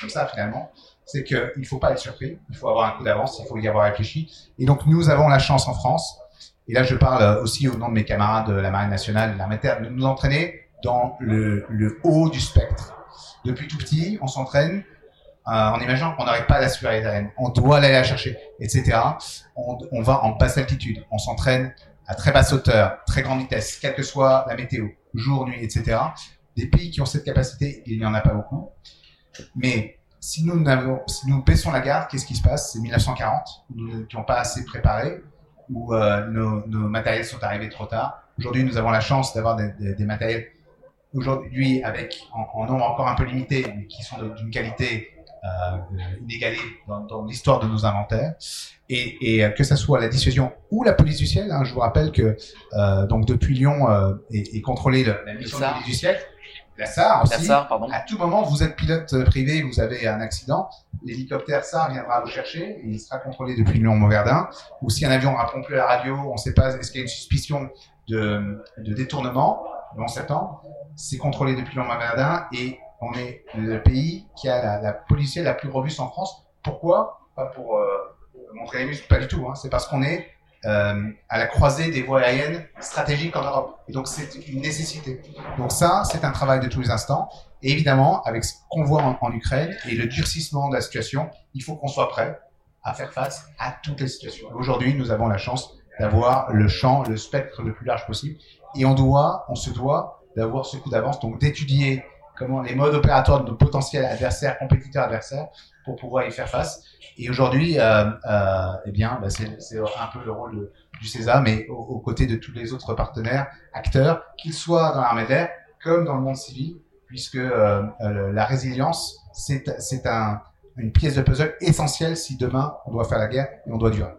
comme ça finalement. C'est qu'il ne faut pas être surpris, il faut avoir un coup d'avance, il faut y avoir réfléchi. Et donc nous avons la chance en France, et là je parle aussi au nom de mes camarades de la Marine nationale, de l'armée terre, de nous entraîner dans le, haut du spectre. Depuis tout petit, on s'entraîne euh, en imaginant qu'on n'arrive pas à la aérienne. On doit aller la chercher, etc. On, on va en basse altitude. On s'entraîne à très basse hauteur, très grande vitesse, quelle que soit la météo, jour, nuit, etc. Des pays qui ont cette capacité, il n'y en a pas beaucoup. Mais si nous, n'avons, si nous baissons la garde, qu'est-ce qui se passe? C'est 1940, nous n'étions pas assez préparés, où euh, nos, nos matériels sont arrivés trop tard. Aujourd'hui, nous avons la chance d'avoir des, des, des matériels aujourd'hui avec en, en, nombre encore un peu limité, mais qui sont d'une qualité euh, inégalée dans, dans l'histoire de nos inventaires. Et, et, que ça soit la dissuasion ou la police du ciel, hein, je vous rappelle que euh, donc depuis Lyon euh, est, est contrôlée la mission de la police du ciel. La SAR aussi. La SAR, pardon. À tout moment, vous êtes pilote privé, vous avez un accident, l'hélicoptère SAR viendra vous chercher et il sera contrôlé depuis Lyon-Mauverdin. Ou si un avion répond plus à la radio, on ne sait pas, est-ce qu'il y a une suspicion de, de détournement, on s'attend, c'est contrôlé depuis Lyon-Mauverdin et on est le pays qui a la, la policière la plus robuste en France. Pourquoi? Pas pour euh, montrer les muscles, pas du tout. Hein. C'est parce qu'on est euh, à la croisée des voies aériennes stratégiques en Europe. Et donc c'est une nécessité. Donc ça, c'est un travail de tous les instants. Et évidemment, avec ce qu'on voit en, en, Ukraine et le durcissement de la situation, il faut qu'on soit prêt à faire face à toutes les situations. Aujourd'hui, nous avons la chance d'avoir le champ, le spectre le plus large possible. Et on doit, on se doit d'avoir ce coup d'avance, donc d'étudier les modes opératoires de nos potentiels adversaires, compétiteurs adversaires, pour pouvoir y faire face. Et aujourd'hui, euh, euh, eh bien, bah c'est un peu le rôle du CESA, mais aux, côtés de tous les autres partenaires, acteurs, qu'ils soient dans l'armée d'air comme dans le monde civil, puisque euh, la résilience, c'est un, une pièce de puzzle essentielle si demain on doit faire la guerre et on doit durer.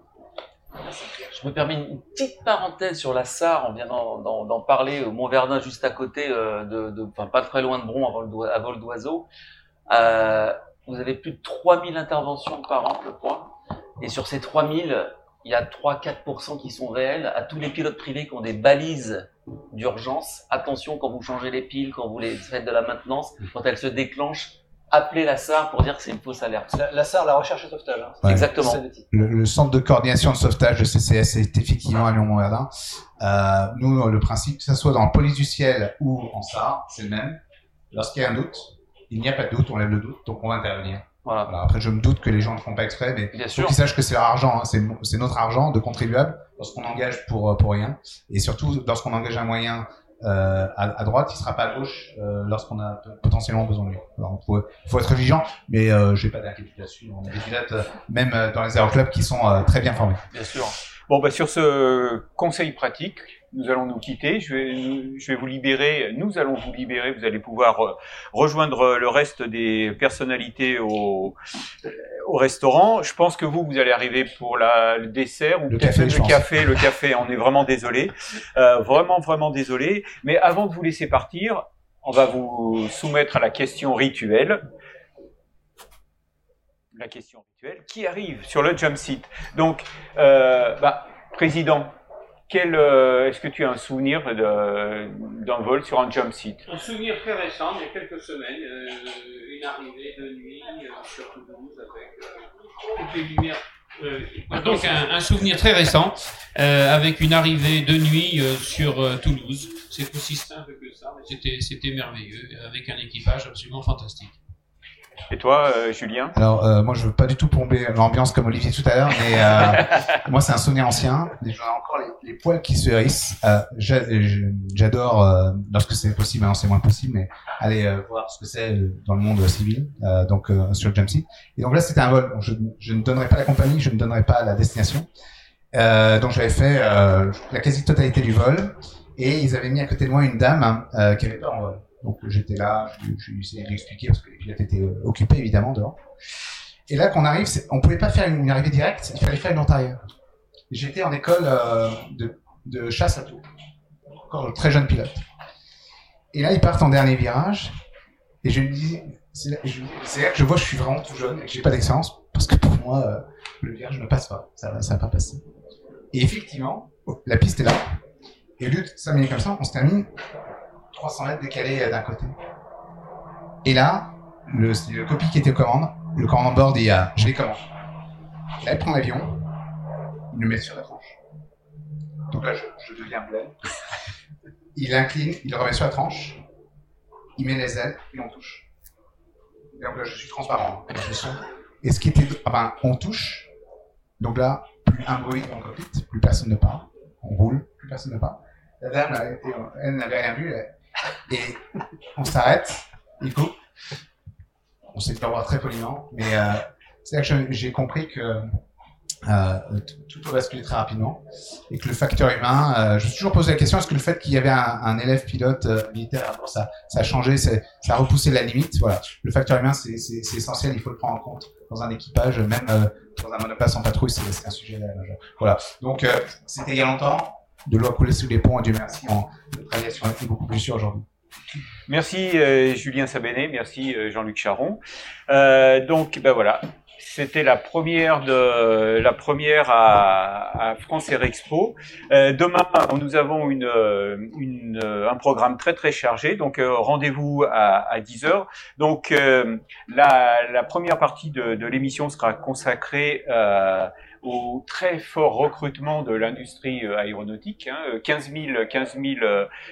Je me permets une petite parenthèse sur la SAR, on vient d'en parler au Mont-Verdun, juste à côté, euh, de, de, enfin pas très loin de Bron, à vol d'oiseau. Euh, vous avez plus de 3000 interventions par an, je crois. Et sur ces 3000, il y a 3-4% qui sont réels. À tous les pilotes privés qui ont des balises d'urgence, attention quand vous changez les piles, quand vous les faites de la maintenance, quand elles se déclenchent, appelez la SAR pour dire que c'est une fausse alerte. La, la, SAR, la recherche et sauvetage. Hein. Ouais. Exactement. Le, le, centre de coordination de sauvetage de CCS est effectivement à Lyon-Montverdun. Euh, nous, le principe, que ce soit dans la police du ciel ou en SAR, c'est le même. Lorsqu'il y a un doute, il n'y a pas de doute, on lève le doute, donc on va intervenir. Voilà. Alors après, je me doute que les gens ne font pas exprès, mais il faut qu'ils sachent que c'est leur argent, hein, c'est notre argent de contribuable lorsqu'on engage pour, pour rien. Et surtout, lorsqu'on engage un moyen euh, à, droite, il sera pas à gauche euh, lorsqu'on a potentiellement besoin de lui. Alors, il faut, être vigilant, mais euh, j'ai pas d'inquiétude là-dessus. On a des pilotes, même dans les aéroclubs, qui sont très bien formés. Bien sûr. Bon, bah, sur ce conseil pratique, nous allons nous quitter. Je vais, je vais vous libérer. Nous allons vous libérer. Vous allez pouvoir rejoindre le reste des personnalités au, au restaurant. Je pense que vous, vous allez arriver pour la, le dessert ou le café. Le café, le café. On est vraiment désolé, euh, vraiment, vraiment désolé. Mais avant de vous laisser partir, on va vous soumettre à la question rituelle. La question rituelle qui arrive sur le jump seat. Donc, euh, bah, président, quel euh, est-ce que tu as un souvenir d'un vol sur un jump seat? Un souvenir très récent, il y a quelques semaines, euh, une arrivée de nuit euh, sur Toulouse avec toutes les lumières. Donc un, un, souvenir très récent avec une arrivée de nuit sur Toulouse. C'est aussi simple que ça, mais c'était merveilleux avec un équipage absolument fantastique. Et toi, euh, Julien Alors, euh, moi, je veux pas du tout plomber l'ambiance comme Olivier tout à l'heure, mais euh, moi, c'est un souvenir ancien. J'ai encore les, les, poils qui se hérissent. Euh, J'adore, euh, lorsque c'est possible, maintenant c'est moins possible, mais aller voir ce que c'est dans le monde civil, donc sur le Jumpseat. Et donc là, c'était un vol. Donc, je, je, ne donnerai pas la compagnie, je ne donnerai pas la destination. donc, j'avais fait la quasi-totalité du vol, et ils avaient mis à côté de moi une dame qui avait peur en vol. Donc j'étais là, j'ai essayé de lui expliquer parce que les pilotes étaient euh, évidemment dehors. Et là qu'on arrive, on pouvait pas faire une arrivée directe, il fallait faire une antérieure. J'étais en école euh, de, chasse à tout, encore très jeune pilote. Et là ils partent en dernier virage, et je me dis, c'est là, que je vois que je suis vraiment tout jeune et que j'ai pas d'expérience, parce que pour moi, euh, le virage ne passe pas, ça, ça va pas passer. Et effectivement, la piste est là, et au lieu de s'amener comme ça, on se termine 300 mètres décalé d'un côté. Et là, le, le copie qui était aux commandes, le commandant bord dit ah, Je vais comment Là, il prend l'avion, il le met sur la tranche. Donc là, je, je deviens plein. Il incline, il le remet sur la tranche, il met les ailes et on touche. Et donc là, je suis transparent. Je suis et ce qui était. Enfin, on touche. Donc là, plus un bruit dans le cockpit, plus personne ne parle. On roule, plus personne ne parle. La dame, elle, n'avait rien vu. Elle, et on s'arrête, coupe. on s'est fait revoir très poliment, mais euh, c'est que j'ai compris que euh, tout a basculé très rapidement et que le facteur humain, euh, je me suis toujours posé la question est-ce que le fait qu'il y avait un, élève pilote euh, militaire, ça, ça a changé, ça a repoussé la limite. Voilà, le facteur humain c'est essentiel, il faut le prendre en compte dans un équipage, même dans un monoplace en patrouille, c'est un sujet majeur. Voilà, donc c'était il y a longtemps, de l'eau a sous les ponts Dieu merci, en, notre aviation est beaucoup plus sûre aujourd'hui. Merci euh, Julien Sabéné, merci euh, Jean-Luc Charon. Euh, donc ben voilà, c'était la première de la première à, à France Air Expo. Euh, demain, nous avons une, une, un programme très très chargé. Donc rendez-vous à, à 10 heures. Donc la, la, première partie de, de l'émission sera consacrée au très fort recrutement de l'industrie euh, aéronautique. Hein. 15 000, 15 000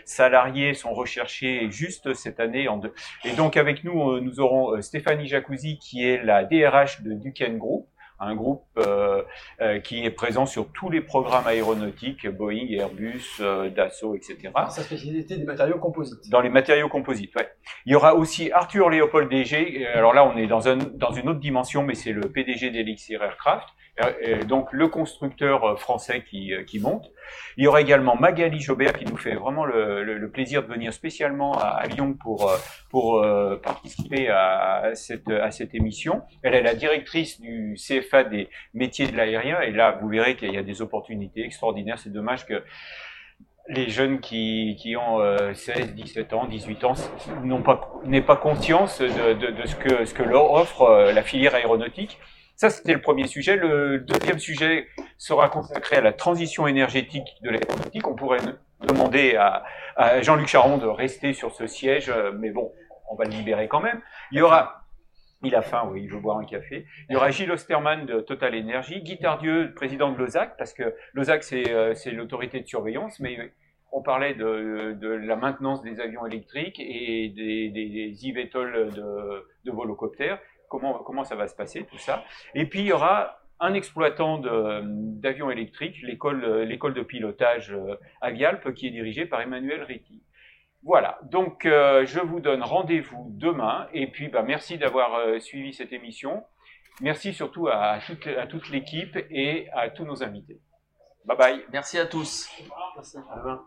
salariés sont recherchés juste cette année. En deux. Et donc avec nous, euh, nous aurons euh, Stéphanie Jacuzzi qui est la DRH de Duquesne Group un groupe euh, euh, qui est présent sur tous les programmes aéronautiques, Boeing, Airbus, euh, Dassault, etc. Sa spécialité des matériaux composites. Dans les matériaux composites, ouais. Il y aura aussi Arthur Léopold DG. Alors là, on est dans, un, dans une autre dimension, mais c'est le PDG d'Elixir Aircraft. Euh, donc le constructeur euh, français qui, euh, qui, monte. Il y aura également Magali Jobert qui nous fait vraiment le, le, plaisir de venir spécialement à, Lyon pour, pour participer à cette, à cette émission. Elle est la directrice du CFA des métiers de l'aérien et là vous verrez qu'il y a des opportunités extraordinaires. C'est dommage que les jeunes qui, qui ont 16, 17 ans, 18 ans n'ont pas, n'aient pas conscience de, de, de, ce que, ce que leur offre la filière aéronautique. Ça, c'était le premier sujet. Le deuxième sujet sera consacré à la transition énergétique de l'aéronautique. On pourrait demander à, Jean-Luc Charon de rester sur ce siège, mais bon, on va le libérer quand même. Il y aura il a faim, oui, il veut boire un café. Il y aura Gilles Osterman de Total Energy, Guy Tardieu, président de l'OSAC, parce que l'OSAC, euh, c'est l'autorité de surveillance, mais on parlait de, la maintenance des avions électriques et des, des, des de volocoptères comment, comment ça va se passer, tout ça. Et puis, il y aura un exploitant d'avions électriques, l'école de pilotage euh, Avialp, qui est dirigé par Emmanuel Ritti. Voilà, donc euh, je vous donne rendez-vous demain, et puis bah, merci d'avoir euh, suivi cette émission. Merci surtout à toute, à toute l'équipe et à tous nos invités. Bye bye. Merci à tous. Merci. À demain.